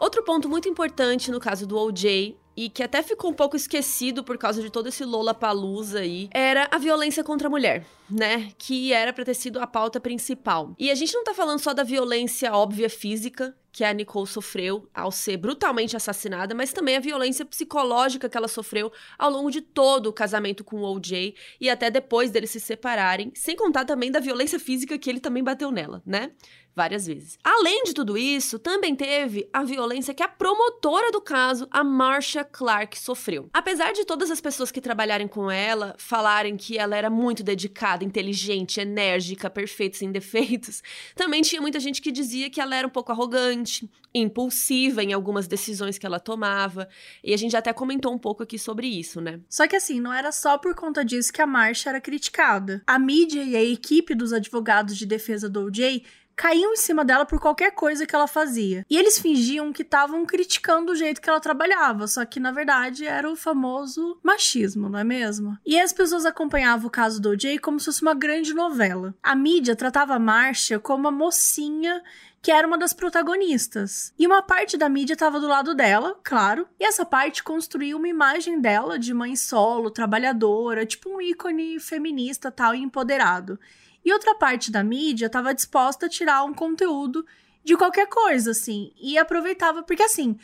Outro ponto muito importante no caso do OJ e que até ficou um pouco esquecido por causa de todo esse Lollapalooza aí, era a violência contra a mulher, né? Que era pra ter sido a pauta principal. E a gente não tá falando só da violência óbvia física que a Nicole sofreu ao ser brutalmente assassinada, mas também a violência psicológica que ela sofreu ao longo de todo o casamento com o OJ e até depois deles se separarem, sem contar também da violência física que ele também bateu nela, né? Várias vezes. Além de tudo isso, também teve a violência que a promotora do caso, a Marcia Clark, sofreu. Apesar de todas as pessoas que trabalharem com ela falarem que ela era muito dedicada, inteligente, enérgica, perfeita, sem defeitos, também tinha muita gente que dizia que ela era um pouco arrogante, impulsiva em algumas decisões que ela tomava. E a gente até comentou um pouco aqui sobre isso, né? Só que assim, não era só por conta disso que a marcha era criticada. A mídia e a equipe dos advogados de defesa do OJ caíam em cima dela por qualquer coisa que ela fazia. E eles fingiam que estavam criticando o jeito que ela trabalhava, só que na verdade era o famoso machismo, não é mesmo? E as pessoas acompanhavam o caso do OJ como se fosse uma grande novela. A mídia tratava a Marcia como a mocinha que era uma das protagonistas. E uma parte da mídia estava do lado dela, claro, e essa parte construiu uma imagem dela de mãe solo, trabalhadora, tipo um ícone feminista tal e empoderado. E outra parte da mídia estava disposta a tirar um conteúdo de qualquer coisa, assim, e aproveitava, porque assim,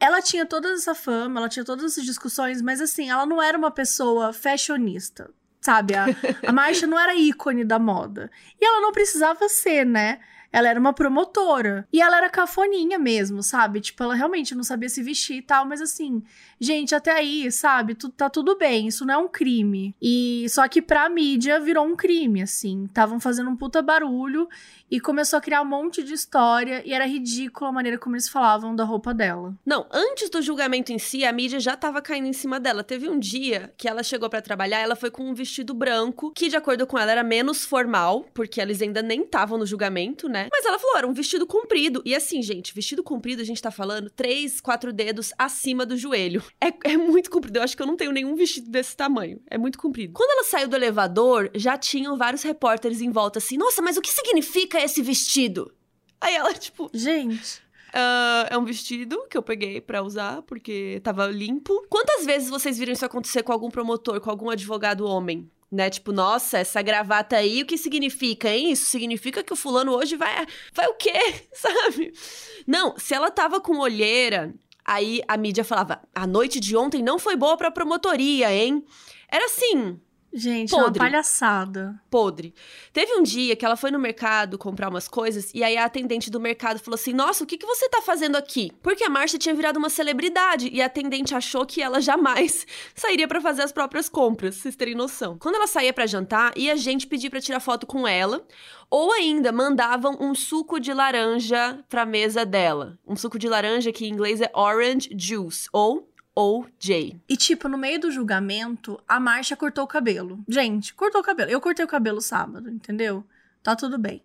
ela tinha toda essa fama, ela tinha todas essas discussões, mas assim, ela não era uma pessoa fashionista, sabe? A, a Marcia não era ícone da moda. E ela não precisava ser, né? Ela era uma promotora. E ela era cafoninha mesmo, sabe? Tipo, ela realmente não sabia se vestir e tal, mas assim, gente, até aí, sabe? Tu, tá tudo bem, isso não é um crime. E só que pra mídia virou um crime, assim. Estavam fazendo um puta barulho e começou a criar um monte de história e era ridículo a maneira como eles falavam da roupa dela. Não, antes do julgamento em si, a mídia já tava caindo em cima dela. Teve um dia que ela chegou para trabalhar, ela foi com um vestido branco, que de acordo com ela era menos formal, porque eles ainda nem estavam no julgamento, né? Mas ela falou, era um vestido comprido. E assim, gente, vestido comprido, a gente tá falando três, quatro dedos acima do joelho. É, é muito comprido. Eu acho que eu não tenho nenhum vestido desse tamanho. É muito comprido. Quando ela saiu do elevador, já tinham vários repórteres em volta assim: nossa, mas o que significa esse vestido? Aí ela, tipo. Gente. Uh, é um vestido que eu peguei para usar porque tava limpo. Quantas vezes vocês viram isso acontecer com algum promotor, com algum advogado homem? Né? Tipo, nossa, essa gravata aí, o que significa, hein? Isso significa que o fulano hoje vai. Vai o quê? Sabe? Não, se ela tava com olheira, aí a mídia falava: a noite de ontem não foi boa pra promotoria, hein? Era assim. Gente, podre. é uma palhaçada. Podre. Teve um dia que ela foi no mercado comprar umas coisas e aí a atendente do mercado falou assim: Nossa, o que, que você tá fazendo aqui? Porque a Marcia tinha virado uma celebridade e a atendente achou que ela jamais sairia para fazer as próprias compras, vocês terem noção. Quando ela saía para jantar, ia gente pedir para tirar foto com ela, ou ainda mandavam um suco de laranja pra mesa dela. Um suco de laranja que em inglês é orange juice, ou Jay. E, tipo, no meio do julgamento, a Marcia cortou o cabelo. Gente, cortou o cabelo. Eu cortei o cabelo sábado, entendeu? Tá tudo bem.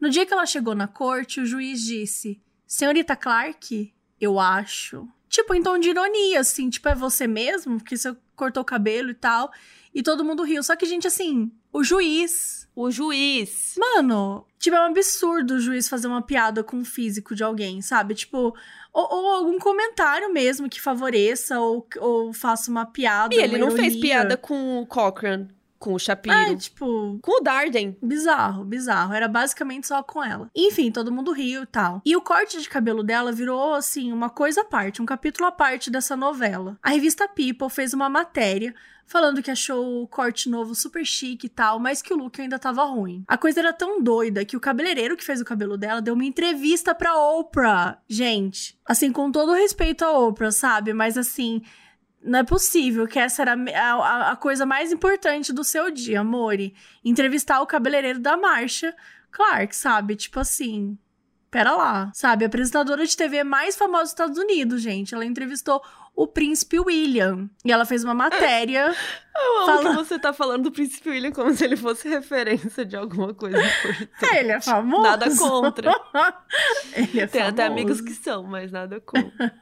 No dia que ela chegou na corte, o juiz disse: Senhorita Clark, eu acho. Tipo, em tom de ironia, assim, tipo, é você mesmo? Porque você cortou o cabelo e tal. E todo mundo riu. Só que, gente, assim, o juiz. O juiz. Mano, tipo, é um absurdo o juiz fazer uma piada com o físico de alguém, sabe? Tipo, ou, ou, algum comentário mesmo que favoreça ou, ou faça uma piada. E ele não ironia. fez piada com o Cochrane. Com o Shapiro. É, tipo. Com o Darden. Bizarro, bizarro. Era basicamente só com ela. Enfim, todo mundo riu e tal. E o corte de cabelo dela virou, assim, uma coisa à parte, um capítulo à parte dessa novela. A revista People fez uma matéria falando que achou o corte novo super chique e tal, mas que o look ainda tava ruim. A coisa era tão doida que o cabeleireiro que fez o cabelo dela deu uma entrevista pra Oprah. Gente, assim, com todo respeito a Oprah, sabe? Mas assim, não é possível que essa era a, a, a, coisa mais importante do seu dia, amore. Entrevistar o cabeleireiro da Marcha Clark, sabe? Tipo assim. Pera lá, sabe? A apresentadora de TV mais famosa dos Estados Unidos, gente. Ela entrevistou o príncipe William. E ela fez uma matéria. Eu amo que você tá falando do príncipe William como se ele fosse referência de alguma coisa importante. É, ele é famoso. Nada contra. ele é Tem famoso. até amigos que são, mas nada contra.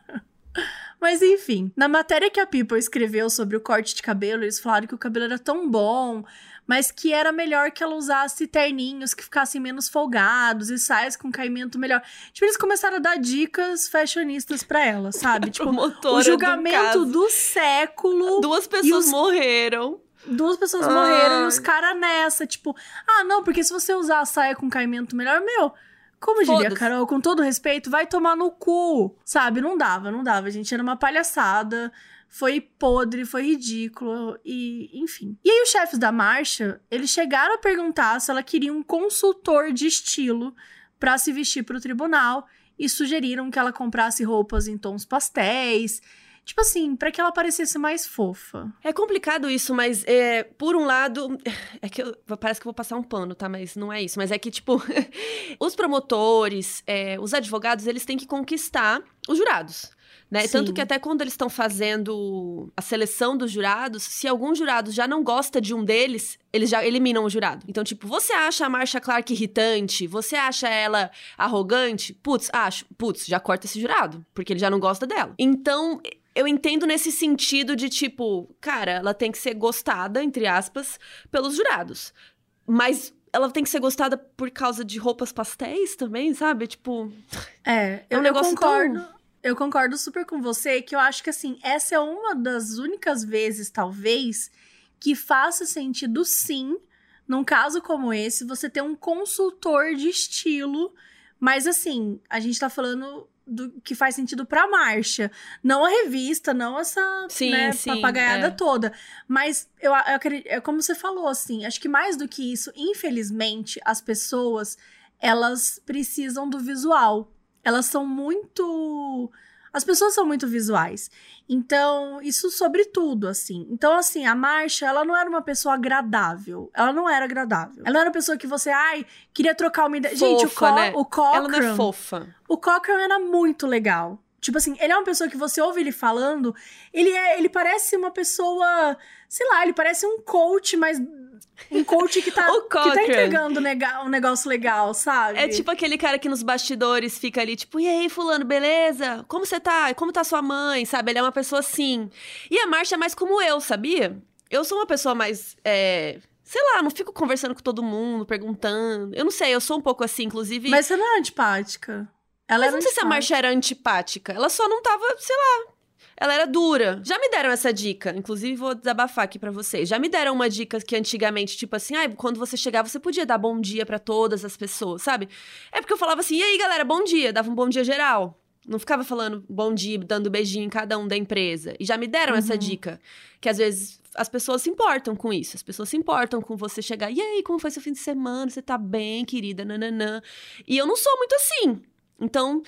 Mas enfim, na matéria que a People escreveu sobre o corte de cabelo, eles falaram que o cabelo era tão bom, mas que era melhor que ela usasse terninhos que ficassem menos folgados e saias com caimento melhor. Tipo, eles começaram a dar dicas fashionistas para ela, sabe? tipo, o julgamento do, do, século. Duas pessoas os... morreram. Duas pessoas Ai. morreram e os caras nessa, tipo, ah, não, porque se você usar a saia com caimento melhor, meu, como diria Carol, com todo respeito, vai tomar no cu. Sabe? Não dava, não dava, gente. Era uma palhaçada. Foi podre, foi ridículo e, enfim. E aí os chefes da marcha, eles chegaram a perguntar se ela queria um consultor de estilo para se vestir para o tribunal e sugeriram que ela comprasse roupas em tons pastéis Tipo assim, para que ela parecesse mais fofa. É complicado isso, mas é, por um lado, é que eu, parece que eu vou passar um pano, tá? Mas não é isso. Mas é que, tipo, os promotores, é, os advogados, eles têm que conquistar os jurados. Né? Tanto que até quando eles estão fazendo a seleção dos jurados, se algum jurado já não gosta de um deles, eles já eliminam o jurado. Então, tipo, você acha a Marsha Clark irritante? Você acha ela arrogante? Putz, acho. Putz, já corta esse jurado, porque ele já não gosta dela. Então, eu entendo nesse sentido de tipo, cara, ela tem que ser gostada, entre aspas, pelos jurados. Mas ela tem que ser gostada por causa de roupas pastéis também, sabe? Tipo. É, é um eu, negócio eu concordo. Tão... Eu concordo super com você que eu acho que assim, essa é uma das únicas vezes, talvez, que faça sentido sim, num caso como esse, você ter um consultor de estilo. Mas assim, a gente tá falando do que faz sentido pra marcha. Não a revista, não essa sim, né, sim, papagaiada é. toda. Mas eu, eu acredito, é como você falou, assim, acho que mais do que isso, infelizmente, as pessoas elas precisam do visual. Elas são muito. As pessoas são muito visuais. Então, isso sobre tudo, assim. Então, assim, a Marcha, ela não era uma pessoa agradável. Ela não era agradável. Ela não era uma pessoa que você, ai, queria trocar uma ideia. Gente, o, Co né? o Cochrane... Ela não é fofa. O Cochrane era muito legal. Tipo assim, ele é uma pessoa que você ouve ele falando, ele é, ele parece uma pessoa, sei lá, ele parece um coach, mas um coach que tá, que tá entregando um negócio legal, sabe? É tipo aquele cara que nos bastidores fica ali, tipo, e aí, fulano, beleza? Como você tá? Como tá sua mãe? Sabe? Ele é uma pessoa assim. E a Marcia é mais como eu, sabia? Eu sou uma pessoa mais. É... Sei lá, não fico conversando com todo mundo, perguntando. Eu não sei, eu sou um pouco assim, inclusive. Mas você não é antipática. Ela Mas não sei se a Marcia era antipática. Ela só não tava, sei lá, ela era dura. Já me deram essa dica. Inclusive, vou desabafar aqui para vocês. Já me deram uma dica que antigamente, tipo assim, ah, quando você chegava, você podia dar bom dia para todas as pessoas, sabe? É porque eu falava assim, e aí, galera, bom dia. Dava um bom dia geral. Não ficava falando bom dia, dando beijinho em cada um da empresa. E já me deram uhum. essa dica. Que às vezes as pessoas se importam com isso. As pessoas se importam com você chegar. E aí, como foi seu fim de semana? Você tá bem, querida? Nananã. E eu não sou muito assim. Então,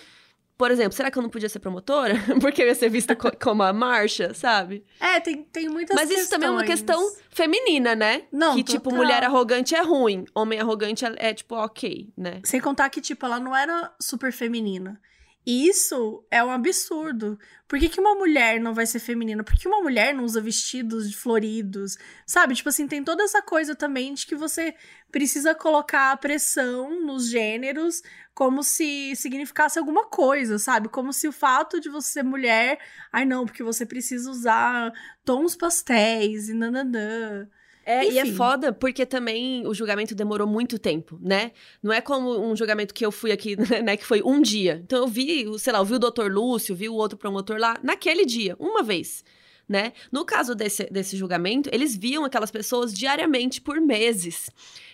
por exemplo, será que eu não podia ser promotora? Porque eu ia ser vista co como a marcha, sabe? É, tem, tem muitas Mas isso questões. também é uma questão feminina, né? Não, Que, tipo, mulher arrogante é ruim. Homem arrogante é, é, tipo, ok, né? Sem contar que, tipo, ela não era super feminina. Isso é um absurdo. Por que, que uma mulher não vai ser feminina? Por que uma mulher não usa vestidos floridos? Sabe? Tipo assim, tem toda essa coisa também de que você precisa colocar a pressão nos gêneros como se significasse alguma coisa, sabe? Como se o fato de você ser mulher. Ai, não, porque você precisa usar tons pastéis e nananã. É, Enfim. e é foda porque também o julgamento demorou muito tempo, né? Não é como um julgamento que eu fui aqui, né, que foi um dia. Então eu vi, sei lá, eu vi o doutor Lúcio, vi o outro promotor lá, naquele dia, uma vez. Né? No caso desse, desse julgamento, eles viam aquelas pessoas diariamente por meses.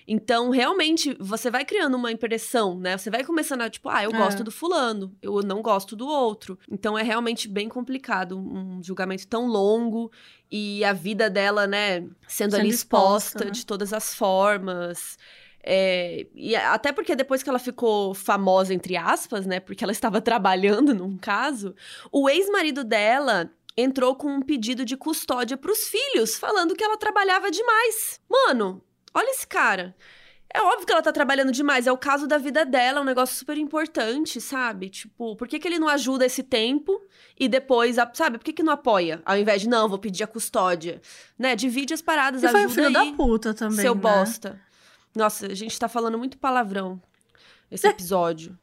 Então, realmente, você vai criando uma impressão, né? Você vai começando a, tipo, ah, eu é. gosto do fulano, eu não gosto do outro. Então, é realmente bem complicado um julgamento tão longo e a vida dela, né, sendo, sendo ali exposta, exposta né? de todas as formas. É, e até porque depois que ela ficou famosa, entre aspas, né? Porque ela estava trabalhando num caso, o ex-marido dela entrou com um pedido de custódia para os filhos, falando que ela trabalhava demais. Mano, Olha esse cara. É óbvio que ela tá trabalhando demais, é o caso da vida dela, é um negócio super importante, sabe? Tipo, por que, que ele não ajuda esse tempo e depois, sabe? Por que, que não apoia? Ao invés de, não, vou pedir a custódia. Né? Divide as paradas, e ajuda foi filho aí, da puta também, Seu né? bosta. Nossa, a gente tá falando muito palavrão esse episódio.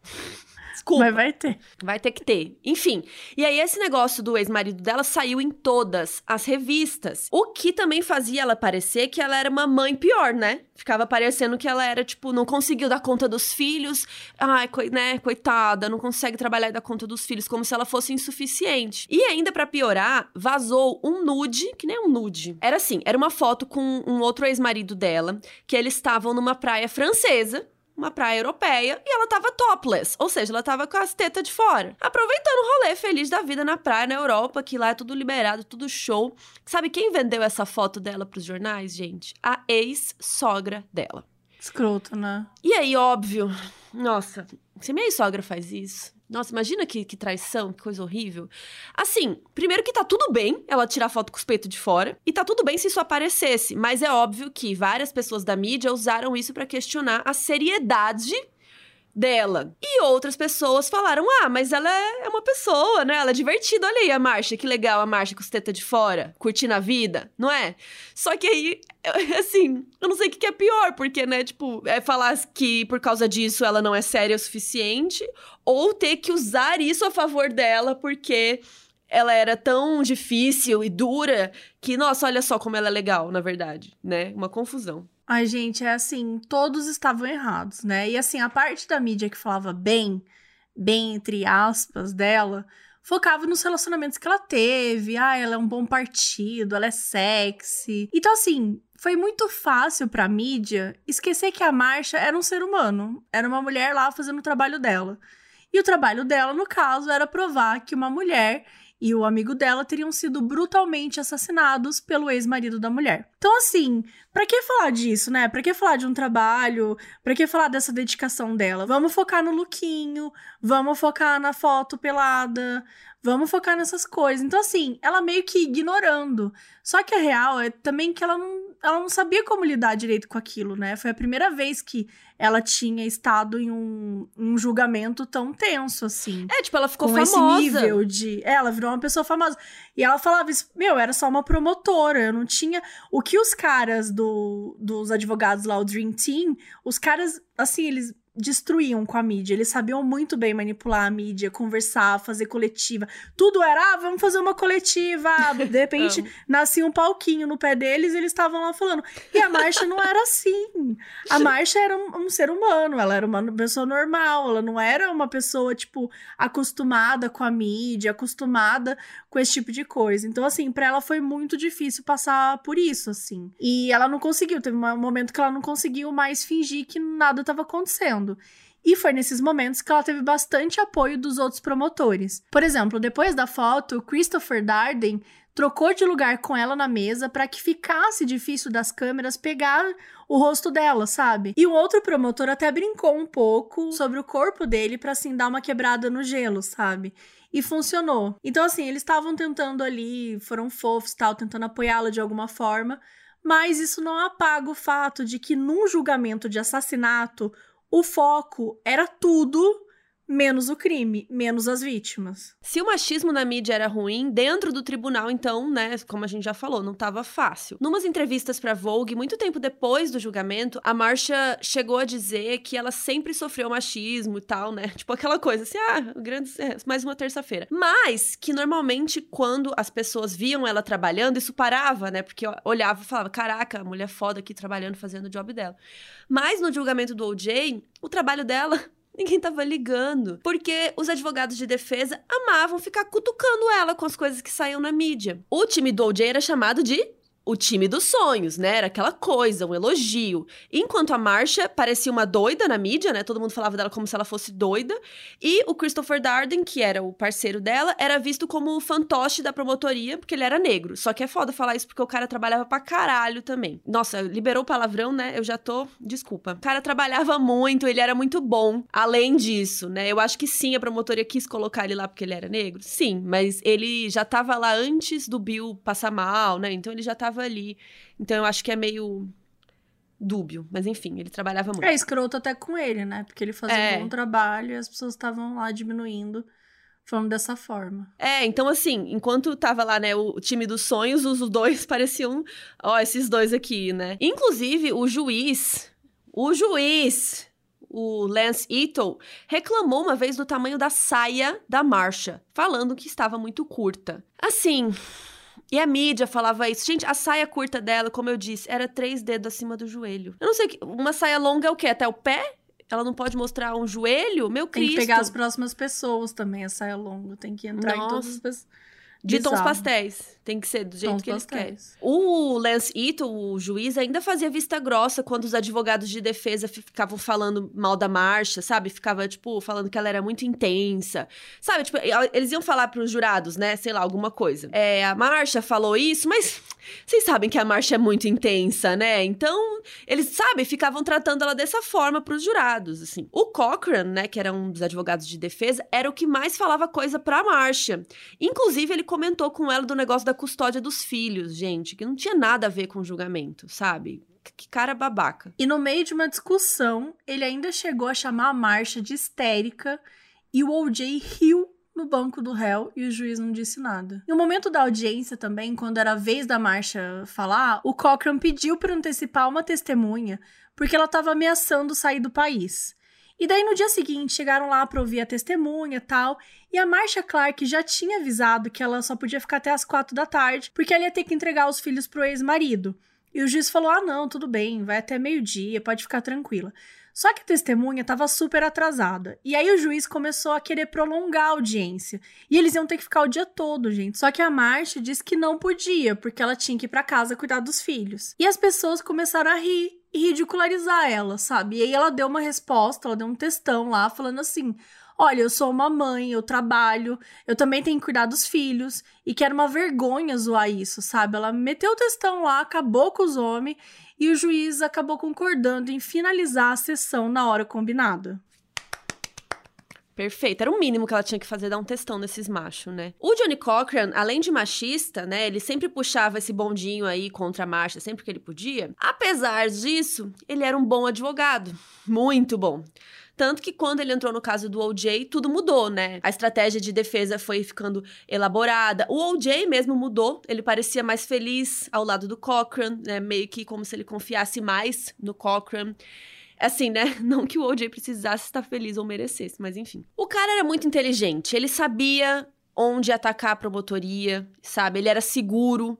Desculpa. Mas vai ter. Vai ter que ter. Enfim. E aí, esse negócio do ex-marido dela saiu em todas as revistas. O que também fazia ela parecer que ela era uma mãe pior, né? Ficava parecendo que ela era, tipo, não conseguiu dar conta dos filhos. Ai, né, coitada, não consegue trabalhar e dar conta dos filhos, como se ela fosse insuficiente. E ainda para piorar, vazou um nude, que nem um nude. Era assim, era uma foto com um outro ex-marido dela, que eles estavam numa praia francesa, uma praia europeia e ela tava topless, ou seja, ela tava com as tetas de fora. Aproveitando o rolê feliz da vida na praia na Europa, que lá é tudo liberado, tudo show. Sabe quem vendeu essa foto dela pros jornais, gente? A ex-sogra dela. Escroto, né? E aí, óbvio, nossa, se minha ex-sogra faz isso, nossa, imagina que, que traição, que coisa horrível. Assim, primeiro que tá tudo bem ela tirar foto com os peitos de fora, e tá tudo bem se isso aparecesse, mas é óbvio que várias pessoas da mídia usaram isso para questionar a seriedade dela. E outras pessoas falaram: ah, mas ela é uma pessoa, né? Ela é divertida. Olha aí a marcha, que legal a marcha com os tetas de fora, curtindo a vida, não é? Só que aí, assim, eu não sei o que é pior, porque, né, tipo, é falar que por causa disso ela não é séria o suficiente, ou ter que usar isso a favor dela porque ela era tão difícil e dura que, nossa, olha só como ela é legal, na verdade, né? Uma confusão. Ai, gente, é assim, todos estavam errados, né? E assim, a parte da mídia que falava bem, bem entre aspas, dela, focava nos relacionamentos que ela teve. Ah, ela é um bom partido, ela é sexy. Então, assim, foi muito fácil pra mídia esquecer que a Marcha era um ser humano. Era uma mulher lá fazendo o trabalho dela. E o trabalho dela, no caso, era provar que uma mulher e o amigo dela teriam sido brutalmente assassinados pelo ex-marido da mulher. Então, assim, para que falar disso, né? Para que falar de um trabalho? Para que falar dessa dedicação dela? Vamos focar no lookinho, vamos focar na foto pelada, vamos focar nessas coisas. Então, assim, ela meio que ignorando. Só que a real é também que ela não, ela não sabia como lidar direito com aquilo, né? Foi a primeira vez que ela tinha estado em um, um julgamento tão tenso, assim. É, tipo, ela ficou com famosa. esse nível de. É, ela virou uma pessoa famosa. E ela falava isso, meu, era só uma promotora, eu não tinha. O que os caras do, dos advogados lá, o Dream Team, os caras, assim, eles destruíam com a mídia. Eles sabiam muito bem manipular a mídia, conversar, fazer coletiva. Tudo era, ah, vamos fazer uma coletiva. De repente, nascia um palquinho no pé deles e eles estavam lá falando. E a Marcha não era assim. A Marcha era um, um, ser humano, ela era uma pessoa normal, ela não era uma pessoa, tipo, acostumada com a mídia, acostumada com esse tipo de coisa. Então, assim, para ela foi muito difícil passar por isso, assim. E ela não conseguiu, teve um momento que ela não conseguiu mais fingir que nada estava acontecendo E foi nesses momentos que ela teve bastante apoio dos outros promotores. Por exemplo, depois da foto, Christopher Darden trocou de lugar com ela na mesa para que ficasse difícil das câmeras pegar o rosto dela, sabe? E um outro promotor até brincou um pouco sobre o corpo dele para assim dar uma quebrada no gelo, sabe? E funcionou. Então assim, eles estavam tentando ali, foram fofos, tal, tentando apoiá-la de alguma forma, mas isso não apaga o fato de que num julgamento de assassinato o foco era tudo menos o crime, menos as vítimas. Se o machismo na mídia era ruim, dentro do tribunal, então, né, como a gente já falou, não estava fácil. Numas entrevistas para Vogue, muito tempo depois do julgamento, a Marcia chegou a dizer que ela sempre sofreu machismo e tal, né? Tipo aquela coisa assim, ah, grande, é, mais uma terça-feira. Mas que normalmente quando as pessoas viam ela trabalhando, isso parava, né? Porque olhava e falava, caraca, mulher foda aqui trabalhando, fazendo o job dela. Mas no julgamento do OJ, o trabalho dela Ninguém tava ligando. Porque os advogados de defesa amavam ficar cutucando ela com as coisas que saíam na mídia. O time do OJ era chamado de o time dos sonhos, né? Era aquela coisa, um elogio. Enquanto a Marcia parecia uma doida na mídia, né? Todo mundo falava dela como se ela fosse doida. E o Christopher Darden, que era o parceiro dela, era visto como o fantoche da promotoria, porque ele era negro. Só que é foda falar isso porque o cara trabalhava pra caralho também. Nossa, liberou palavrão, né? Eu já tô. Desculpa. O cara trabalhava muito, ele era muito bom. Além disso, né? Eu acho que sim, a promotoria quis colocar ele lá porque ele era negro. Sim, mas ele já tava lá antes do Bill passar mal, né? Então ele já tava ali. Então eu acho que é meio dúbio, mas enfim, ele trabalhava muito. É escroto até com ele, né? Porque ele fazia é. um bom trabalho e as pessoas estavam lá diminuindo. Falando dessa forma. É, então assim, enquanto tava lá, né, o time dos sonhos, os dois pareciam, ó, esses dois aqui, né? Inclusive, o juiz, o juiz, o Lance Ito, reclamou uma vez do tamanho da saia da marcha, falando que estava muito curta. Assim, e a mídia falava isso. Gente, a saia curta dela, como eu disse, era três dedos acima do joelho. Eu não sei, uma saia longa é o quê? Até o pé? Ela não pode mostrar um joelho? Meu Cristo. Tem que pegar as próximas pessoas também, a saia longa. Tem que entrar Nossa. em todas as pessoas. De tons pastéis. Tem que ser do jeito tons que eles querem. O Lance Ito, o juiz, ainda fazia vista grossa quando os advogados de defesa ficavam falando mal da marcha, sabe? Ficava, tipo, falando que ela era muito intensa. Sabe? Tipo, eles iam falar pros jurados, né? Sei lá, alguma coisa. É, a marcha falou isso, mas vocês sabem que a marcha é muito intensa, né? Então, eles, sabe, ficavam tratando ela dessa forma pros jurados, assim. O Cochran, né, que era um dos advogados de defesa, era o que mais falava coisa pra marcha. Inclusive, ele comentou com ela do negócio da custódia dos filhos, gente, que não tinha nada a ver com julgamento, sabe? Que cara babaca. E no meio de uma discussão, ele ainda chegou a chamar a marcha de histérica e o OJ riu no banco do réu e o juiz não disse nada. No momento da audiência também, quando era a vez da marcha falar, o Cochran pediu para antecipar uma testemunha porque ela estava ameaçando sair do país. E daí no dia seguinte chegaram lá para ouvir a testemunha tal, e a Marcia Clark já tinha avisado que ela só podia ficar até as quatro da tarde, porque ela ia ter que entregar os filhos pro ex-marido. E o juiz falou: "Ah, não, tudo bem, vai até meio-dia, pode ficar tranquila". Só que a testemunha estava super atrasada. E aí o juiz começou a querer prolongar a audiência. E eles iam ter que ficar o dia todo, gente. Só que a Marcia disse que não podia, porque ela tinha que ir para casa cuidar dos filhos. E as pessoas começaram a rir e ridicularizar ela, sabe? E aí ela deu uma resposta, ela deu um textão lá falando assim: olha, eu sou uma mãe, eu trabalho, eu também tenho que cuidar dos filhos, e que era uma vergonha zoar isso, sabe? Ela meteu o textão lá, acabou com os homens, e o juiz acabou concordando em finalizar a sessão na hora combinada. Perfeito. Era o mínimo que ela tinha que fazer, dar um testão nesses machos, né? O Johnny Cochran, além de machista, né? Ele sempre puxava esse bondinho aí contra a marcha, sempre que ele podia. Apesar disso, ele era um bom advogado. Muito bom. Tanto que quando ele entrou no caso do OJ, tudo mudou, né? A estratégia de defesa foi ficando elaborada. O OJ mesmo mudou, ele parecia mais feliz ao lado do Cochran, né? Meio que como se ele confiasse mais no Cochran. Assim, né? Não que o OJ precisasse estar feliz ou merecesse, mas enfim. O cara era muito inteligente, ele sabia onde atacar a promotoria, sabe? Ele era seguro,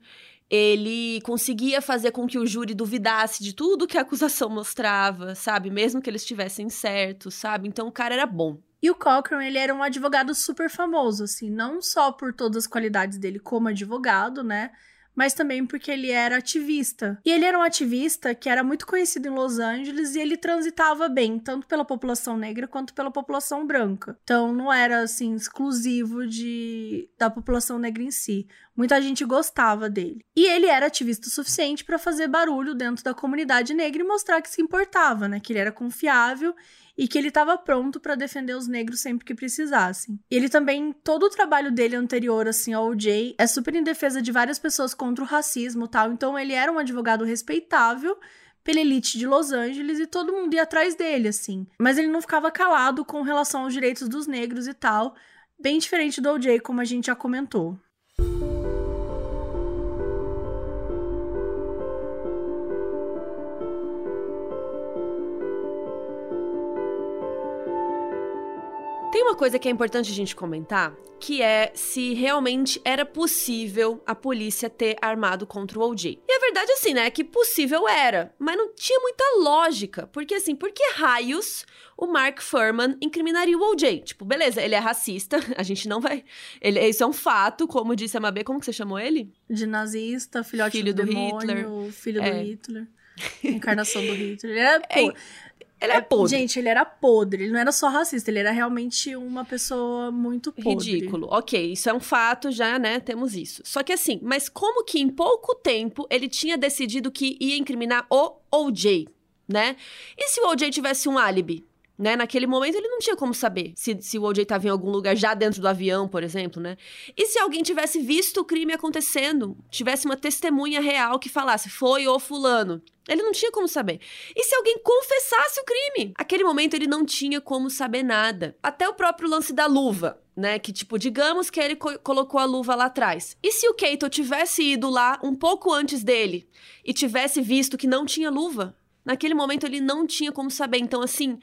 ele conseguia fazer com que o júri duvidasse de tudo que a acusação mostrava, sabe? Mesmo que eles estivessem certos, sabe? Então o cara era bom. E o Cochran, ele era um advogado super famoso, assim, não só por todas as qualidades dele como advogado, né? Mas também porque ele era ativista. E ele era um ativista que era muito conhecido em Los Angeles e ele transitava bem, tanto pela população negra quanto pela população branca. Então não era assim exclusivo de da população negra em si. Muita gente gostava dele. E ele era ativista o suficiente para fazer barulho dentro da comunidade negra e mostrar que se importava, né? Que ele era confiável e que ele estava pronto para defender os negros sempre que precisassem. Ele também, todo o trabalho dele anterior, assim, ao OJ, é super em defesa de várias pessoas contra o racismo tal. Então ele era um advogado respeitável pela elite de Los Angeles e todo mundo ia atrás dele, assim. Mas ele não ficava calado com relação aos direitos dos negros e tal, bem diferente do OJ, como a gente já comentou. Tem uma coisa que é importante a gente comentar, que é se realmente era possível a polícia ter armado contra o OJ. E a verdade, assim, né, é que possível era, mas não tinha muita lógica. Porque, assim, por que raios o Mark Furman incriminaria o OJ? Tipo, beleza, ele é racista, a gente não vai... Ele, isso é um fato, como disse a Mabê, como que você chamou ele? De nazista, filhote filho do, do demônio, Hitler. filho é. do Hitler. Encarnação do Hitler. Ele é, pô, é, ele é podre. Gente, ele era podre. Ele não era só racista, ele era realmente uma pessoa muito podre. Ridículo. Ok, isso é um fato, já, né? Temos isso. Só que assim, mas como que em pouco tempo ele tinha decidido que ia incriminar o OJ, né? E se o OJ tivesse um álibi? Né? Naquele momento ele não tinha como saber se, se o OJ estava em algum lugar já dentro do avião, por exemplo, né? E se alguém tivesse visto o crime acontecendo, tivesse uma testemunha real que falasse foi o fulano, ele não tinha como saber. E se alguém confessasse o crime? Aquele momento ele não tinha como saber nada. Até o próprio lance da luva, né? Que, tipo, digamos que ele co colocou a luva lá atrás. E se o Keito tivesse ido lá um pouco antes dele e tivesse visto que não tinha luva? Naquele momento ele não tinha como saber. Então, assim,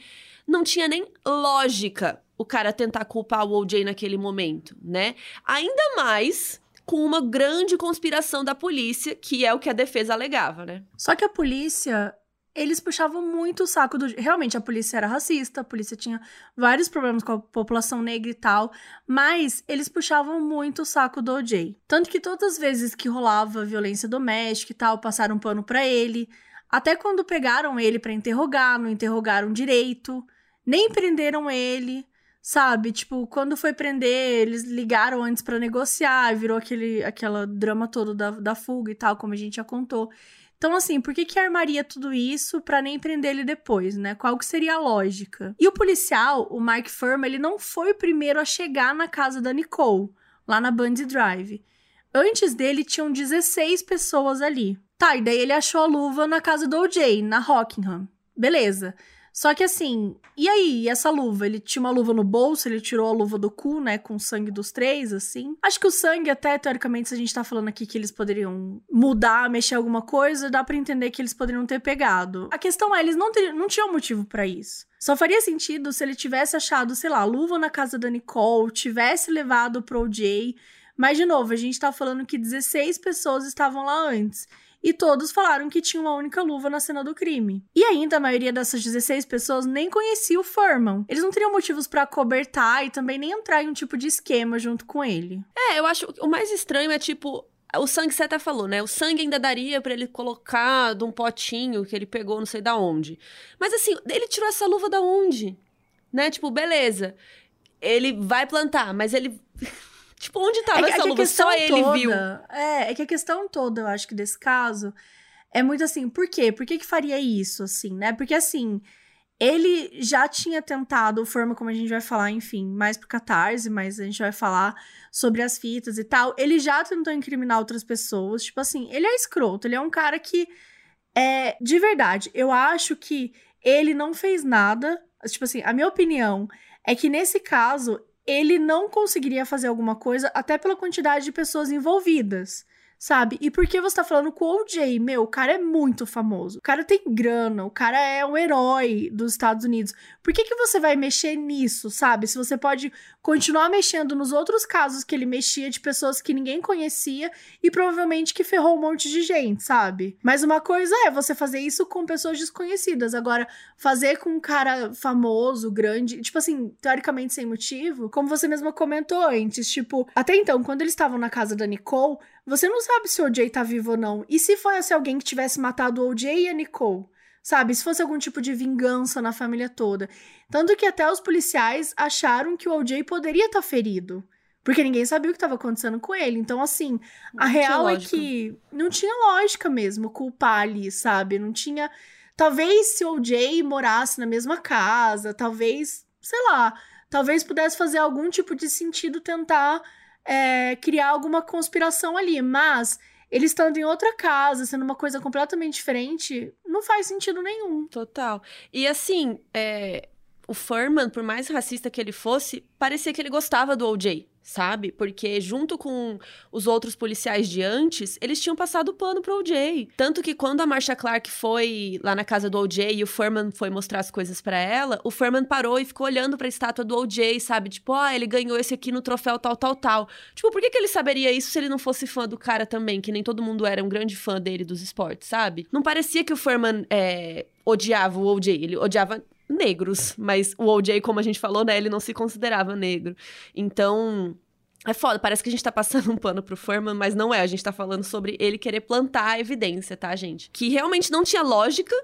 não tinha nem lógica o cara tentar culpar o OJ naquele momento, né? Ainda mais com uma grande conspiração da polícia, que é o que a defesa alegava, né? Só que a polícia, eles puxavam muito o saco do. Realmente, a polícia era racista, a polícia tinha vários problemas com a população negra e tal, mas eles puxavam muito o saco do OJ. Tanto que todas as vezes que rolava violência doméstica e tal, passaram pano para ele. Até quando pegaram ele para interrogar, não interrogaram direito nem prenderam ele, sabe? Tipo, quando foi prender, eles ligaram antes para negociar, virou aquele aquela drama todo da, da fuga e tal, como a gente já contou. Então, assim, por que que armaria tudo isso para nem prender ele depois, né? Qual que seria a lógica? E o policial, o Mark Firma, ele não foi o primeiro a chegar na casa da Nicole, lá na Bundy Drive. Antes dele, tinham 16 pessoas ali. Tá, e daí ele achou a luva na casa do OJ, na Rockingham. Beleza. Só que assim, e aí, e essa luva? Ele tinha uma luva no bolso, ele tirou a luva do cu, né, com o sangue dos três, assim. Acho que o sangue, até teoricamente, se a gente tá falando aqui que eles poderiam mudar, mexer alguma coisa, dá para entender que eles poderiam ter pegado. A questão é, eles não, ter, não tinham motivo para isso. Só faria sentido se ele tivesse achado, sei lá, a luva na casa da Nicole, tivesse levado pro OJ. Mas, de novo, a gente tá falando que 16 pessoas estavam lá antes e todos falaram que tinha uma única luva na cena do crime. E ainda a maioria dessas 16 pessoas nem conhecia o Furman. Eles não teriam motivos para cobertar e também nem entrar em um tipo de esquema junto com ele. É, eu acho o mais estranho é tipo o sangue você até falou, né? O sangue ainda daria para ele colocar de um potinho que ele pegou não sei da onde. Mas assim, ele tirou essa luva da onde? Né? Tipo, beleza ele vai plantar, mas ele. Tipo, onde tava é, essa é luva? Só ele toda, viu. É, é que a questão toda, eu acho que desse caso, é muito assim, por quê? Por que que faria isso, assim, né? Porque, assim, ele já tinha tentado, forma como a gente vai falar, enfim, mais pro Catarse, mas a gente vai falar sobre as fitas e tal. Ele já tentou incriminar outras pessoas. Tipo assim, ele é escroto, ele é um cara que é de verdade. Eu acho que ele não fez nada. Tipo assim, a minha opinião é que nesse caso ele não conseguiria fazer alguma coisa, até pela quantidade de pessoas envolvidas sabe? E por que você tá falando com o OJ? Meu, o cara é muito famoso. O cara tem grana, o cara é um herói dos Estados Unidos. Por que que você vai mexer nisso, sabe? Se você pode continuar mexendo nos outros casos que ele mexia de pessoas que ninguém conhecia e provavelmente que ferrou um monte de gente, sabe? Mas uma coisa é você fazer isso com pessoas desconhecidas. Agora, fazer com um cara famoso, grande, tipo assim, teoricamente sem motivo, como você mesma comentou antes, tipo, até então, quando eles estavam na casa da Nicole, você não sabe se o OJ tá vivo ou não. E se fosse alguém que tivesse matado o OJ e a Nicole? Sabe? Se fosse algum tipo de vingança na família toda. Tanto que até os policiais acharam que o OJ poderia estar tá ferido. Porque ninguém sabia o que estava acontecendo com ele. Então, assim, a não real é que não tinha lógica mesmo culpar ali, sabe? Não tinha. Talvez se o OJ morasse na mesma casa, talvez, sei lá, talvez pudesse fazer algum tipo de sentido tentar é, criar alguma conspiração ali, mas ele estando em outra casa, sendo uma coisa completamente diferente, não faz sentido nenhum. Total. E assim, é, o Furman, por mais racista que ele fosse, parecia que ele gostava do OJ sabe? Porque junto com os outros policiais de antes, eles tinham passado o pano pro OJ. Tanto que quando a Marsha Clark foi lá na casa do OJ e o Furman foi mostrar as coisas para ela, o Furman parou e ficou olhando para a estátua do OJ, sabe? Tipo, ah, ele ganhou esse aqui no troféu tal, tal, tal. Tipo, por que, que ele saberia isso se ele não fosse fã do cara também? Que nem todo mundo era um grande fã dele dos esportes, sabe? Não parecia que o Furman é, odiava o OJ, ele odiava negros, mas o OJ, como a gente falou, né, ele não se considerava negro. Então, é foda, parece que a gente tá passando um pano pro Furman, mas não é. A gente tá falando sobre ele querer plantar a evidência, tá, gente? Que realmente não tinha lógica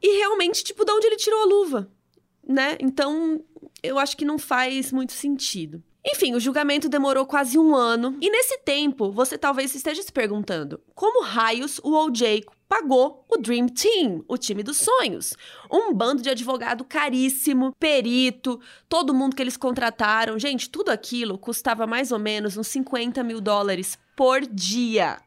e realmente, tipo, de onde ele tirou a luva, né? Então, eu acho que não faz muito sentido. Enfim, o julgamento demorou quase um ano, e nesse tempo você talvez esteja se perguntando: como raios o OJ pagou o Dream Team, o time dos sonhos. Um bando de advogado caríssimo, perito, todo mundo que eles contrataram. Gente, tudo aquilo custava mais ou menos uns 50 mil dólares por dia.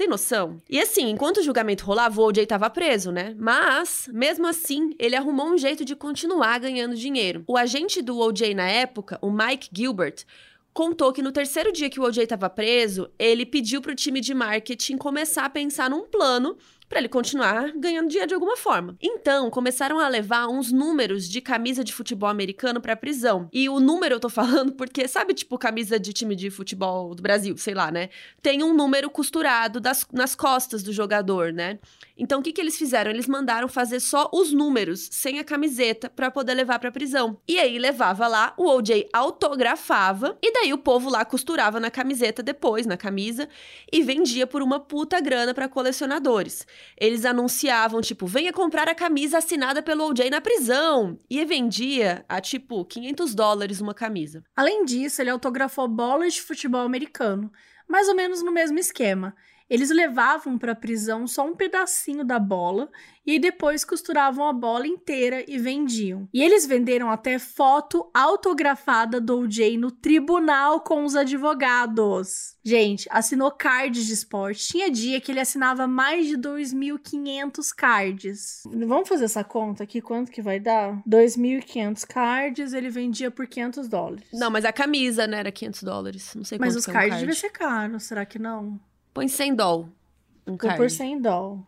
Tem noção? E assim, enquanto o julgamento rolava, o OJ tava preso, né? Mas, mesmo assim, ele arrumou um jeito de continuar ganhando dinheiro. O agente do OJ na época, o Mike Gilbert, contou que no terceiro dia que o OJ estava preso, ele pediu para o time de marketing começar a pensar num plano para ele continuar ganhando dinheiro de alguma forma. Então, começaram a levar uns números de camisa de futebol americano para prisão. E o número eu tô falando porque, sabe, tipo, camisa de time de futebol do Brasil, sei lá, né? Tem um número costurado das, nas costas do jogador, né? Então, o que, que eles fizeram? Eles mandaram fazer só os números, sem a camiseta, para poder levar pra prisão. E aí, levava lá, o OJ autografava, e daí o povo lá costurava na camiseta depois, na camisa, e vendia por uma puta grana para colecionadores eles anunciavam, tipo, venha comprar a camisa assinada pelo OJ na prisão. E vendia a, tipo, 500 dólares uma camisa. Além disso, ele autografou bolas de futebol americano, mais ou menos no mesmo esquema. Eles levavam para a prisão só um pedacinho da bola e depois costuravam a bola inteira e vendiam. E eles venderam até foto autografada do OJ no tribunal com os advogados. Gente, assinou cards de esporte. Tinha dia que ele assinava mais de 2.500 cards. Vamos fazer essa conta aqui, quanto que vai dar? 2.500 cards, ele vendia por 500 dólares. Não, mas a camisa, né, era 500 dólares. Não sei Mas os cards é um card. devia ser caro, será que não? Põe 100 doll. Um Vou por 100 doll.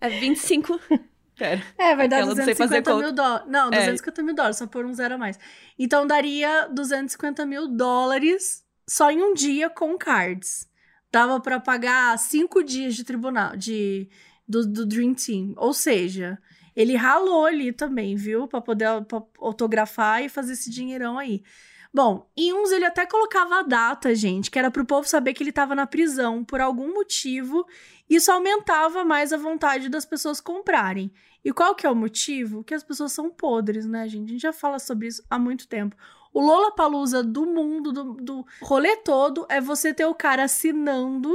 É 25. Pera. É, vai dar 250 mil dólares. Não, 250 é. mil dólares, só por um zero a mais. Então daria 250 mil dólares só em um dia com cards. Dava para pagar cinco dias de tribunal, de, do, do Dream Team. Ou seja, ele ralou ali também, viu? Pra poder pra autografar e fazer esse dinheirão aí. Bom, em uns ele até colocava a data, gente, que era pro povo saber que ele tava na prisão por algum motivo. Isso aumentava mais a vontade das pessoas comprarem. E qual que é o motivo? Que as pessoas são podres, né, gente? A gente já fala sobre isso há muito tempo. O Lola Palusa do mundo, do, do rolê todo, é você ter o cara assinando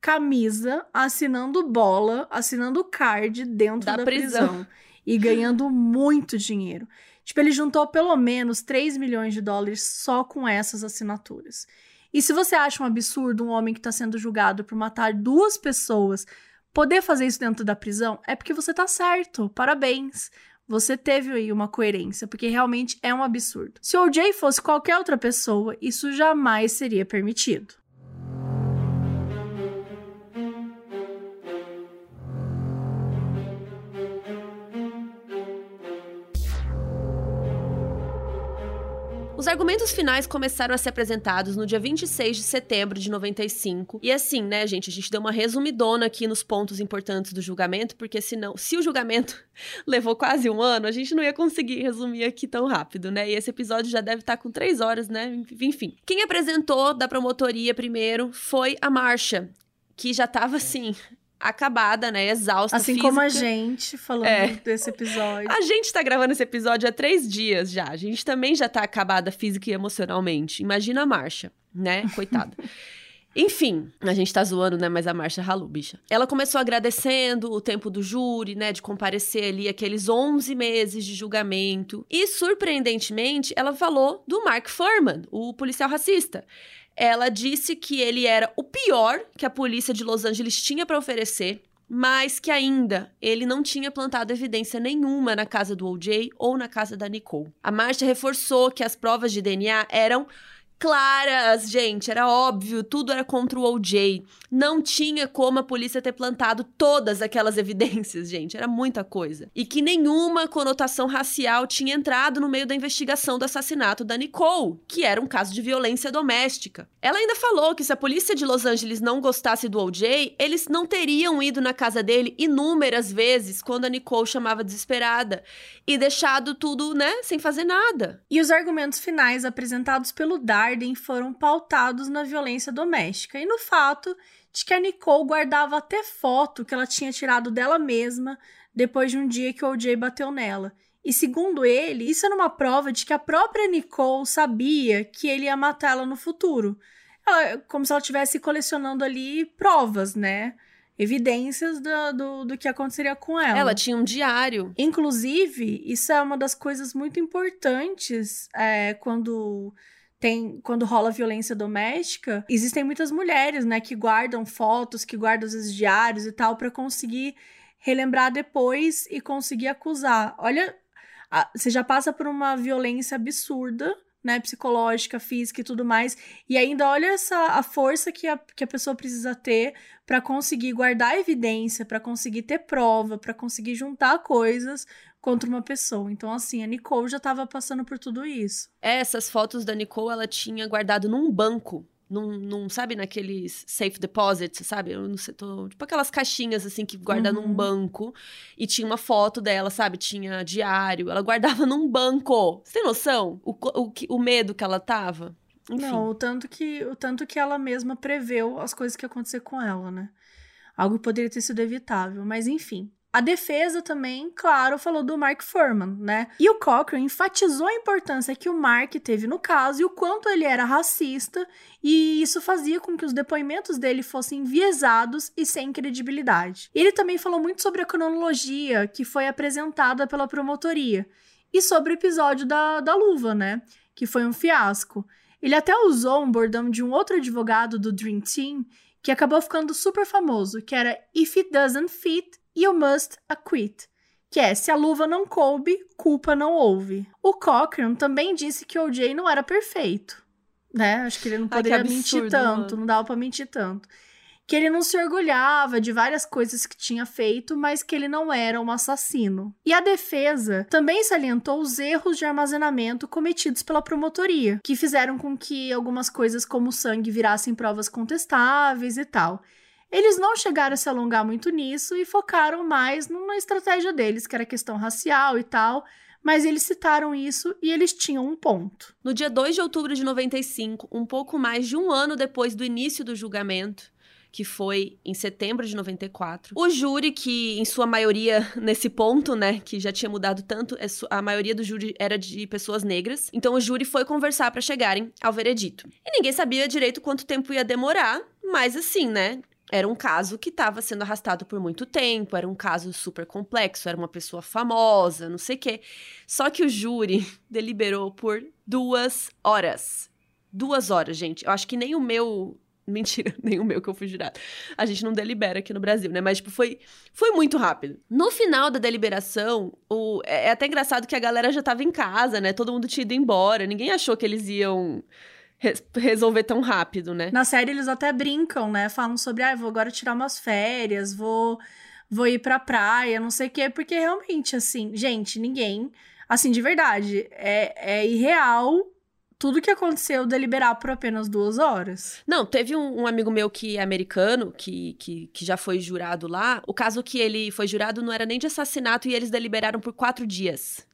camisa, assinando bola, assinando card dentro da, da prisão. prisão. e ganhando muito dinheiro. Tipo, ele juntou pelo menos 3 milhões de dólares só com essas assinaturas. E se você acha um absurdo um homem que está sendo julgado por matar duas pessoas poder fazer isso dentro da prisão, é porque você tá certo. Parabéns. Você teve aí uma coerência, porque realmente é um absurdo. Se o OJ fosse qualquer outra pessoa, isso jamais seria permitido. Os argumentos finais começaram a ser apresentados no dia 26 de setembro de 95. E assim, né, gente, a gente deu uma resumidona aqui nos pontos importantes do julgamento, porque senão, se o julgamento levou quase um ano, a gente não ia conseguir resumir aqui tão rápido, né? E esse episódio já deve estar com três horas, né? Enfim. Quem apresentou da promotoria primeiro foi a Marcia, que já tava assim, acabada, né? Exausta. Assim física. como a gente falando é. desse episódio. A gente tá gravando esse episódio há três dias já. A gente também já tá acabada física e emocionalmente. Imagina a marcha, né? Coitada. Enfim, a gente tá zoando, né? Mas a Marcia ralou, bicha. Ela começou agradecendo o tempo do júri, né? De comparecer ali aqueles 11 meses de julgamento. E, surpreendentemente, ela falou do Mark Furman, o policial racista. Ela disse que ele era o pior que a polícia de Los Angeles tinha para oferecer, mas que ainda ele não tinha plantado evidência nenhuma na casa do OJ ou na casa da Nicole. A Marcia reforçou que as provas de DNA eram claras, gente, era óbvio, tudo era contra o OJ. Não tinha como a polícia ter plantado todas aquelas evidências, gente, era muita coisa. E que nenhuma conotação racial tinha entrado no meio da investigação do assassinato da Nicole, que era um caso de violência doméstica. Ela ainda falou que se a polícia de Los Angeles não gostasse do OJ, eles não teriam ido na casa dele inúmeras vezes quando a Nicole chamava desesperada e deixado tudo, né, sem fazer nada. E os argumentos finais apresentados pelo Dar Arden foram pautados na violência doméstica e no fato de que a Nicole guardava até foto que ela tinha tirado dela mesma depois de um dia que o OJ bateu nela. E segundo ele, isso era uma prova de que a própria Nicole sabia que ele ia matá-la no futuro. Ela, como se ela estivesse colecionando ali provas, né? Evidências do, do, do, que aconteceria com ela. Ela tinha um diário. Inclusive, isso é uma das coisas muito importantes é, quando tem quando rola violência doméstica, existem muitas mulheres, né, que guardam fotos, que guardam os diários e tal para conseguir relembrar depois e conseguir acusar. Olha, você já passa por uma violência absurda, né, psicológica, física e tudo mais, e ainda olha essa a força que a, que a pessoa precisa ter para conseguir guardar evidência, para conseguir ter prova, para conseguir juntar coisas contra uma pessoa. Então, assim, a Nicole já estava passando por tudo isso. É, essas fotos da Nicole ela tinha guardado num banco. Num, num, sabe, naqueles safe deposits, sabe? Eu não sei, tô, tipo aquelas caixinhas, assim, que guarda uhum. num banco. E tinha uma foto dela, sabe? Tinha diário. Ela guardava num banco. Você tem noção? O, o, o medo que ela tava? Enfim. Não, o tanto, que, o tanto que ela mesma preveu as coisas que iam acontecer com ela, né? Algo que poderia ter sido evitável. Mas, enfim. A defesa também, claro, falou do Mark Furman, né? E o Cochrane enfatizou a importância que o Mark teve no caso e o quanto ele era racista, e isso fazia com que os depoimentos dele fossem enviesados e sem credibilidade. Ele também falou muito sobre a cronologia que foi apresentada pela promotoria e sobre o episódio da, da luva, né? Que foi um fiasco. Ele até usou um bordão de um outro advogado do Dream Team que acabou ficando super famoso, que era If it doesn't fit, You must acquit, que é se a luva não coube, culpa não houve. O Cochrane também disse que o OJ não era perfeito, né? Acho que ele não poderia Ai, mentir tanto, mano. não dava para mentir tanto. Que ele não se orgulhava de várias coisas que tinha feito, mas que ele não era um assassino. E a defesa também salientou os erros de armazenamento cometidos pela promotoria, que fizeram com que algumas coisas como sangue virassem provas contestáveis e tal. Eles não chegaram a se alongar muito nisso e focaram mais numa estratégia deles, que era questão racial e tal, mas eles citaram isso e eles tinham um ponto. No dia 2 de outubro de 95, um pouco mais de um ano depois do início do julgamento, que foi em setembro de 94. O júri, que em sua maioria, nesse ponto, né, que já tinha mudado tanto, é a maioria do júri era de pessoas negras. Então o júri foi conversar para chegarem ao veredito. E ninguém sabia direito quanto tempo ia demorar, mas assim, né? Era um caso que estava sendo arrastado por muito tempo, era um caso super complexo, era uma pessoa famosa, não sei o quê. Só que o júri deliberou por duas horas. Duas horas, gente. Eu acho que nem o meu Mentira, nem o meu que eu fui jurado. A gente não delibera aqui no Brasil, né? Mas, tipo, foi, foi muito rápido. No final da deliberação, o, é, é até engraçado que a galera já tava em casa, né? Todo mundo tinha ido embora. Ninguém achou que eles iam resolver tão rápido, né? Na série eles até brincam, né? Falam sobre, ah, vou agora tirar umas férias, vou, vou ir pra praia, não sei o quê. Porque realmente, assim, gente, ninguém... Assim, de verdade, é, é irreal tudo que aconteceu deliberar por apenas duas horas. Não, teve um, um, amigo meu que é americano, que, que, que já foi jurado lá. O caso que ele foi jurado não era nem de assassinato e eles deliberaram por quatro dias.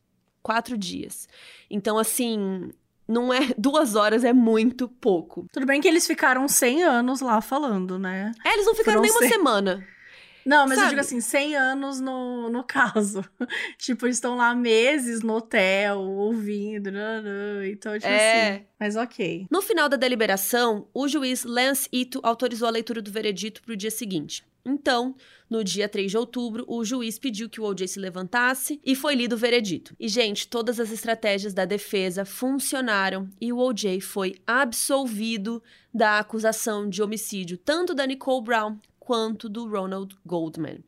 Quatro dias. Então, assim, não é. Duas horas é muito pouco. Tudo bem que eles ficaram 100 anos lá falando, né? É, eles não ficaram Foram nem uma semana. Não, mas Sabe? eu digo assim, 100 anos no, no caso. tipo, estão lá meses no hotel, ouvindo. Então, tipo é. assim. Mas ok. No final da deliberação, o juiz Lance Ito autorizou a leitura do veredito para o dia seguinte. Então, no dia 3 de outubro, o juiz pediu que o OJ se levantasse e foi lido o veredito. E, gente, todas as estratégias da defesa funcionaram e o OJ foi absolvido da acusação de homicídio tanto da Nicole Brown quanto do Ronald Goldman.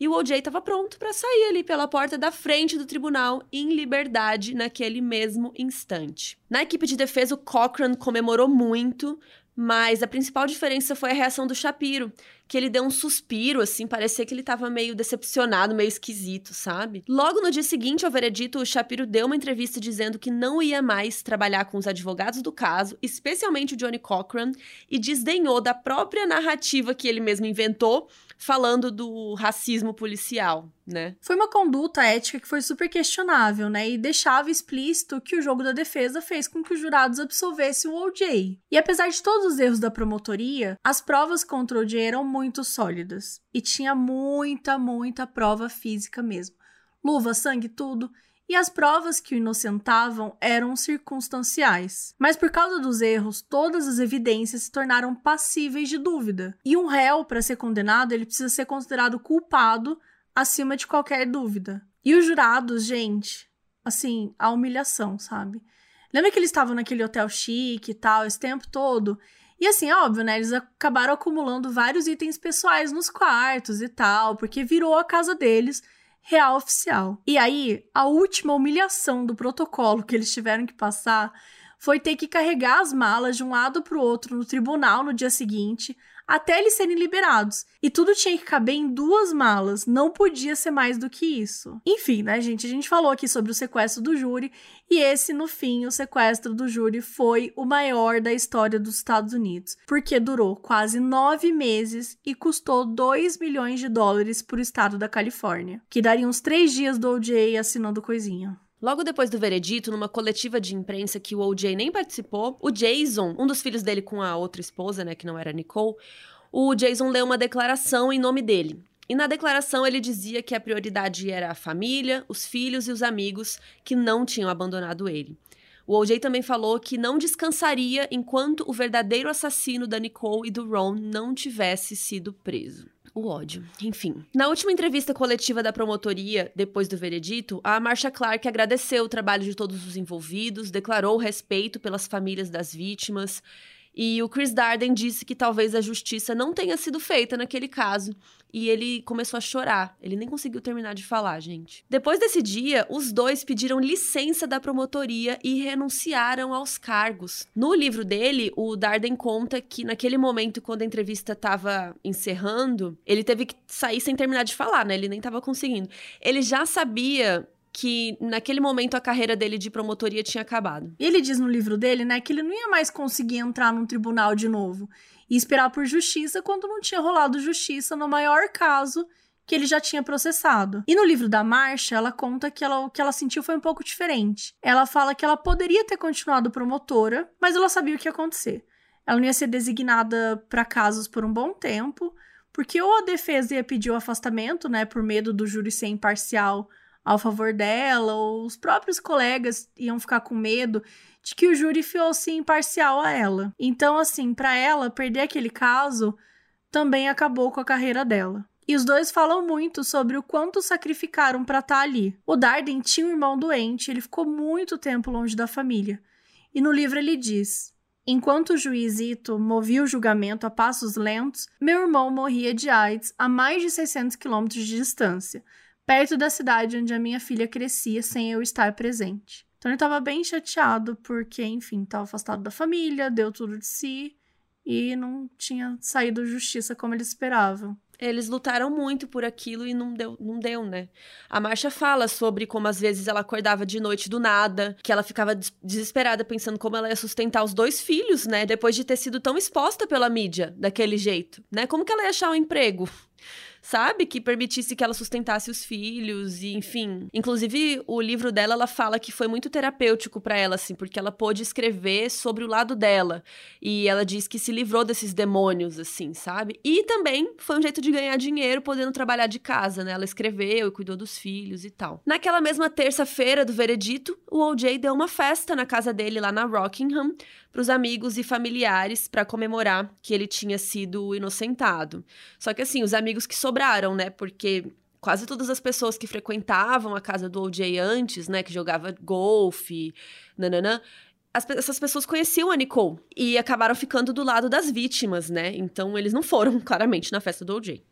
E o OJ estava pronto para sair ali pela porta da frente do tribunal em liberdade naquele mesmo instante. Na equipe de defesa, o Cochran comemorou muito, mas a principal diferença foi a reação do Shapiro, que ele deu um suspiro, assim, parecia que ele tava meio decepcionado, meio esquisito, sabe? Logo no dia seguinte ao veredito, o Shapiro deu uma entrevista dizendo que não ia mais trabalhar com os advogados do caso, especialmente o Johnny Cochran, e desdenhou da própria narrativa que ele mesmo inventou falando do racismo policial, né? Foi uma conduta ética que foi super questionável, né? E deixava explícito que o jogo da defesa fez com que os jurados absolvessem o OJ. E apesar de todos os erros da promotoria, as provas contra o OJ eram muito sólidas. E tinha muita, muita prova física mesmo. Luva, sangue, tudo e as provas que o inocentavam eram circunstanciais. Mas por causa dos erros, todas as evidências se tornaram passíveis de dúvida. E um réu, para ser condenado, ele precisa ser considerado culpado acima de qualquer dúvida. E os jurados, gente, assim, a humilhação, sabe? Lembra que eles estavam naquele hotel chique e tal, esse tempo todo? E assim, óbvio, né? Eles acabaram acumulando vários itens pessoais nos quartos e tal, porque virou a casa deles real oficial. E aí, a última humilhação do protocolo que eles tiveram que passar foi ter que carregar as malas de um lado para o outro no tribunal no dia seguinte, até eles serem liberados. E tudo tinha que caber em duas malas, não podia ser mais do que isso. Enfim, né, gente? A gente falou aqui sobre o sequestro do júri, e esse, no fim, o sequestro do júri foi o maior da história dos Estados Unidos, porque durou quase nove meses e custou 2 milhões de dólares para o estado da Califórnia, que daria uns três dias do OJ assinando coisinha. Logo depois do veredito, numa coletiva de imprensa que o OJ nem participou, o Jason, um dos filhos dele com a outra esposa, né, que não era Nicole, o Jason leu uma declaração em nome dele. E na declaração ele dizia que a prioridade era a família, os filhos e os amigos que não tinham abandonado ele. O OJ também falou que não descansaria enquanto o verdadeiro assassino da Nicole e do Ron não tivesse sido preso o ódio. Enfim. Na última entrevista coletiva da promotoria, depois do veredito, a Marsha Clark agradeceu o trabalho de todos os envolvidos, declarou respeito pelas famílias das vítimas e o Chris Darden disse que talvez a justiça não tenha sido feita naquele caso. E ele começou a chorar. Ele nem conseguiu terminar de falar, gente. Depois desse dia, os dois pediram licença da promotoria e renunciaram aos cargos. No livro dele, o Darden conta que naquele momento, quando a entrevista estava encerrando, ele teve que sair sem terminar de falar, né? Ele nem estava conseguindo. Ele já sabia que naquele momento a carreira dele de promotoria tinha acabado. Ele diz no livro dele, né, que ele não ia mais conseguir entrar num tribunal de novo e esperar por justiça quando não tinha rolado justiça no maior caso que ele já tinha processado. E no livro da Marcha, ela conta que ela, o que ela sentiu foi um pouco diferente. Ela fala que ela poderia ter continuado promotora, mas ela sabia o que ia acontecer. ela não ia ser designada para casos por um bom tempo, porque ou a defesa ia pedir o afastamento, né, por medo do júri ser imparcial ao favor dela, ou os próprios colegas iam ficar com medo de que o júri fosse imparcial a ela. Então, assim, para ela, perder aquele caso também acabou com a carreira dela. E os dois falam muito sobre o quanto sacrificaram para estar tá ali. O Darden tinha um irmão doente, ele ficou muito tempo longe da família. E no livro ele diz: Enquanto o juiz Ito movia o julgamento a passos lentos, meu irmão morria de AIDS a mais de 600 quilômetros de distância, perto da cidade onde a minha filha crescia sem eu estar presente. Então ele estava bem chateado porque, enfim, estava afastado da família, deu tudo de si e não tinha saído justiça como eles esperavam. Eles lutaram muito por aquilo e não deu, não deu, né? A Marcia fala sobre como às vezes ela acordava de noite do nada, que ela ficava desesperada pensando como ela ia sustentar os dois filhos, né? Depois de ter sido tão exposta pela mídia daquele jeito, né? Como que ela ia achar um emprego? Sabe? Que permitisse que ela sustentasse os filhos e, enfim. Inclusive, o livro dela, ela fala que foi muito terapêutico para ela, assim, porque ela pôde escrever sobre o lado dela. E ela diz que se livrou desses demônios, assim, sabe? E também foi um jeito de ganhar dinheiro podendo trabalhar de casa, né? Ela escreveu e cuidou dos filhos e tal. Naquela mesma terça-feira do veredito, o OJ deu uma festa na casa dele lá na Rockingham para os amigos e familiares para comemorar que ele tinha sido inocentado. Só que assim, os amigos que sobraram, né? Porque quase todas as pessoas que frequentavam a casa do OJ antes, né, que jogava golfe, nananã, as, essas pessoas conheciam a Nicole e acabaram ficando do lado das vítimas, né? Então eles não foram claramente na festa do OJ.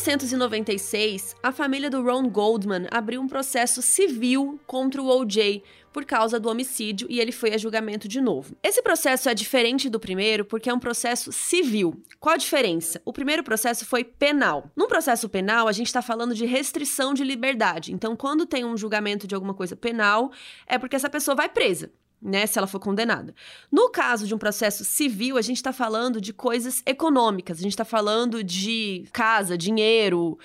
1996, a família do Ron Goldman abriu um processo civil contra o OJ por causa do homicídio e ele foi a julgamento de novo. Esse processo é diferente do primeiro porque é um processo civil. Qual a diferença? O primeiro processo foi penal. Num processo penal, a gente está falando de restrição de liberdade. Então, quando tem um julgamento de alguma coisa penal, é porque essa pessoa vai presa né, se ela for condenada. No caso de um processo civil, a gente está falando de coisas econômicas, a gente está falando de casa, dinheiro,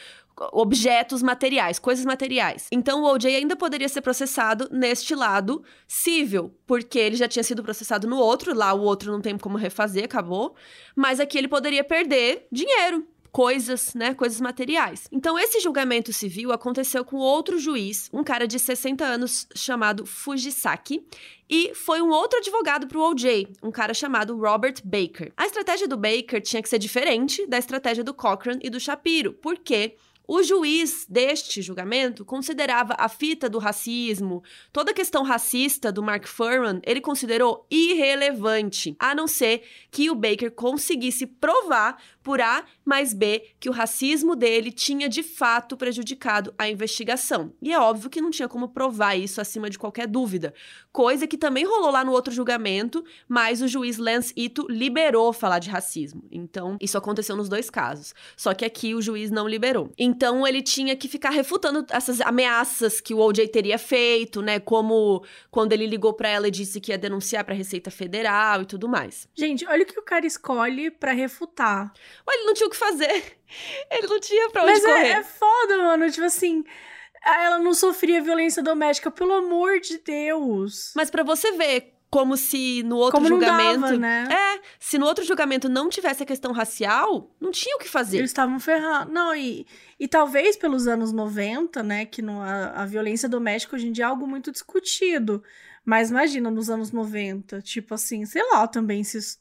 objetos materiais, coisas materiais. Então o OJ ainda poderia ser processado neste lado civil, porque ele já tinha sido processado no outro, lá o outro não tem como refazer, acabou, mas aqui ele poderia perder dinheiro, coisas, né, coisas materiais. Então esse julgamento civil aconteceu com outro juiz, um cara de 60 anos chamado Fujisaki, e foi um outro advogado para o OJ, um cara chamado Robert Baker. A estratégia do Baker tinha que ser diferente da estratégia do Cochran e do Shapiro, porque o juiz deste julgamento considerava a fita do racismo, toda a questão racista do Mark Furman, ele considerou irrelevante, a não ser que o Baker conseguisse provar por A mais B que o racismo dele tinha de fato prejudicado a investigação. E é óbvio que não tinha como provar isso acima de qualquer dúvida. Coisa que também rolou lá no outro julgamento, mas o juiz Lance Ito liberou falar de racismo. Então, isso aconteceu nos dois casos. Só que aqui o juiz não liberou. Então, ele tinha que ficar refutando essas ameaças que o OJ teria feito, né? Como quando ele ligou para ela e disse que ia denunciar para a Receita Federal e tudo mais. Gente, olha o que o cara escolhe para refutar. Mas ele não tinha o que fazer. Ele não tinha pra onde Mas correr. Mas é, é foda, mano. Tipo assim, ela não sofria violência doméstica, pelo amor de Deus. Mas para você ver como se no outro como julgamento. Dava, né? É, se no outro julgamento não tivesse a questão racial, não tinha o que fazer. Eles estavam ferrados. Não, e, e talvez pelos anos 90, né, que no, a, a violência doméstica hoje em dia é algo muito discutido. Mas imagina nos anos 90, tipo assim, sei lá também se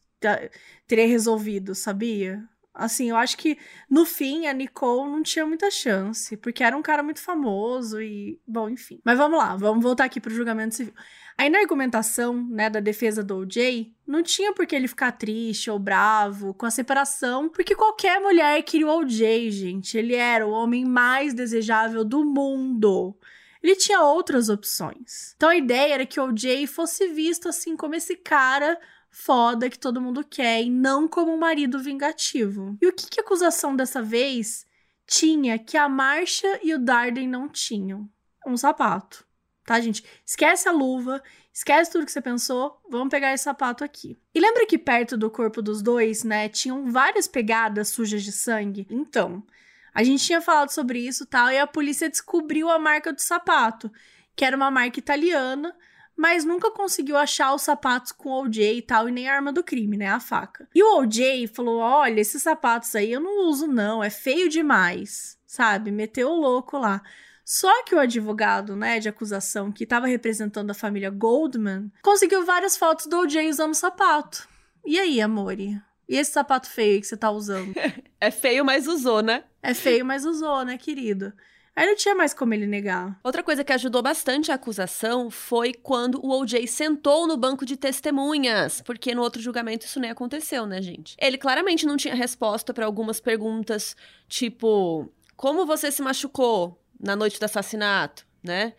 teria resolvido, sabia? Assim, eu acho que no fim a Nicole não tinha muita chance, porque era um cara muito famoso e, bom, enfim. Mas vamos lá, vamos voltar aqui pro julgamento civil. Aí na argumentação, né, da defesa do OJ, não tinha por que ele ficar triste ou bravo com a separação, porque qualquer mulher queria o OJ, gente. Ele era o homem mais desejável do mundo. Ele tinha outras opções. Então a ideia era que o OJ fosse visto assim como esse cara foda que todo mundo quer e não como um marido vingativo. E o que, que a acusação dessa vez tinha que a Marcia e o Darden não tinham? Um sapato. Tá, gente? Esquece a luva, Esquece tudo que você pensou, vamos pegar esse sapato aqui. E lembra que perto do corpo dos dois, né, tinham várias pegadas sujas de sangue? Então, a gente tinha falado sobre isso tal, e a polícia descobriu a marca do sapato, que era uma marca italiana, mas nunca conseguiu achar os sapatos com o OJ e tal, e nem a arma do crime, né? A faca. E o OJ falou: olha, esses sapatos aí eu não uso, não, é feio demais, sabe? Meteu o louco lá. Só que o advogado, né, de acusação que estava representando a família Goldman, conseguiu várias fotos do OJ usando sapato. E aí, amore? E esse sapato feio que você tá usando? é feio, mas usou, né? É feio, mas usou, né, querido? Aí não tinha mais como ele negar. Outra coisa que ajudou bastante a acusação foi quando o OJ sentou no banco de testemunhas, porque no outro julgamento isso nem aconteceu, né, gente? Ele claramente não tinha resposta para algumas perguntas, tipo: como você se machucou? Na noite do assassinato, né?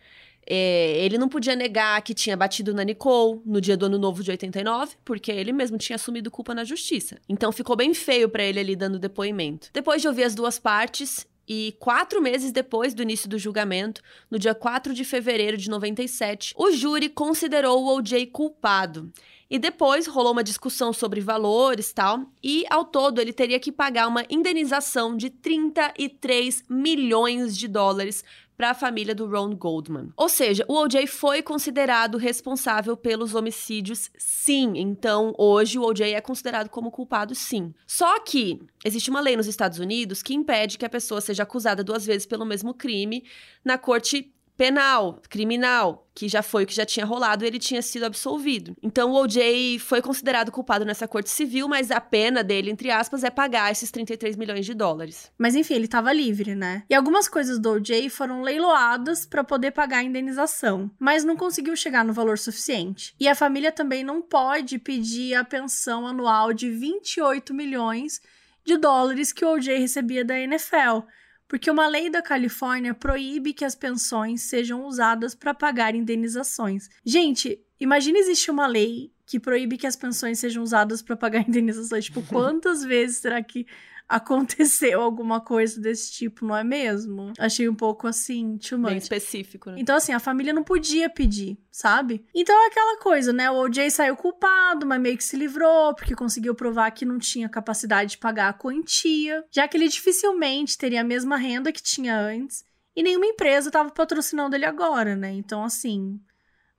É, ele não podia negar que tinha batido na Nicole no dia do ano novo de 89, porque ele mesmo tinha assumido culpa na justiça. Então ficou bem feio para ele ali dando depoimento. Depois de ouvir as duas partes, e quatro meses depois do início do julgamento, no dia 4 de fevereiro de 97, o júri considerou o OJ culpado. E depois rolou uma discussão sobre valores tal, e ao todo ele teria que pagar uma indenização de 33 milhões de dólares para a família do Ron Goldman. Ou seja, o OJ foi considerado responsável pelos homicídios, sim. Então, hoje o OJ é considerado como culpado, sim. Só que existe uma lei nos Estados Unidos que impede que a pessoa seja acusada duas vezes pelo mesmo crime na corte penal, criminal, que já foi o que já tinha rolado, ele tinha sido absolvido. Então o OJ foi considerado culpado nessa corte civil, mas a pena dele, entre aspas, é pagar esses 33 milhões de dólares. Mas enfim, ele estava livre, né? E algumas coisas do OJ foram leiloadas para poder pagar a indenização, mas não conseguiu chegar no valor suficiente. E a família também não pode pedir a pensão anual de 28 milhões de dólares que o OJ recebia da NFL porque uma lei da Califórnia proíbe que as pensões sejam usadas para pagar indenizações. Gente, imagine existir uma lei que proíbe que as pensões sejam usadas para pagar indenizações. Tipo, quantas vezes será que aconteceu alguma coisa desse tipo, não é mesmo? Achei um pouco assim, too much. Bem específico, né? Então, assim, a família não podia pedir, sabe? Então é aquela coisa, né? O OJ saiu culpado, mas meio que se livrou, porque conseguiu provar que não tinha capacidade de pagar a quantia, já que ele dificilmente teria a mesma renda que tinha antes. E nenhuma empresa estava patrocinando ele agora, né? Então, assim,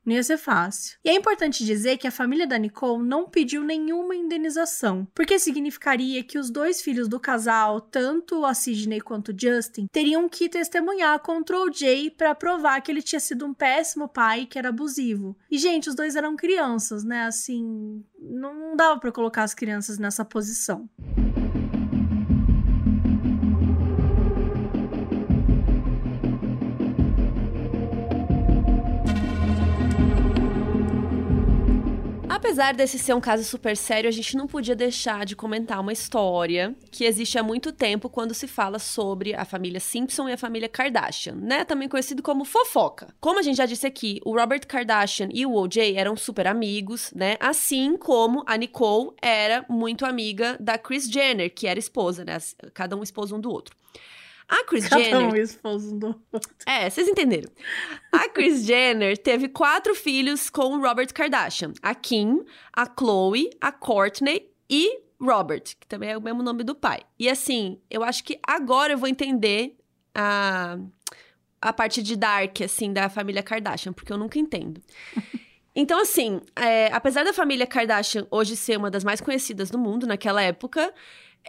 não ia ser fácil. E é importante dizer que a família da Nicole não pediu nenhuma indenização, porque significaria que os dois filhos do casal, tanto a Sidney quanto o Justin, teriam que testemunhar contra o Jay para provar que ele tinha sido um péssimo pai que era abusivo. E, gente, os dois eram crianças, né? Assim, não dava para colocar as crianças nessa posição. Apesar desse ser um caso super sério, a gente não podia deixar de comentar uma história que existe há muito tempo quando se fala sobre a família Simpson e a família Kardashian, né? Também conhecido como fofoca. Como a gente já disse aqui, o Robert Kardashian e o OJ eram super amigos, né? Assim como a Nicole era muito amiga da Kris Jenner, que era esposa, né? Cada um esposo um do outro. A Kris Cada Jenner. Um esposo do outro. É, vocês entenderam. A Kris Jenner teve quatro filhos com o Robert Kardashian: a Kim, a Chloe, a Courtney e Robert, que também é o mesmo nome do pai. E assim, eu acho que agora eu vou entender a, a parte de Dark, assim, da família Kardashian, porque eu nunca entendo. Então, assim, é, apesar da família Kardashian hoje ser uma das mais conhecidas do mundo naquela época,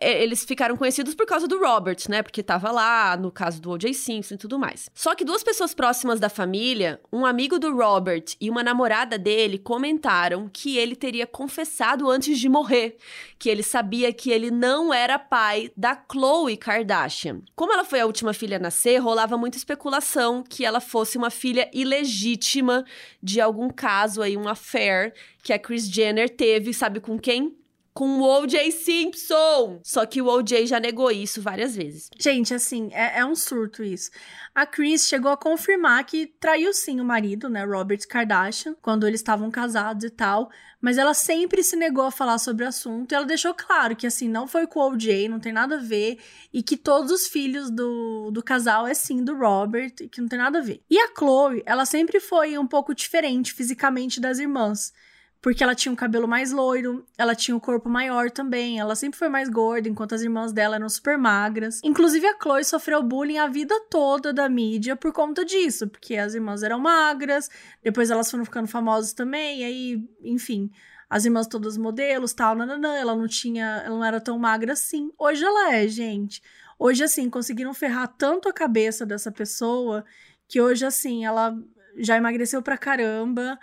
eles ficaram conhecidos por causa do Robert, né? Porque tava lá no caso do O.J. Simpson e tudo mais. Só que duas pessoas próximas da família, um amigo do Robert e uma namorada dele, comentaram que ele teria confessado antes de morrer que ele sabia que ele não era pai da Khloe Kardashian. Como ela foi a última filha a nascer, rolava muita especulação que ela fosse uma filha ilegítima de algum caso aí, um affair que a Kris Jenner teve, sabe com quem? Com o O.J. Simpson. Só que o O.J. já negou isso várias vezes. Gente, assim, é, é, um surto isso. A Chris chegou a confirmar que traiu sim o marido, né, Robert Kardashian, quando eles estavam casados e tal, mas ela sempre se negou a falar sobre o assunto e ela deixou claro que, assim, não foi com o O.J., não tem nada a ver, e que todos os filhos do, do casal é sim do Robert, e que não tem nada a ver. E a Chloe, ela sempre foi um pouco diferente fisicamente das irmãs porque ela tinha um cabelo mais loiro, ela tinha um corpo maior também, ela sempre foi mais gorda, enquanto as irmãs dela eram super magras. Inclusive a Chloe sofreu bullying a vida toda da mídia por conta disso, porque as irmãs eram magras, depois elas foram ficando famosas também, e aí, enfim, as irmãs todas modelos, tal, nananã, ela não tinha, ela não era tão magra assim. Hoje ela é, gente. Hoje assim, conseguiram ferrar tanto a cabeça dessa pessoa que hoje assim, ela já emagreceu pra caramba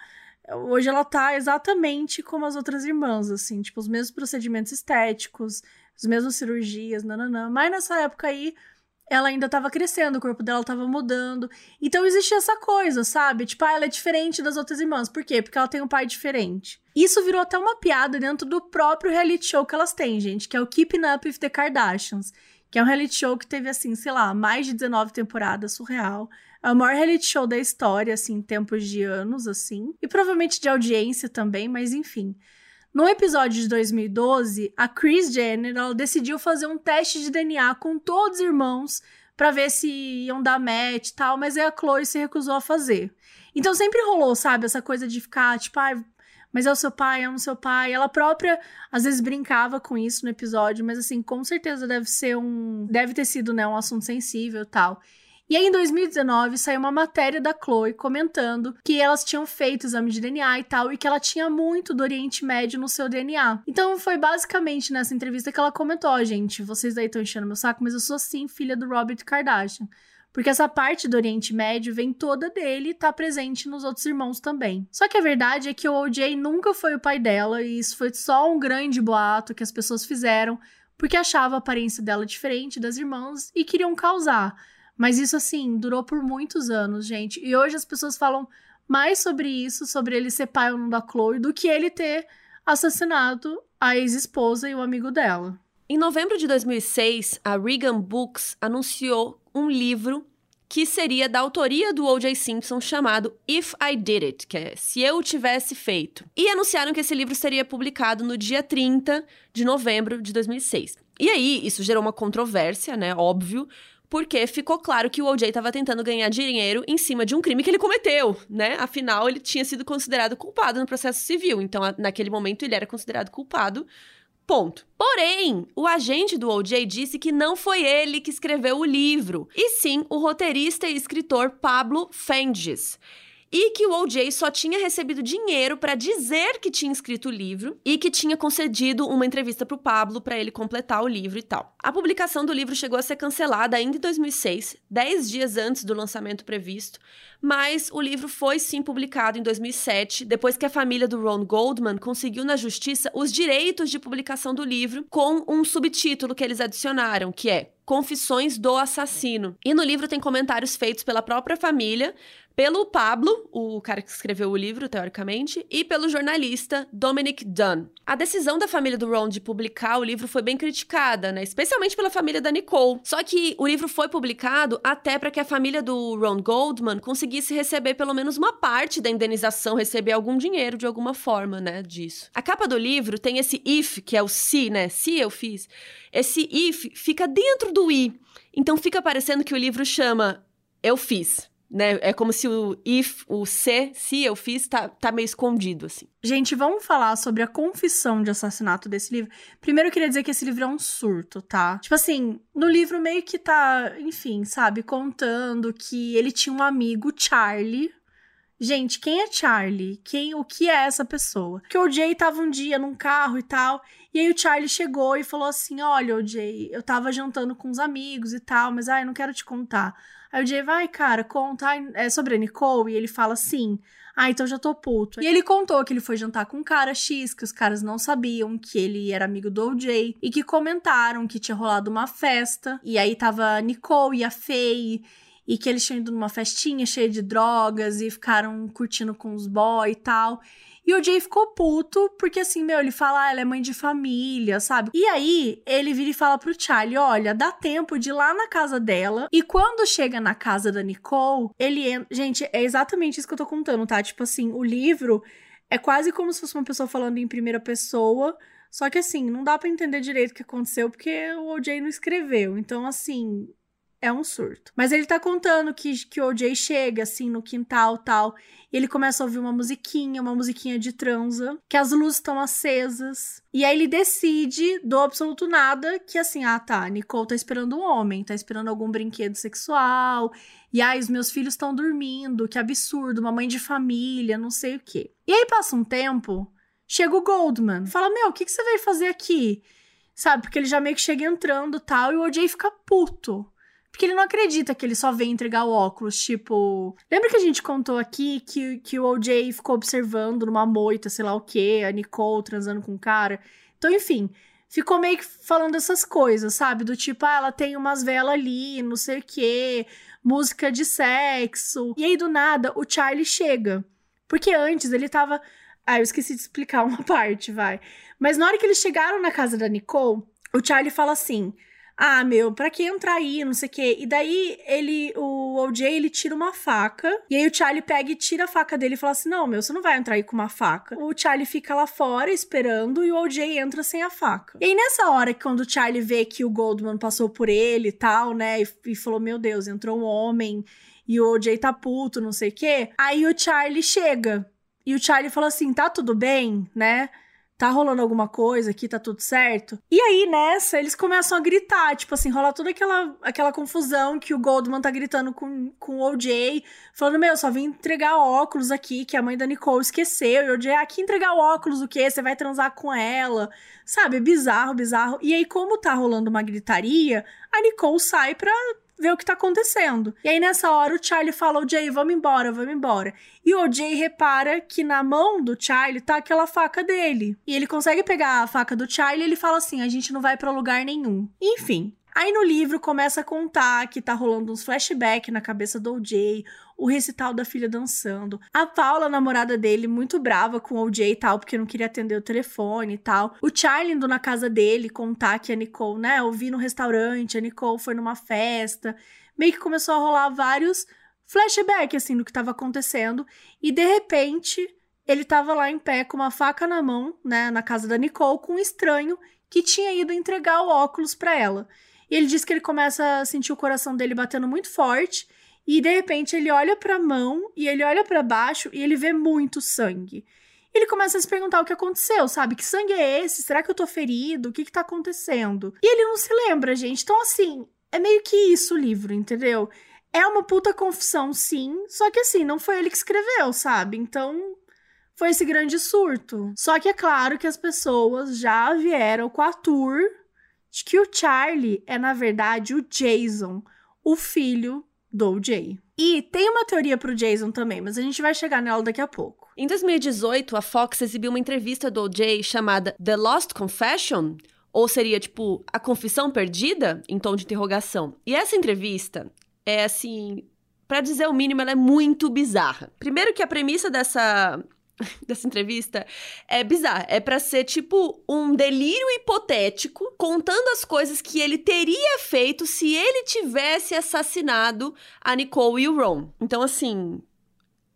Hoje ela tá exatamente como as outras irmãs, assim, tipo, os mesmos procedimentos estéticos, as mesmas cirurgias, nananã. Mas nessa época aí, ela ainda tava crescendo, o corpo dela tava mudando. Então existia essa coisa, sabe? Tipo, ah, ela é diferente das outras irmãs. Por quê? Porque ela tem um pai diferente. Isso virou até uma piada dentro do próprio reality show que elas têm, gente, que é o Keeping Up with the Kardashians. Que é um reality show que teve, assim, sei lá, mais de 19 temporadas, surreal. É o maior reality show da história, assim, em tempos de anos, assim. E provavelmente de audiência também, mas enfim. No episódio de 2012, a Kris Jenner decidiu fazer um teste de DNA com todos os irmãos para ver se iam dar match e tal, mas aí a Chloe se recusou a fazer. Então sempre rolou, sabe, essa coisa de ficar, tipo, ah, mas é o seu pai, é o seu pai. Ela própria às vezes brincava com isso no episódio, mas assim, com certeza deve ser um, deve ter sido, né, um assunto sensível tal. E aí, em 2019, saiu uma matéria da Chloe comentando que elas tinham feito exame de DNA e tal, e que ela tinha muito do Oriente Médio no seu DNA. Então, foi basicamente nessa entrevista que ela comentou: oh, gente, vocês daí estão enchendo meu saco, mas eu sou sim filha do Robert Kardashian. Porque essa parte do Oriente Médio vem toda dele e tá presente nos outros irmãos também. Só que a verdade é que o OJ nunca foi o pai dela, e isso foi só um grande boato que as pessoas fizeram porque achavam a aparência dela diferente das irmãs e queriam causar. Mas isso, assim, durou por muitos anos, gente. E hoje as pessoas falam mais sobre isso, sobre ele ser pai ou não da Chloe, do que ele ter assassinado a ex-esposa e o amigo dela. Em novembro de 2006, a Regan Books anunciou um livro que seria da autoria do O.J. Simpson chamado If I Did It, que é Se Eu Tivesse Feito. E anunciaram que esse livro seria publicado no dia 30 de novembro de 2006. E aí, isso gerou uma controvérsia, né? Óbvio, porque ficou claro que o OJ estava tentando ganhar dinheiro em cima de um crime que ele cometeu, né? Afinal, ele tinha sido considerado culpado no processo civil. Então, naquele momento, ele era considerado culpado. Ponto. Porém, o agente do OJ disse que não foi ele que escreveu o livro, e sim o roteirista e escritor Pablo Fenges e que o OJ só tinha recebido dinheiro para dizer que tinha escrito o livro e que tinha concedido uma entrevista para o Pablo para ele completar o livro e tal. A publicação do livro chegou a ser cancelada ainda em 2006, dez dias antes do lançamento previsto, mas o livro foi sim publicado em 2007, depois que a família do Ron Goldman conseguiu na justiça os direitos de publicação do livro com um subtítulo que eles adicionaram, que é Confissões do Assassino. E no livro tem comentários feitos pela própria família, pelo Pablo, o cara que escreveu o livro, teoricamente, e pelo jornalista Dominic Dunn. A decisão da família do Ron de publicar o livro foi bem criticada, né? Especialmente pela família da Nicole. Só que o livro foi publicado até para que a família do Ron Goldman conseguisse receber pelo menos uma parte da indenização, receber algum dinheiro de alguma forma, né, disso. A capa do livro tem esse if, que é o se, né? Se eu fiz. Esse if fica dentro do i. Então fica parecendo que o livro chama Eu fiz né? É como se o if, o se, se eu fiz, tá, tá meio escondido, assim. Gente, vamos falar sobre a confissão de assassinato desse livro. Primeiro, eu queria dizer que esse livro é um surto, tá? Tipo assim, no livro meio que tá, enfim, sabe, contando que ele tinha um amigo, Charlie. Gente, quem é Charlie? Quem, o que é essa pessoa? Que o Jay tava um dia num carro e tal, e aí o Charlie chegou e falou assim: "Olha, o Jay, eu tava jantando com uns amigos e tal, mas ai, não quero te contar. Aí o Jay vai, cara, conta é sobre a Nicole. E ele fala assim: Ah, então já tô puto. E ele contou que ele foi jantar com um cara X, que os caras não sabiam que ele era amigo do OJ. E que comentaram que tinha rolado uma festa. E aí tava a Nicole e a Faye. e que eles tinham ido numa festinha cheia de drogas e ficaram curtindo com os boy e tal. E o Jay ficou puto, porque assim, meu, ele fala, ah, ela é mãe de família, sabe? E aí, ele vira e fala pro Charlie: olha, dá tempo de ir lá na casa dela. E quando chega na casa da Nicole, ele entra. Gente, é exatamente isso que eu tô contando, tá? Tipo assim, o livro é quase como se fosse uma pessoa falando em primeira pessoa. Só que assim, não dá para entender direito o que aconteceu porque o OJ não escreveu. Então, assim, é um surto. Mas ele tá contando que, que o OJ chega, assim, no quintal tal, e ele começa a ouvir uma musiquinha, uma musiquinha de transa, que as luzes estão acesas. E aí ele decide, do absoluto nada, que assim, ah tá, Nicole tá esperando um homem, tá esperando algum brinquedo sexual, e aí os meus filhos estão dormindo, que absurdo, uma mãe de família, não sei o quê. E aí passa um tempo, chega o Goldman, fala, meu, o que, que você veio fazer aqui? Sabe, porque ele já meio que chega entrando tal, e o OJ fica puto. Porque ele não acredita que ele só vem entregar o óculos, tipo. Lembra que a gente contou aqui que, que o OJ ficou observando numa moita, sei lá o quê, a Nicole transando com o cara? Então, enfim, ficou meio que falando essas coisas, sabe? Do tipo, ah, ela tem umas velas ali, não sei o quê, música de sexo. E aí, do nada, o Charlie chega. Porque antes ele tava. Ah, eu esqueci de explicar uma parte, vai. Mas na hora que eles chegaram na casa da Nicole, o Charlie fala assim: ah, meu, pra que entrar aí, não sei o quê. E daí ele, o OJ, ele tira uma faca. E aí o Charlie pega e tira a faca dele e fala assim: Não, meu, você não vai entrar aí com uma faca. O Charlie fica lá fora esperando e o OJ entra sem a faca. E aí nessa hora, quando o Charlie vê que o Goldman passou por ele e tal, né, e, e falou: Meu Deus, entrou um homem e o OJ tá puto, não sei o quê. Aí o Charlie chega. E o Charlie fala assim: Tá tudo bem, né? Tá rolando alguma coisa aqui, tá tudo certo. E aí, nessa, eles começam a gritar, tipo assim, rola toda aquela, aquela confusão que o Goldman tá gritando com, com o OJ, falando, meu, só vim entregar óculos aqui, que a mãe da Nicole esqueceu, e o OJ, ah, aqui entregar óculos, o quê? Você vai transar com ela, sabe? Bizarro, bizarro. E aí, como tá rolando uma gritaria, a Nicole sai pra ver o que tá acontecendo. E aí, nessa hora, o Charlie fala: O Jay, vamos embora, vamos embora. E o Jay repara que na mão do Charlie tá aquela faca dele. E ele consegue pegar a faca do Charlie e ele fala assim: a gente não vai para lugar nenhum. Enfim, Aí no livro começa a contar que tá rolando uns flashbacks na cabeça do OJ, o recital da filha dançando. A Paula, a namorada dele, muito brava com o OJ e tal, porque não queria atender o telefone e tal. O Charlie indo na casa dele contar que a Nicole, né, eu vi no restaurante, a Nicole foi numa festa. Meio que começou a rolar vários flashbacks, assim, do que tava acontecendo. E de repente, ele tava lá em pé com uma faca na mão, né, na casa da Nicole, com um estranho que tinha ido entregar o óculos para ela. E ele diz que ele começa a sentir o coração dele batendo muito forte. E de repente ele olha para a mão e ele olha para baixo e ele vê muito sangue. Ele começa a se perguntar o que aconteceu, sabe? Que sangue é esse? Será que eu tô ferido? O que que tá acontecendo? E ele não se lembra, gente. Então, assim, é meio que isso o livro, entendeu? É uma puta confissão, sim. Só que, assim, não foi ele que escreveu, sabe? Então, foi esse grande surto. Só que é claro que as pessoas já vieram com a tour de que o Charlie é, na verdade, o Jason, o filho do Jay. E tem uma teoria pro Jason também, mas a gente vai chegar nela daqui a pouco. Em 2018, a Fox exibiu uma entrevista do Jay chamada The Lost Confession, ou seria tipo A Confissão Perdida, em tom de interrogação. E essa entrevista é assim, para dizer o mínimo, ela é muito bizarra. Primeiro que a premissa dessa dessa entrevista é bizarra. É para ser tipo um delírio hipotético contando as coisas que ele teria feito se ele tivesse assassinado a Nicole e o Ron. Então, assim.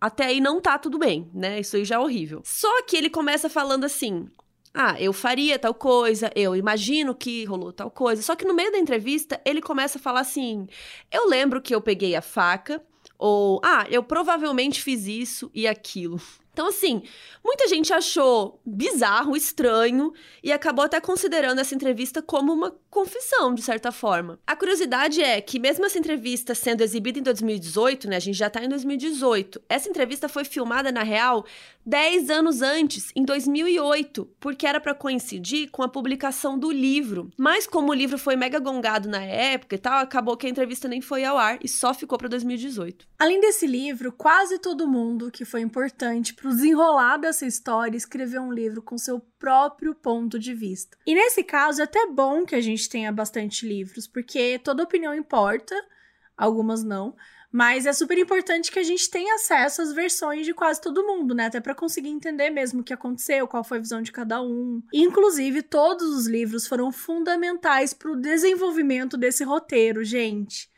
Até aí não tá tudo bem, né? Isso aí já é horrível. Só que ele começa falando assim: ah, eu faria tal coisa, eu imagino que rolou tal coisa. Só que no meio da entrevista, ele começa a falar assim: eu lembro que eu peguei a faca, ou ah, eu provavelmente fiz isso e aquilo. Então, assim, muita gente achou bizarro, estranho e acabou até considerando essa entrevista como uma confissão, de certa forma. A curiosidade é que, mesmo essa entrevista sendo exibida em 2018, né, a gente já tá em 2018, essa entrevista foi filmada, na real, 10 anos antes, em 2008, porque era para coincidir com a publicação do livro. Mas, como o livro foi mega gongado na época e tal, acabou que a entrevista nem foi ao ar e só ficou para 2018. Além desse livro, quase todo mundo que foi importante pro desenrolar dessa história, escrever um livro com seu próprio ponto de vista. E nesse caso, é até bom que a gente tenha bastante livros, porque toda opinião importa, algumas não, Mas é super importante que a gente tenha acesso às versões de quase todo mundo, né? Até para conseguir entender mesmo o que aconteceu, qual foi a visão de cada um. Inclusive, todos os livros foram fundamentais para o desenvolvimento desse roteiro, gente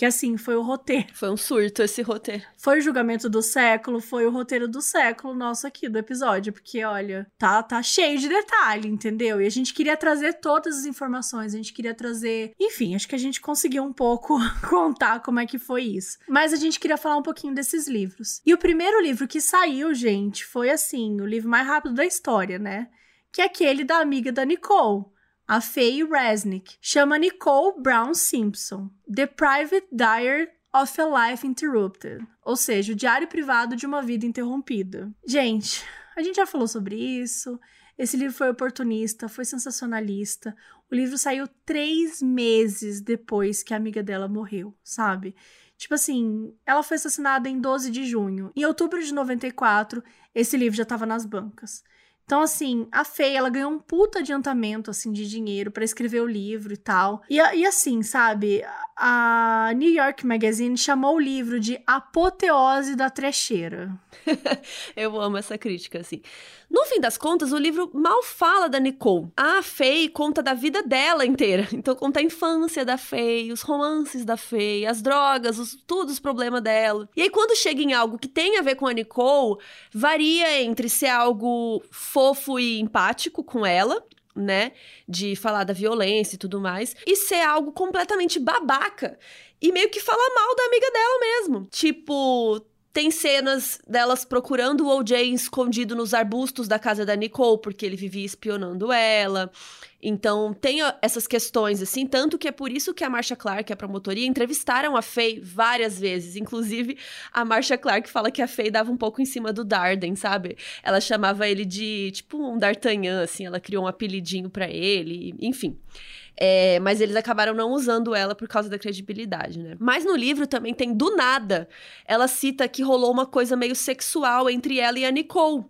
que assim, foi o roteiro. Foi um surto esse roteiro. Foi o julgamento do século, foi o roteiro do século nosso aqui do episódio, porque olha, tá tá cheio de detalhe, entendeu? E a gente queria trazer todas as informações, a gente queria trazer, enfim, acho que a gente conseguiu um pouco contar como é que foi isso. Mas a gente queria falar um pouquinho desses livros. E o primeiro livro que saiu, gente, foi assim, o livro mais rápido da história, né? Que é aquele da amiga da Nicole a Faye Resnick, chama Nicole Brown Simpson, The Private Diary of a Life Interrupted, ou seja, o diário privado de uma vida interrompida. Gente, a gente já falou sobre isso. Esse livro foi oportunista, foi sensacionalista. O livro saiu três meses depois que a amiga dela morreu, sabe? Tipo assim, ela foi assassinada em 12 de junho. Em outubro de 94, esse livro já estava nas bancas. Então, assim, a Faye, ela ganhou um puta adiantamento, assim, de dinheiro para escrever o livro e tal. E, e assim, sabe, a New York Magazine chamou o livro de Apoteose da Trecheira. Eu amo essa crítica, assim. No fim das contas, o livro mal fala da Nicole. A Faye conta da vida dela inteira. Então, conta a infância da Faye, os romances da Faye, as drogas, os, tudo os problemas dela. E aí, quando chega em algo que tem a ver com a Nicole, varia entre ser algo fofo e empático com ela, né? De falar da violência e tudo mais. E ser algo completamente babaca. E meio que falar mal da amiga dela mesmo. Tipo, tem cenas delas procurando o OJ escondido nos arbustos da casa da Nicole, porque ele vivia espionando ela. Então, tem essas questões, assim, tanto que é por isso que a Marcia Clark e a promotoria entrevistaram a Faye várias vezes. Inclusive, a Marcia Clark fala que a Faye dava um pouco em cima do Darden, sabe? Ela chamava ele de, tipo, um D'Artagnan, assim, ela criou um apelidinho para ele, enfim. É, mas eles acabaram não usando ela por causa da credibilidade, né? Mas no livro também tem do nada. Ela cita que rolou uma coisa meio sexual entre ela e a Nicole.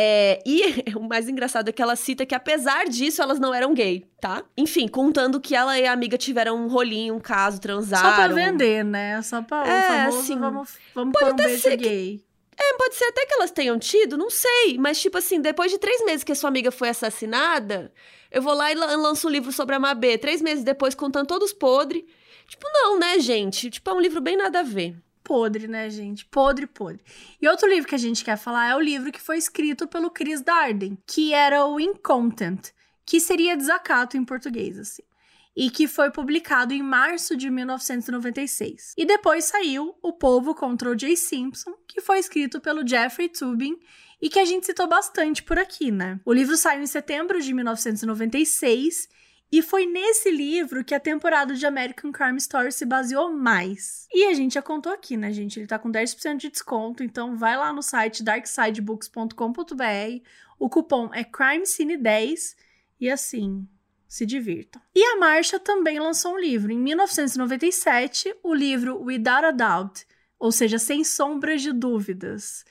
É, e o mais engraçado é que ela cita que, apesar disso, elas não eram gay, tá? Enfim, contando que ela e a amiga tiveram um rolinho, um caso, transaram. Só pra vender, né? Só pra é, o famoso, assim, vamos, vamos pôr um beijo gay. Que... É, pode ser até que elas tenham tido, não sei. Mas, tipo assim, depois de três meses que a sua amiga foi assassinada, eu vou lá e lanço um livro sobre a Mabê. Três meses depois, contando todos podres. Tipo, não, né, gente? Tipo, é um livro bem nada a ver podre, né, gente? Podre, podre. E outro livro que a gente quer falar é o livro que foi escrito pelo Chris Darden, que era o Incontent, que seria desacato em português, assim. E que foi publicado em março de 1996. E depois saiu O Povo contra o Jay Simpson, que foi escrito pelo Jeffrey Tubin e que a gente citou bastante por aqui, né? O livro saiu em setembro de 1996 e foi nesse livro que a temporada de American Crime Story se baseou mais. E a gente já contou aqui, né, gente? Ele tá com 10% de desconto, então vai lá no site darksidebooks.com.br. O cupom é CrimeCine10 e assim, se divirtam. E a Marcia também lançou um livro. Em 1997, o livro Without a Doubt, ou seja, Sem Sombras de Dúvidas.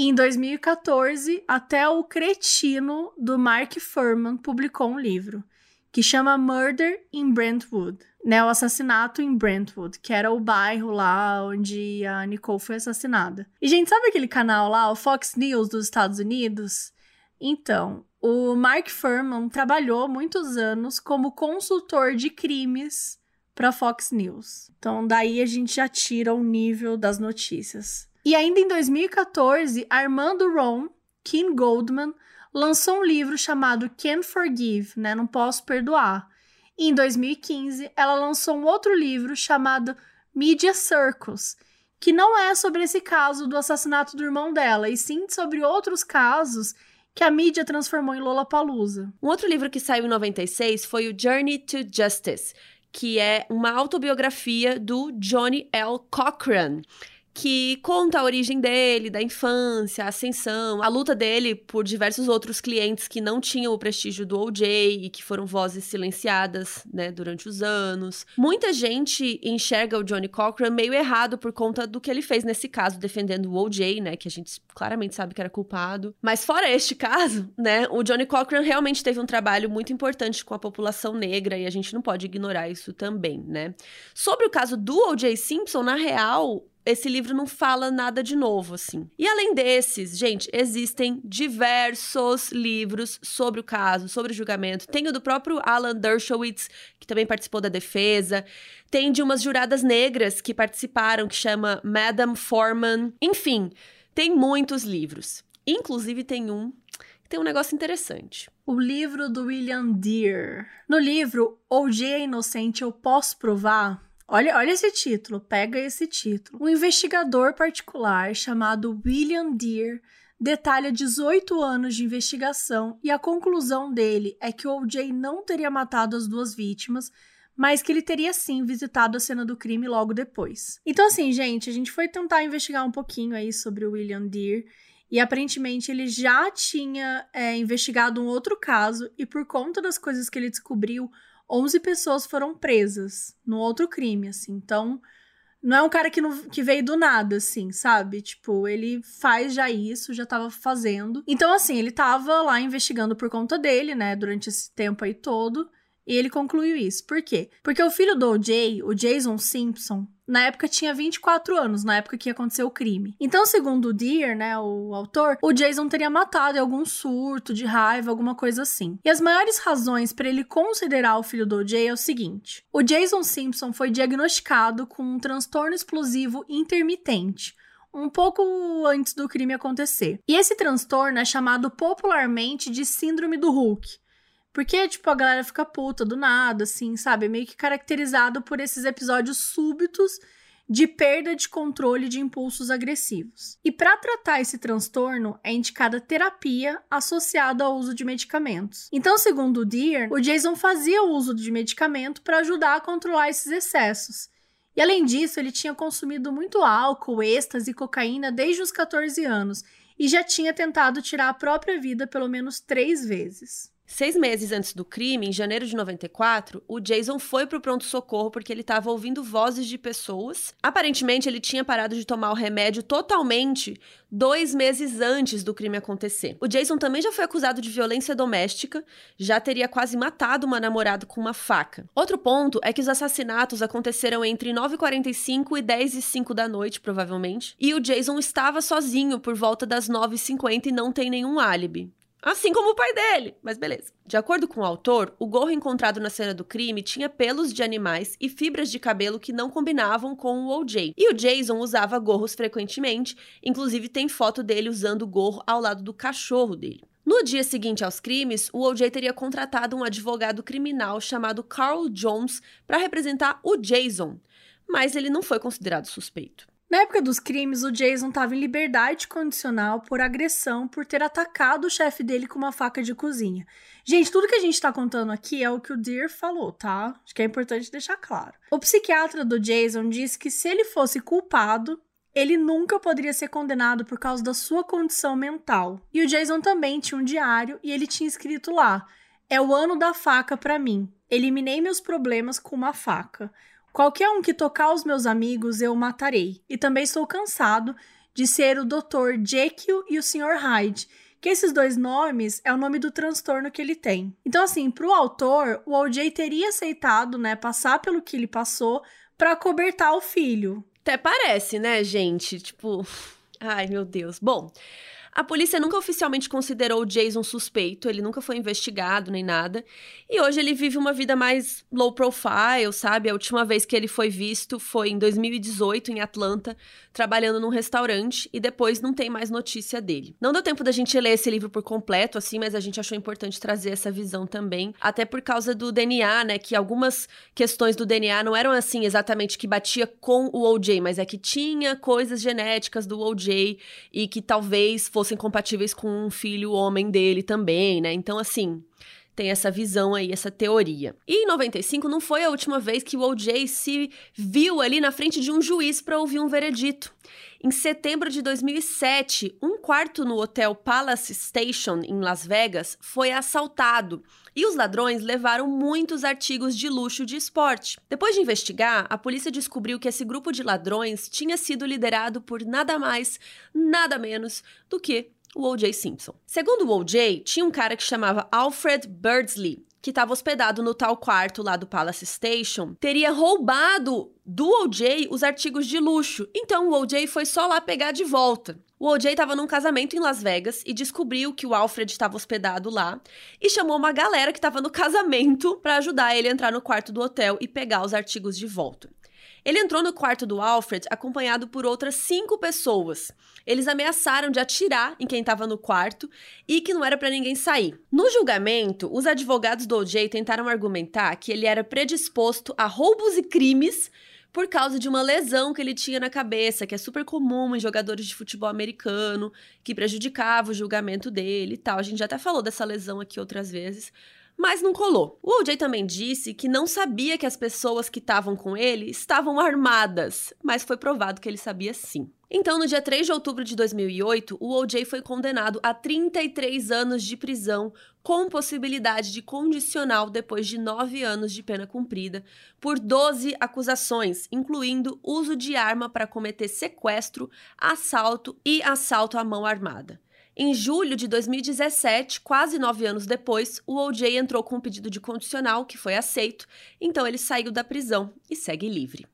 Em 2014, até o cretino do Mark Furman publicou um livro que chama Murder in Brentwood, né? O assassinato em Brentwood, que era o bairro lá onde a Nicole foi assassinada. E, gente, sabe aquele canal lá, o Fox News dos Estados Unidos? Então, o Mark Furman trabalhou muitos anos como consultor de crimes para Fox News. Então, daí a gente já tira o nível das notícias. E ainda em 2014, Armando Ron, Kim Goldman, lançou um livro chamado Can't Forgive, né? Não Posso Perdoar. E em 2015, ela lançou um outro livro chamado Media Circus, que não é sobre esse caso do assassinato do irmão dela, e sim sobre outros casos que a mídia transformou em Lollapalooza. Um outro livro que saiu em 96 foi o Journey to Justice, que é uma autobiografia do Johnny L. Cochran que conta a origem dele, da infância, a ascensão, a luta dele por diversos outros clientes que não tinham o prestígio do OJ e que foram vozes silenciadas, né, durante os anos. Muita gente enxerga o Johnny Cochran meio errado por conta do que ele fez nesse caso, defendendo o OJ, né, que a gente claramente sabe que era culpado. Mas fora este caso, né, o Johnny Cochran realmente teve um trabalho muito importante com a população negra e a gente não pode ignorar isso também, né? Sobre o caso do O.J. Simpson, na real, esse livro não fala nada de novo, assim. E além desses, gente, existem diversos livros sobre o caso, sobre o julgamento. Tem o do próprio Alan Dershowitz, que também participou da defesa. Tem de umas juradas negras que participaram, que chama Madame Foreman. Enfim, tem muitos livros. Inclusive, tem um que tem um negócio interessante. O livro do William Deere. No livro, O.J. é inocente, eu posso provar? Olha, olha esse título, pega esse título. Um investigador particular chamado William Deere detalha 18 anos de investigação e a conclusão dele é que o OJ não teria matado as duas vítimas, mas que ele teria sim visitado a cena do crime logo depois. Então, assim, gente, a gente foi tentar investigar um pouquinho aí sobre o William Deere e aparentemente ele já tinha é, investigado um outro caso e por conta das coisas que ele descobriu, 11 pessoas foram presas no outro crime, assim. Então, não é um cara que, não, que veio do nada, assim, sabe? Tipo, ele faz já isso, já tava fazendo. Então, assim, ele tava lá investigando por conta dele, né, durante esse tempo aí todo. E ele concluiu isso. Por quê? Porque o filho do OJ, o Jason Simpson, na época tinha 24 anos, na época que aconteceu o crime. Então, segundo o Deer, né, o autor, o Jason teria matado em algum surto de raiva, alguma coisa assim. E as maiores razões para ele considerar o filho do OJ é o seguinte: o Jason Simpson foi diagnosticado com um transtorno explosivo intermitente, um pouco antes do crime acontecer. E esse transtorno é chamado popularmente de Síndrome do Hulk. Porque, tipo, a galera fica puta do nada, assim, sabe? É meio que caracterizado por esses episódios súbitos de perda de controle de impulsos agressivos. E para tratar esse transtorno é indicada terapia associada ao uso de medicamentos. Então, segundo o Deer, o Jason fazia o uso de medicamento para ajudar a controlar esses excessos. E além disso, ele tinha consumido muito álcool, êxtase e cocaína desde os 14 anos e já tinha tentado tirar a própria vida pelo menos três vezes. Seis meses antes do crime, em janeiro de 94, o Jason foi pro pronto-socorro porque ele estava ouvindo vozes de pessoas. Aparentemente, ele tinha parado de tomar o remédio totalmente dois meses antes do crime acontecer. O Jason também já foi acusado de violência doméstica, já teria quase matado uma namorada com uma faca. Outro ponto é que os assassinatos aconteceram entre 9h45 e 10 e 5 da noite, provavelmente, e o Jason estava sozinho por volta das 9h50 e não tem nenhum álibi. Assim como o pai dele, mas beleza. De acordo com o autor, o gorro encontrado na cena do crime tinha pelos de animais e fibras de cabelo que não combinavam com o OJ. E o Jason usava gorros frequentemente, inclusive tem foto dele usando o gorro ao lado do cachorro dele. No dia seguinte aos crimes, o OJ teria contratado um advogado criminal chamado Carl Jones para representar o Jason, mas ele não foi considerado suspeito. Na época dos crimes, o Jason estava em liberdade condicional por agressão por ter atacado o chefe dele com uma faca de cozinha. Gente, tudo que a gente está contando aqui é o que o Deer falou, tá? Acho que é importante deixar claro. O psiquiatra do Jason disse que se ele fosse culpado, ele nunca poderia ser condenado por causa da sua condição mental. E o Jason também tinha um diário e ele tinha escrito lá: É o ano da faca para mim. Eliminei meus problemas com uma faca. Qualquer um que tocar os meus amigos eu matarei. E também estou cansado de ser o Dr. Jekyll e o Sr. Hyde, que esses dois nomes é o nome do transtorno que ele tem. Então, assim, para o autor, o OJ teria aceitado, né, passar pelo que ele passou para cobertar o filho. Até parece, né, gente? Tipo, ai meu Deus. Bom, a polícia nunca oficialmente considerou o Jason suspeito, ele nunca foi investigado nem nada. E hoje ele vive uma vida mais low profile, sabe? A última vez que ele foi visto foi em 2018 em Atlanta, trabalhando num restaurante e depois não tem mais notícia dele. Não deu tempo da gente ler esse livro por completo assim, mas a gente achou importante trazer essa visão também, até por causa do DNA, né, que algumas questões do DNA não eram assim exatamente que batia com o OJ, mas é que tinha coisas genéticas do OJ e que talvez fossem compatíveis com um filho homem dele também, né? Então, assim, tem essa visão aí, essa teoria. E em 95 não foi a última vez que o O.J. se viu ali na frente de um juiz para ouvir um veredito. Em setembro de 2007, um quarto no hotel Palace Station, em Las Vegas, foi assaltado e os ladrões levaram muitos artigos de luxo de esporte. Depois de investigar, a polícia descobriu que esse grupo de ladrões tinha sido liderado por nada mais, nada menos do que o O.J. Simpson. Segundo o O.J., tinha um cara que chamava Alfred Birdsley, que estava hospedado no tal quarto lá do Palace Station, teria roubado do OJ os artigos de luxo. Então o OJ foi só lá pegar de volta. O OJ estava num casamento em Las Vegas e descobriu que o Alfred estava hospedado lá e chamou uma galera que estava no casamento para ajudar ele a entrar no quarto do hotel e pegar os artigos de volta. Ele entrou no quarto do Alfred acompanhado por outras cinco pessoas. Eles ameaçaram de atirar em quem estava no quarto e que não era para ninguém sair. No julgamento, os advogados do OJ tentaram argumentar que ele era predisposto a roubos e crimes por causa de uma lesão que ele tinha na cabeça, que é super comum em jogadores de futebol americano, que prejudicava o julgamento dele e tal. A gente já até falou dessa lesão aqui outras vezes mas não colou. O OJ também disse que não sabia que as pessoas que estavam com ele estavam armadas, mas foi provado que ele sabia sim. Então, no dia 3 de outubro de 2008, o OJ foi condenado a 33 anos de prisão, com possibilidade de condicional depois de 9 anos de pena cumprida, por 12 acusações, incluindo uso de arma para cometer sequestro, assalto e assalto à mão armada. Em julho de 2017, quase nove anos depois, o OJ entrou com um pedido de condicional que foi aceito, então ele saiu da prisão e segue livre.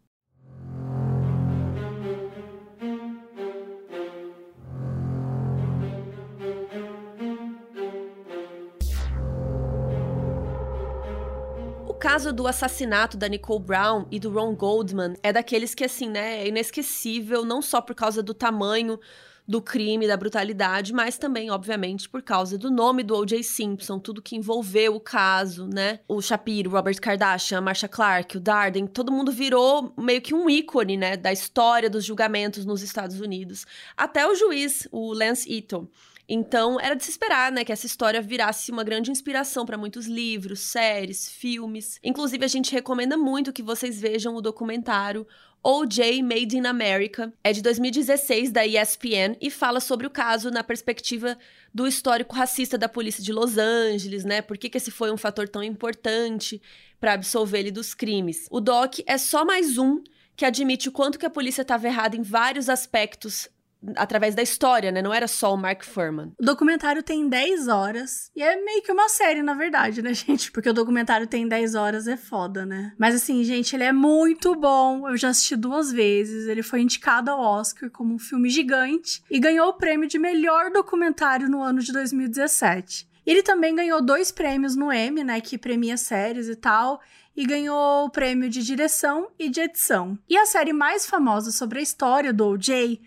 O caso do assassinato da Nicole Brown e do Ron Goldman é daqueles que, assim, né, é inesquecível, não só por causa do tamanho do crime, da brutalidade, mas também, obviamente, por causa do nome do O.J. Simpson, tudo que envolveu o caso, né? O Shapiro, Robert Kardashian, a Marsha Clark, o Darden, todo mundo virou meio que um ícone, né, da história dos julgamentos nos Estados Unidos. Até o juiz, o Lance Ito. Então, era de se esperar, né, que essa história virasse uma grande inspiração para muitos livros, séries, filmes. Inclusive, a gente recomenda muito que vocês vejam o documentário OJ Made in America. É de 2016 da ESPN e fala sobre o caso na perspectiva do histórico racista da polícia de Los Angeles, né? Por que, que esse foi um fator tão importante para absolver ele dos crimes? O doc é só mais um que admite o quanto que a polícia estava errada em vários aspectos através da história, né? Não era só o Mark Furman. O documentário tem 10 horas. E é meio que uma série, na verdade, né, gente? Porque o documentário tem 10 horas, é foda, né? Mas assim, gente, ele é muito bom. Eu já assisti duas vezes. Ele foi indicado ao Oscar como um filme gigante e ganhou o prêmio de melhor documentário no ano de 2017. Ele também ganhou dois prêmios no Emmy, né, que premia séries e tal, e ganhou o prêmio de direção e de edição. E a série mais famosa sobre a história do O.J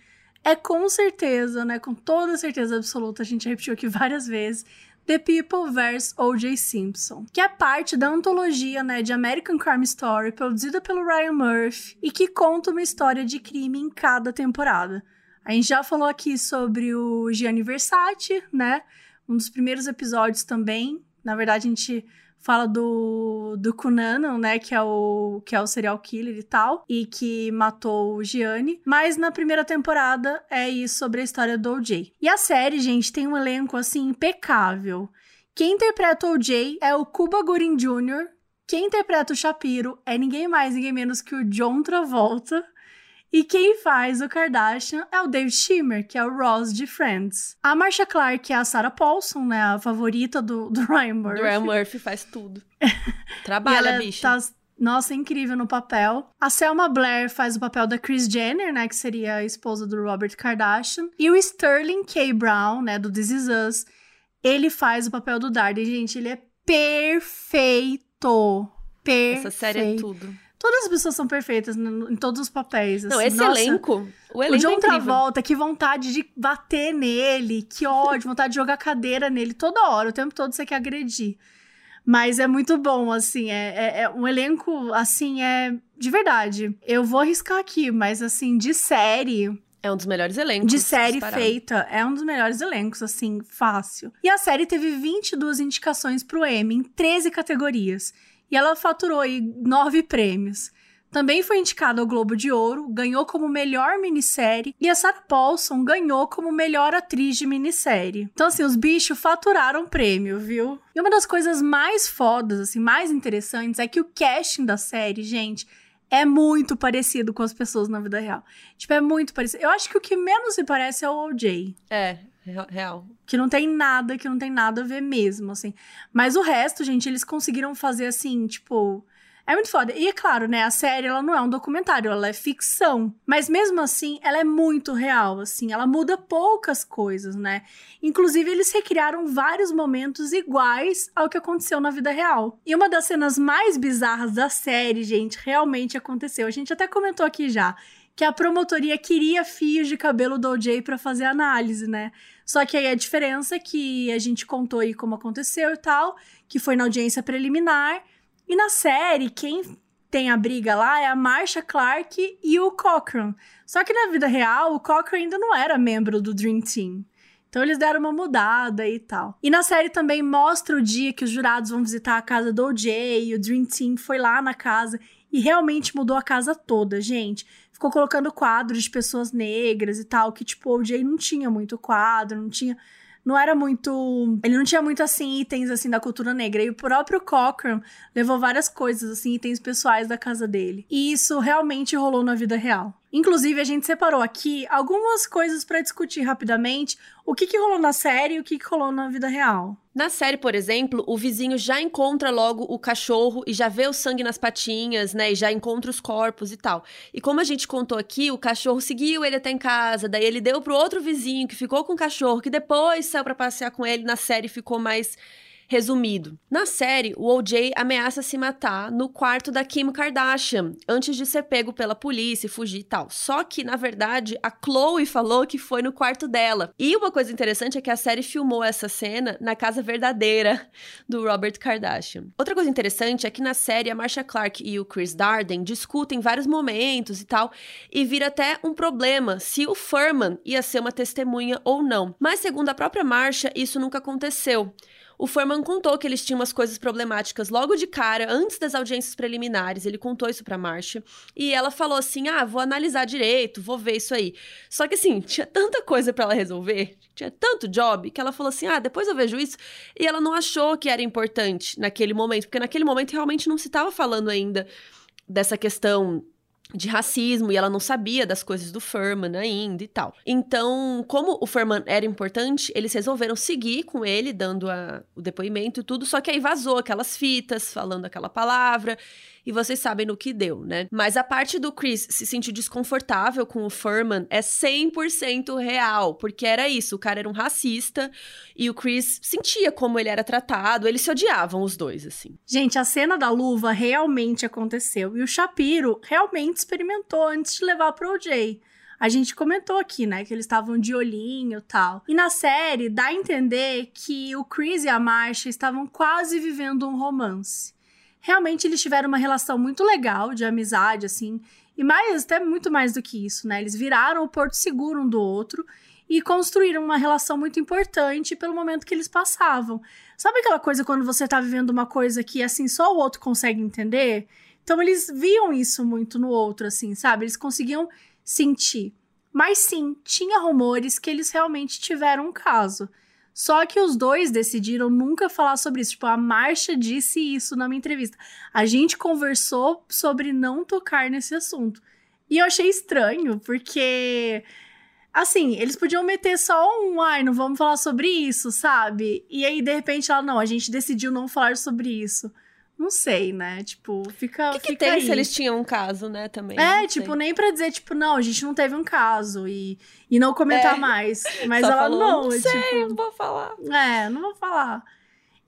é com certeza, né, com toda certeza absoluta, a gente repetiu aqui várias vezes, The People vs. O.J. Simpson, que é parte da antologia né, de American Crime Story, produzida pelo Ryan Murphy, e que conta uma história de crime em cada temporada. A gente já falou aqui sobre o Gianni Versace, né? Um dos primeiros episódios também. Na verdade, a gente fala do, do Cunanan, né, que é, o, que é o serial killer e tal, e que matou o Gianni. Mas na primeira temporada é isso sobre a história do O.J. E a série, gente, tem um elenco, assim, impecável. Quem interpreta o O.J. é o Cuba Gooding Jr., quem interpreta o Shapiro é ninguém mais, ninguém menos que o John Travolta. E quem faz o Kardashian é o David Schimmer, que é o Ross de Friends. A Marcia Clark é a Sarah Paulson, né? A favorita do, do Ryan Murphy. Do Ryan Murphy faz tudo. Trabalha, ela bicha. Tá, nossa, incrível no papel. A Selma Blair faz o papel da Kris Jenner, né? Que seria a esposa do Robert Kardashian. E o Sterling K. Brown, né? Do This Is Us. Ele faz o papel do Darden. Gente, ele é perfeito. Perfeito. Essa série é tudo. Todas as pessoas são perfeitas em todos os papéis. Assim. Não, esse Nossa, elenco. O elenco o John é incrível. Travolta, que vontade de bater nele, que ódio, vontade de jogar cadeira nele toda hora, o tempo todo você quer agredir. Mas é muito bom, assim, é, é, é, um elenco, assim, é de verdade. Eu vou arriscar aqui, mas assim, de série, É um dos melhores elencos. De série disparado. feita. É um dos melhores elencos, assim, fácil. E a série teve 22 indicações pro Emmy em 13 categorias. E ela faturou aí nove prêmios. Também foi indicada ao Globo de Ouro, ganhou como melhor minissérie e a Sarah Paulson ganhou como melhor atriz de minissérie. Então, assim, os bichos faturaram prêmio, viu? E uma das coisas mais fodas, assim, mais interessantes é que o casting da série, gente, é muito parecido com as pessoas na vida real. Tipo, é muito parecido. Eu acho que o que menos se parece é o OJ. É, real. Que não tem nada, que não tem nada a ver mesmo, assim. Mas o resto, gente, eles conseguiram fazer assim, tipo é muito foda. E é claro, né, a série ela não é um documentário, ela é ficção. Mas mesmo assim, ela é muito real, assim, ela muda poucas coisas, né? Inclusive, eles recriaram vários momentos iguais ao que aconteceu na vida real. E uma das cenas mais bizarras da série, gente, realmente aconteceu. A gente até comentou aqui já que a promotoria queria fios de cabelo do OJ para fazer análise, né? Só que aí a diferença é que a gente contou aí como aconteceu e tal, que foi na audiência preliminar e na série, quem tem a briga lá é a Marsha Clark e o Cochran. Só que na vida real, o Cochran ainda não era membro do Dream Team. Então eles deram uma mudada e tal. E na série também mostra o dia que os jurados vão visitar a casa do OJ, e o Dream Team foi lá na casa e realmente mudou a casa toda, gente. Ficou colocando quadros de pessoas negras e tal, que tipo, o OJ não tinha muito quadro, não tinha não era muito. Ele não tinha muito, assim, itens, assim, da cultura negra. E o próprio Cochran levou várias coisas, assim, itens pessoais da casa dele. E isso realmente rolou na vida real. Inclusive, a gente separou aqui algumas coisas para discutir rapidamente o que, que rolou na série e o que, que rolou na vida real. Na série, por exemplo, o vizinho já encontra logo o cachorro e já vê o sangue nas patinhas, né? E já encontra os corpos e tal. E como a gente contou aqui, o cachorro seguiu ele até em casa, daí ele deu pro outro vizinho que ficou com o cachorro, que depois saiu para passear com ele. Na série ficou mais Resumido, na série, o OJ ameaça se matar no quarto da Kim Kardashian, antes de ser pego pela polícia e fugir e tal. Só que, na verdade, a Chloe falou que foi no quarto dela. E uma coisa interessante é que a série filmou essa cena na casa verdadeira do Robert Kardashian. Outra coisa interessante é que na série a Marsha Clark e o Chris Darden discutem vários momentos e tal, e vira até um problema se o Furman ia ser uma testemunha ou não. Mas segundo a própria Marsha, isso nunca aconteceu. O Forman contou que eles tinham umas coisas problemáticas logo de cara, antes das audiências preliminares. Ele contou isso pra Marcia. E ela falou assim: ah, vou analisar direito, vou ver isso aí. Só que assim, tinha tanta coisa para ela resolver, tinha tanto job, que ela falou assim: ah, depois eu vejo isso. E ela não achou que era importante naquele momento, porque naquele momento realmente não se estava falando ainda dessa questão de racismo e ela não sabia das coisas do Furman ainda e tal. Então, como o Furman era importante, eles resolveram seguir com ele, dando a, o depoimento e tudo, só que aí vazou aquelas fitas falando aquela palavra e vocês sabem no que deu, né? Mas a parte do Chris se sentir desconfortável com o Furman é 100% real, porque era isso, o cara era um racista e o Chris sentia como ele era tratado, eles se odiavam os dois, assim. Gente, a cena da luva realmente aconteceu e o Shapiro realmente experimentou antes de levar pro OJ. A gente comentou aqui, né, que eles estavam de olhinho tal. E na série dá a entender que o Chris e a Marcia estavam quase vivendo um romance realmente eles tiveram uma relação muito legal de amizade, assim, e mais, até muito mais do que isso, né? Eles viraram o porto seguro um do outro e construíram uma relação muito importante pelo momento que eles passavam. Sabe aquela coisa quando você tá vivendo uma coisa que, assim, só o outro consegue entender? Então eles viam isso muito no outro, assim, sabe? Eles conseguiam sentir. Mas sim, tinha rumores que eles realmente tiveram um caso. Só que os dois decidiram nunca falar sobre isso. Tipo, a Marcha disse isso na minha entrevista. A gente conversou sobre não tocar nesse assunto. E eu achei estranho, porque. Assim, eles podiam meter só um, ai, não vamos falar sobre isso, sabe? E aí, de repente, ela, não, a gente decidiu não falar sobre isso. Não sei, né? Tipo, fica. O que, que fica tem aí. se eles tinham um caso, né? Também. É, tipo, sei. nem pra dizer, tipo, não, a gente não teve um caso e, e não comentar é. mais. Mas Só ela falou, não. Não é, sei, tipo, não vou falar. É, não vou falar.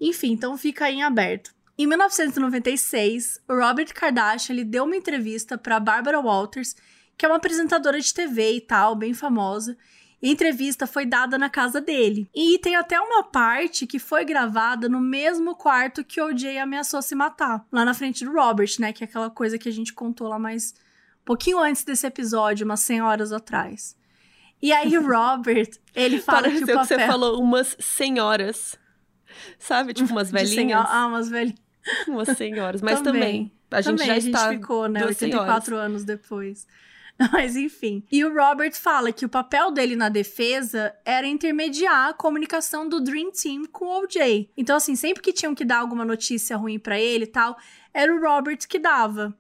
Enfim, então fica aí em aberto. Em 1996, o Robert Kardashian ele deu uma entrevista para Barbara Walters, que é uma apresentadora de TV e tal, bem famosa entrevista foi dada na casa dele. E tem até uma parte que foi gravada no mesmo quarto que o OJ ameaçou se matar, lá na frente do Robert, né? Que é aquela coisa que a gente contou lá mais um pouquinho antes desse episódio, umas 100 horas atrás. E aí o Robert, ele fala que o papel... que você falou umas senhoras. Sabe? Tipo umas velhinhas. Ah, umas velhinhas. Umas senhoras. Mas também. A gente também, já a gente ficou, né? duas 84 anos depois. Mas enfim. E o Robert fala que o papel dele na defesa era intermediar a comunicação do Dream Team com o OJ. Então, assim, sempre que tinham que dar alguma notícia ruim pra ele e tal, era o Robert que dava.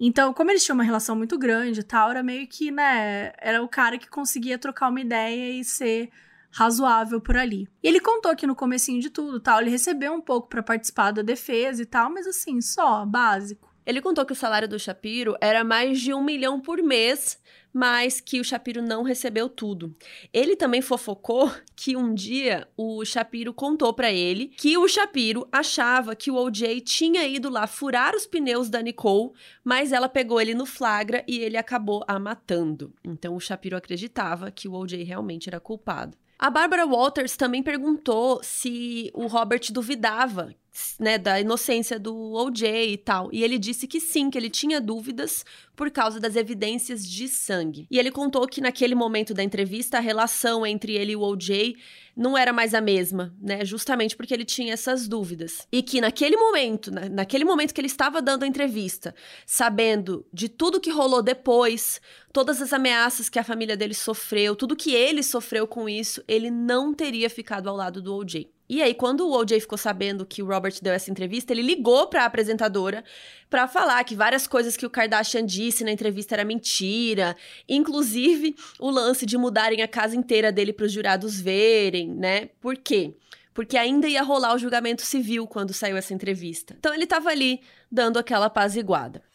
Então, como eles tinham uma relação muito grande e tal, era meio que, né, era o cara que conseguia trocar uma ideia e ser razoável por ali. E ele contou que no comecinho de tudo, tal, ele recebeu um pouco pra participar da defesa e tal, mas assim, só, básico. Ele contou que o salário do Shapiro era mais de um milhão por mês, mas que o Shapiro não recebeu tudo. Ele também fofocou que um dia o Shapiro contou pra ele que o Shapiro achava que o OJ tinha ido lá furar os pneus da Nicole, mas ela pegou ele no flagra e ele acabou a matando. Então o Shapiro acreditava que o OJ realmente era culpado. A Barbara Walters também perguntou se o Robert duvidava né, da inocência do OJ e tal. E ele disse que sim, que ele tinha dúvidas por causa das evidências de sangue. E ele contou que naquele momento da entrevista a relação entre ele e o OJ não era mais a mesma, né? Justamente porque ele tinha essas dúvidas. E que naquele momento, na, naquele momento que ele estava dando a entrevista, sabendo de tudo que rolou depois, todas as ameaças que a família dele sofreu, tudo que ele sofreu com isso, ele não teria ficado ao lado do OJ. E aí, quando o OJ ficou sabendo que o Robert deu essa entrevista, ele ligou para a apresentadora para falar que várias coisas que o Kardashian disse na entrevista era mentira, inclusive o lance de mudarem a casa inteira dele para os jurados verem, né? Por quê? Porque ainda ia rolar o julgamento civil quando saiu essa entrevista. Então ele estava ali dando aquela apaziguada.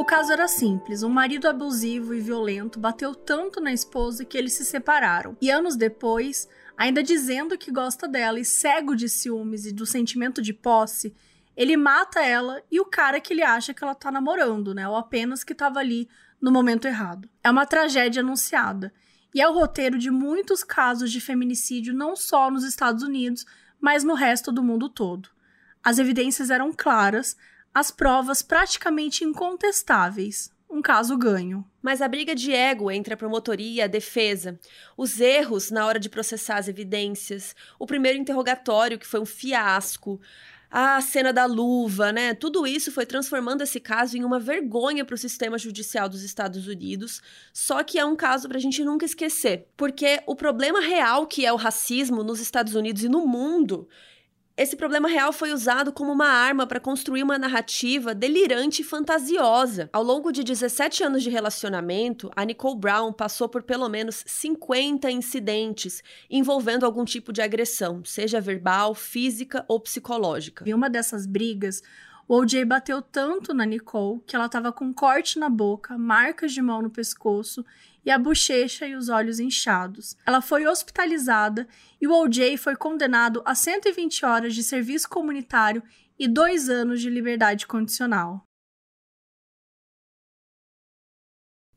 O caso era simples: um marido abusivo e violento bateu tanto na esposa que eles se separaram. E anos depois, ainda dizendo que gosta dela e cego de ciúmes e do sentimento de posse, ele mata ela e o cara que ele acha que ela tá namorando, né? Ou apenas que tava ali no momento errado. É uma tragédia anunciada. E é o roteiro de muitos casos de feminicídio, não só nos Estados Unidos, mas no resto do mundo todo. As evidências eram claras, as provas praticamente incontestáveis. Um caso ganho. Mas a briga de ego entre a promotoria e a defesa, os erros na hora de processar as evidências, o primeiro interrogatório que foi um fiasco, a cena da luva, né? Tudo isso foi transformando esse caso em uma vergonha para o sistema judicial dos Estados Unidos. Só que é um caso para a gente nunca esquecer, porque o problema real que é o racismo nos Estados Unidos e no mundo esse problema real foi usado como uma arma para construir uma narrativa delirante e fantasiosa. Ao longo de 17 anos de relacionamento, a Nicole Brown passou por pelo menos 50 incidentes envolvendo algum tipo de agressão, seja verbal, física ou psicológica. Em uma dessas brigas, o OJ bateu tanto na Nicole que ela estava com corte na boca, marcas de mão no pescoço e a bochecha e os olhos inchados. Ela foi hospitalizada e o OJ foi condenado a 120 horas de serviço comunitário e dois anos de liberdade condicional.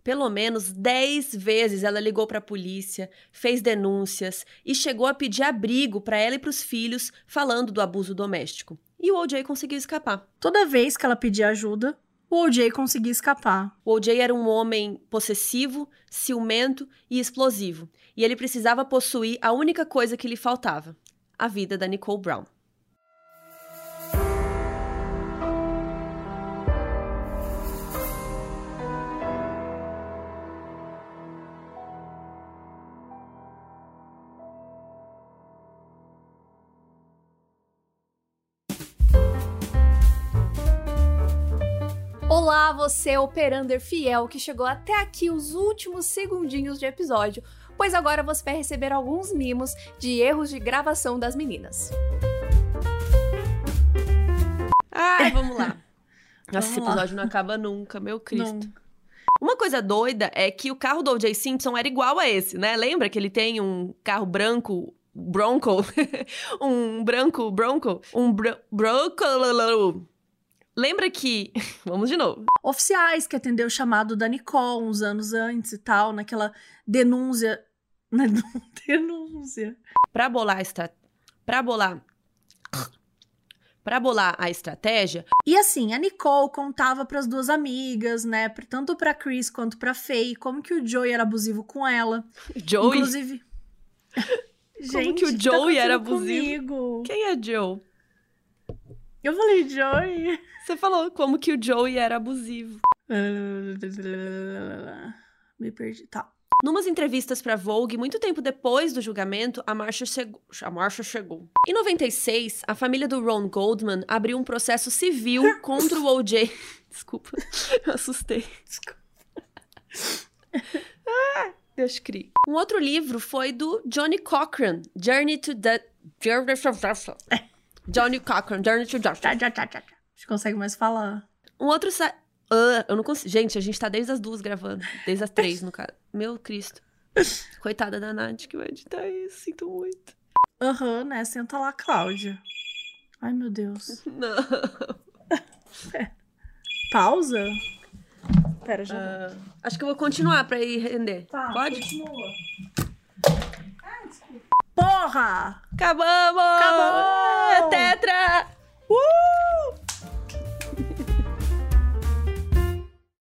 Pelo menos 10 vezes ela ligou para a polícia, fez denúncias e chegou a pedir abrigo para ela e para os filhos, falando do abuso doméstico. E o OJ conseguiu escapar. Toda vez que ela pedia ajuda, o OJ conseguia escapar. O OJ era um homem possessivo, ciumento e explosivo, e ele precisava possuir a única coisa que lhe faltava: a vida da Nicole Brown. Olá, você operander fiel que chegou até aqui os últimos segundinhos de episódio, pois agora você vai receber alguns mimos de erros de gravação das meninas. Ai, vamos lá. Nossa, esse episódio não acaba nunca, meu Cristo. Uma coisa doida é que o carro do O.J. Simpson era igual a esse, né? Lembra que ele tem um carro branco, Bronco? um branco Bronco? Um br Bronco... Lembra que... Vamos de novo. Oficiais que atendeu o chamado da Nicole uns anos antes e tal, naquela denúncia. Na denúncia. Pra bolar esta... Pra bolar... Para bolar a estratégia, E assim, a Nicole contava pras duas amigas, né, pra- tanto pra Chris quanto pra Faye, como que o Joey era abusivo com ela. Joey. Inclusive. Como que o tá Joey era acontecendo abusivo? comigo? Quem é Joe? Eu falei Joey. Você falou como que o Joey era abusivo. Me perdi. Tá. Numas entrevistas para Vogue, muito tempo depois do julgamento, a Marcia chegou. A chegou. Em 96, a família do Ron Goldman abriu um processo civil contra o O.J. Desculpa, eu assustei. Ah, Deus crie. Um outro livro foi do Johnny Cochran, Journey to the... Johnny Cochran, Journey to Justice. Tchá, tchá, tchá, tchá. A gente consegue mais falar. Um outro sa... Ah, eu não consigo. Gente, a gente tá desde as duas gravando. Desde as três, no caso. Meu Cristo. Coitada da Nath que vai editar isso. Sinto muito. Aham, né? Senta lá, Cláudia. Ai, meu Deus. Não. Pausa? Pera, já. Ah, acho que eu vou continuar pra ir render. Tá, Pode? continua. Porra! Acabamos! Acabou! É tetra! Uh!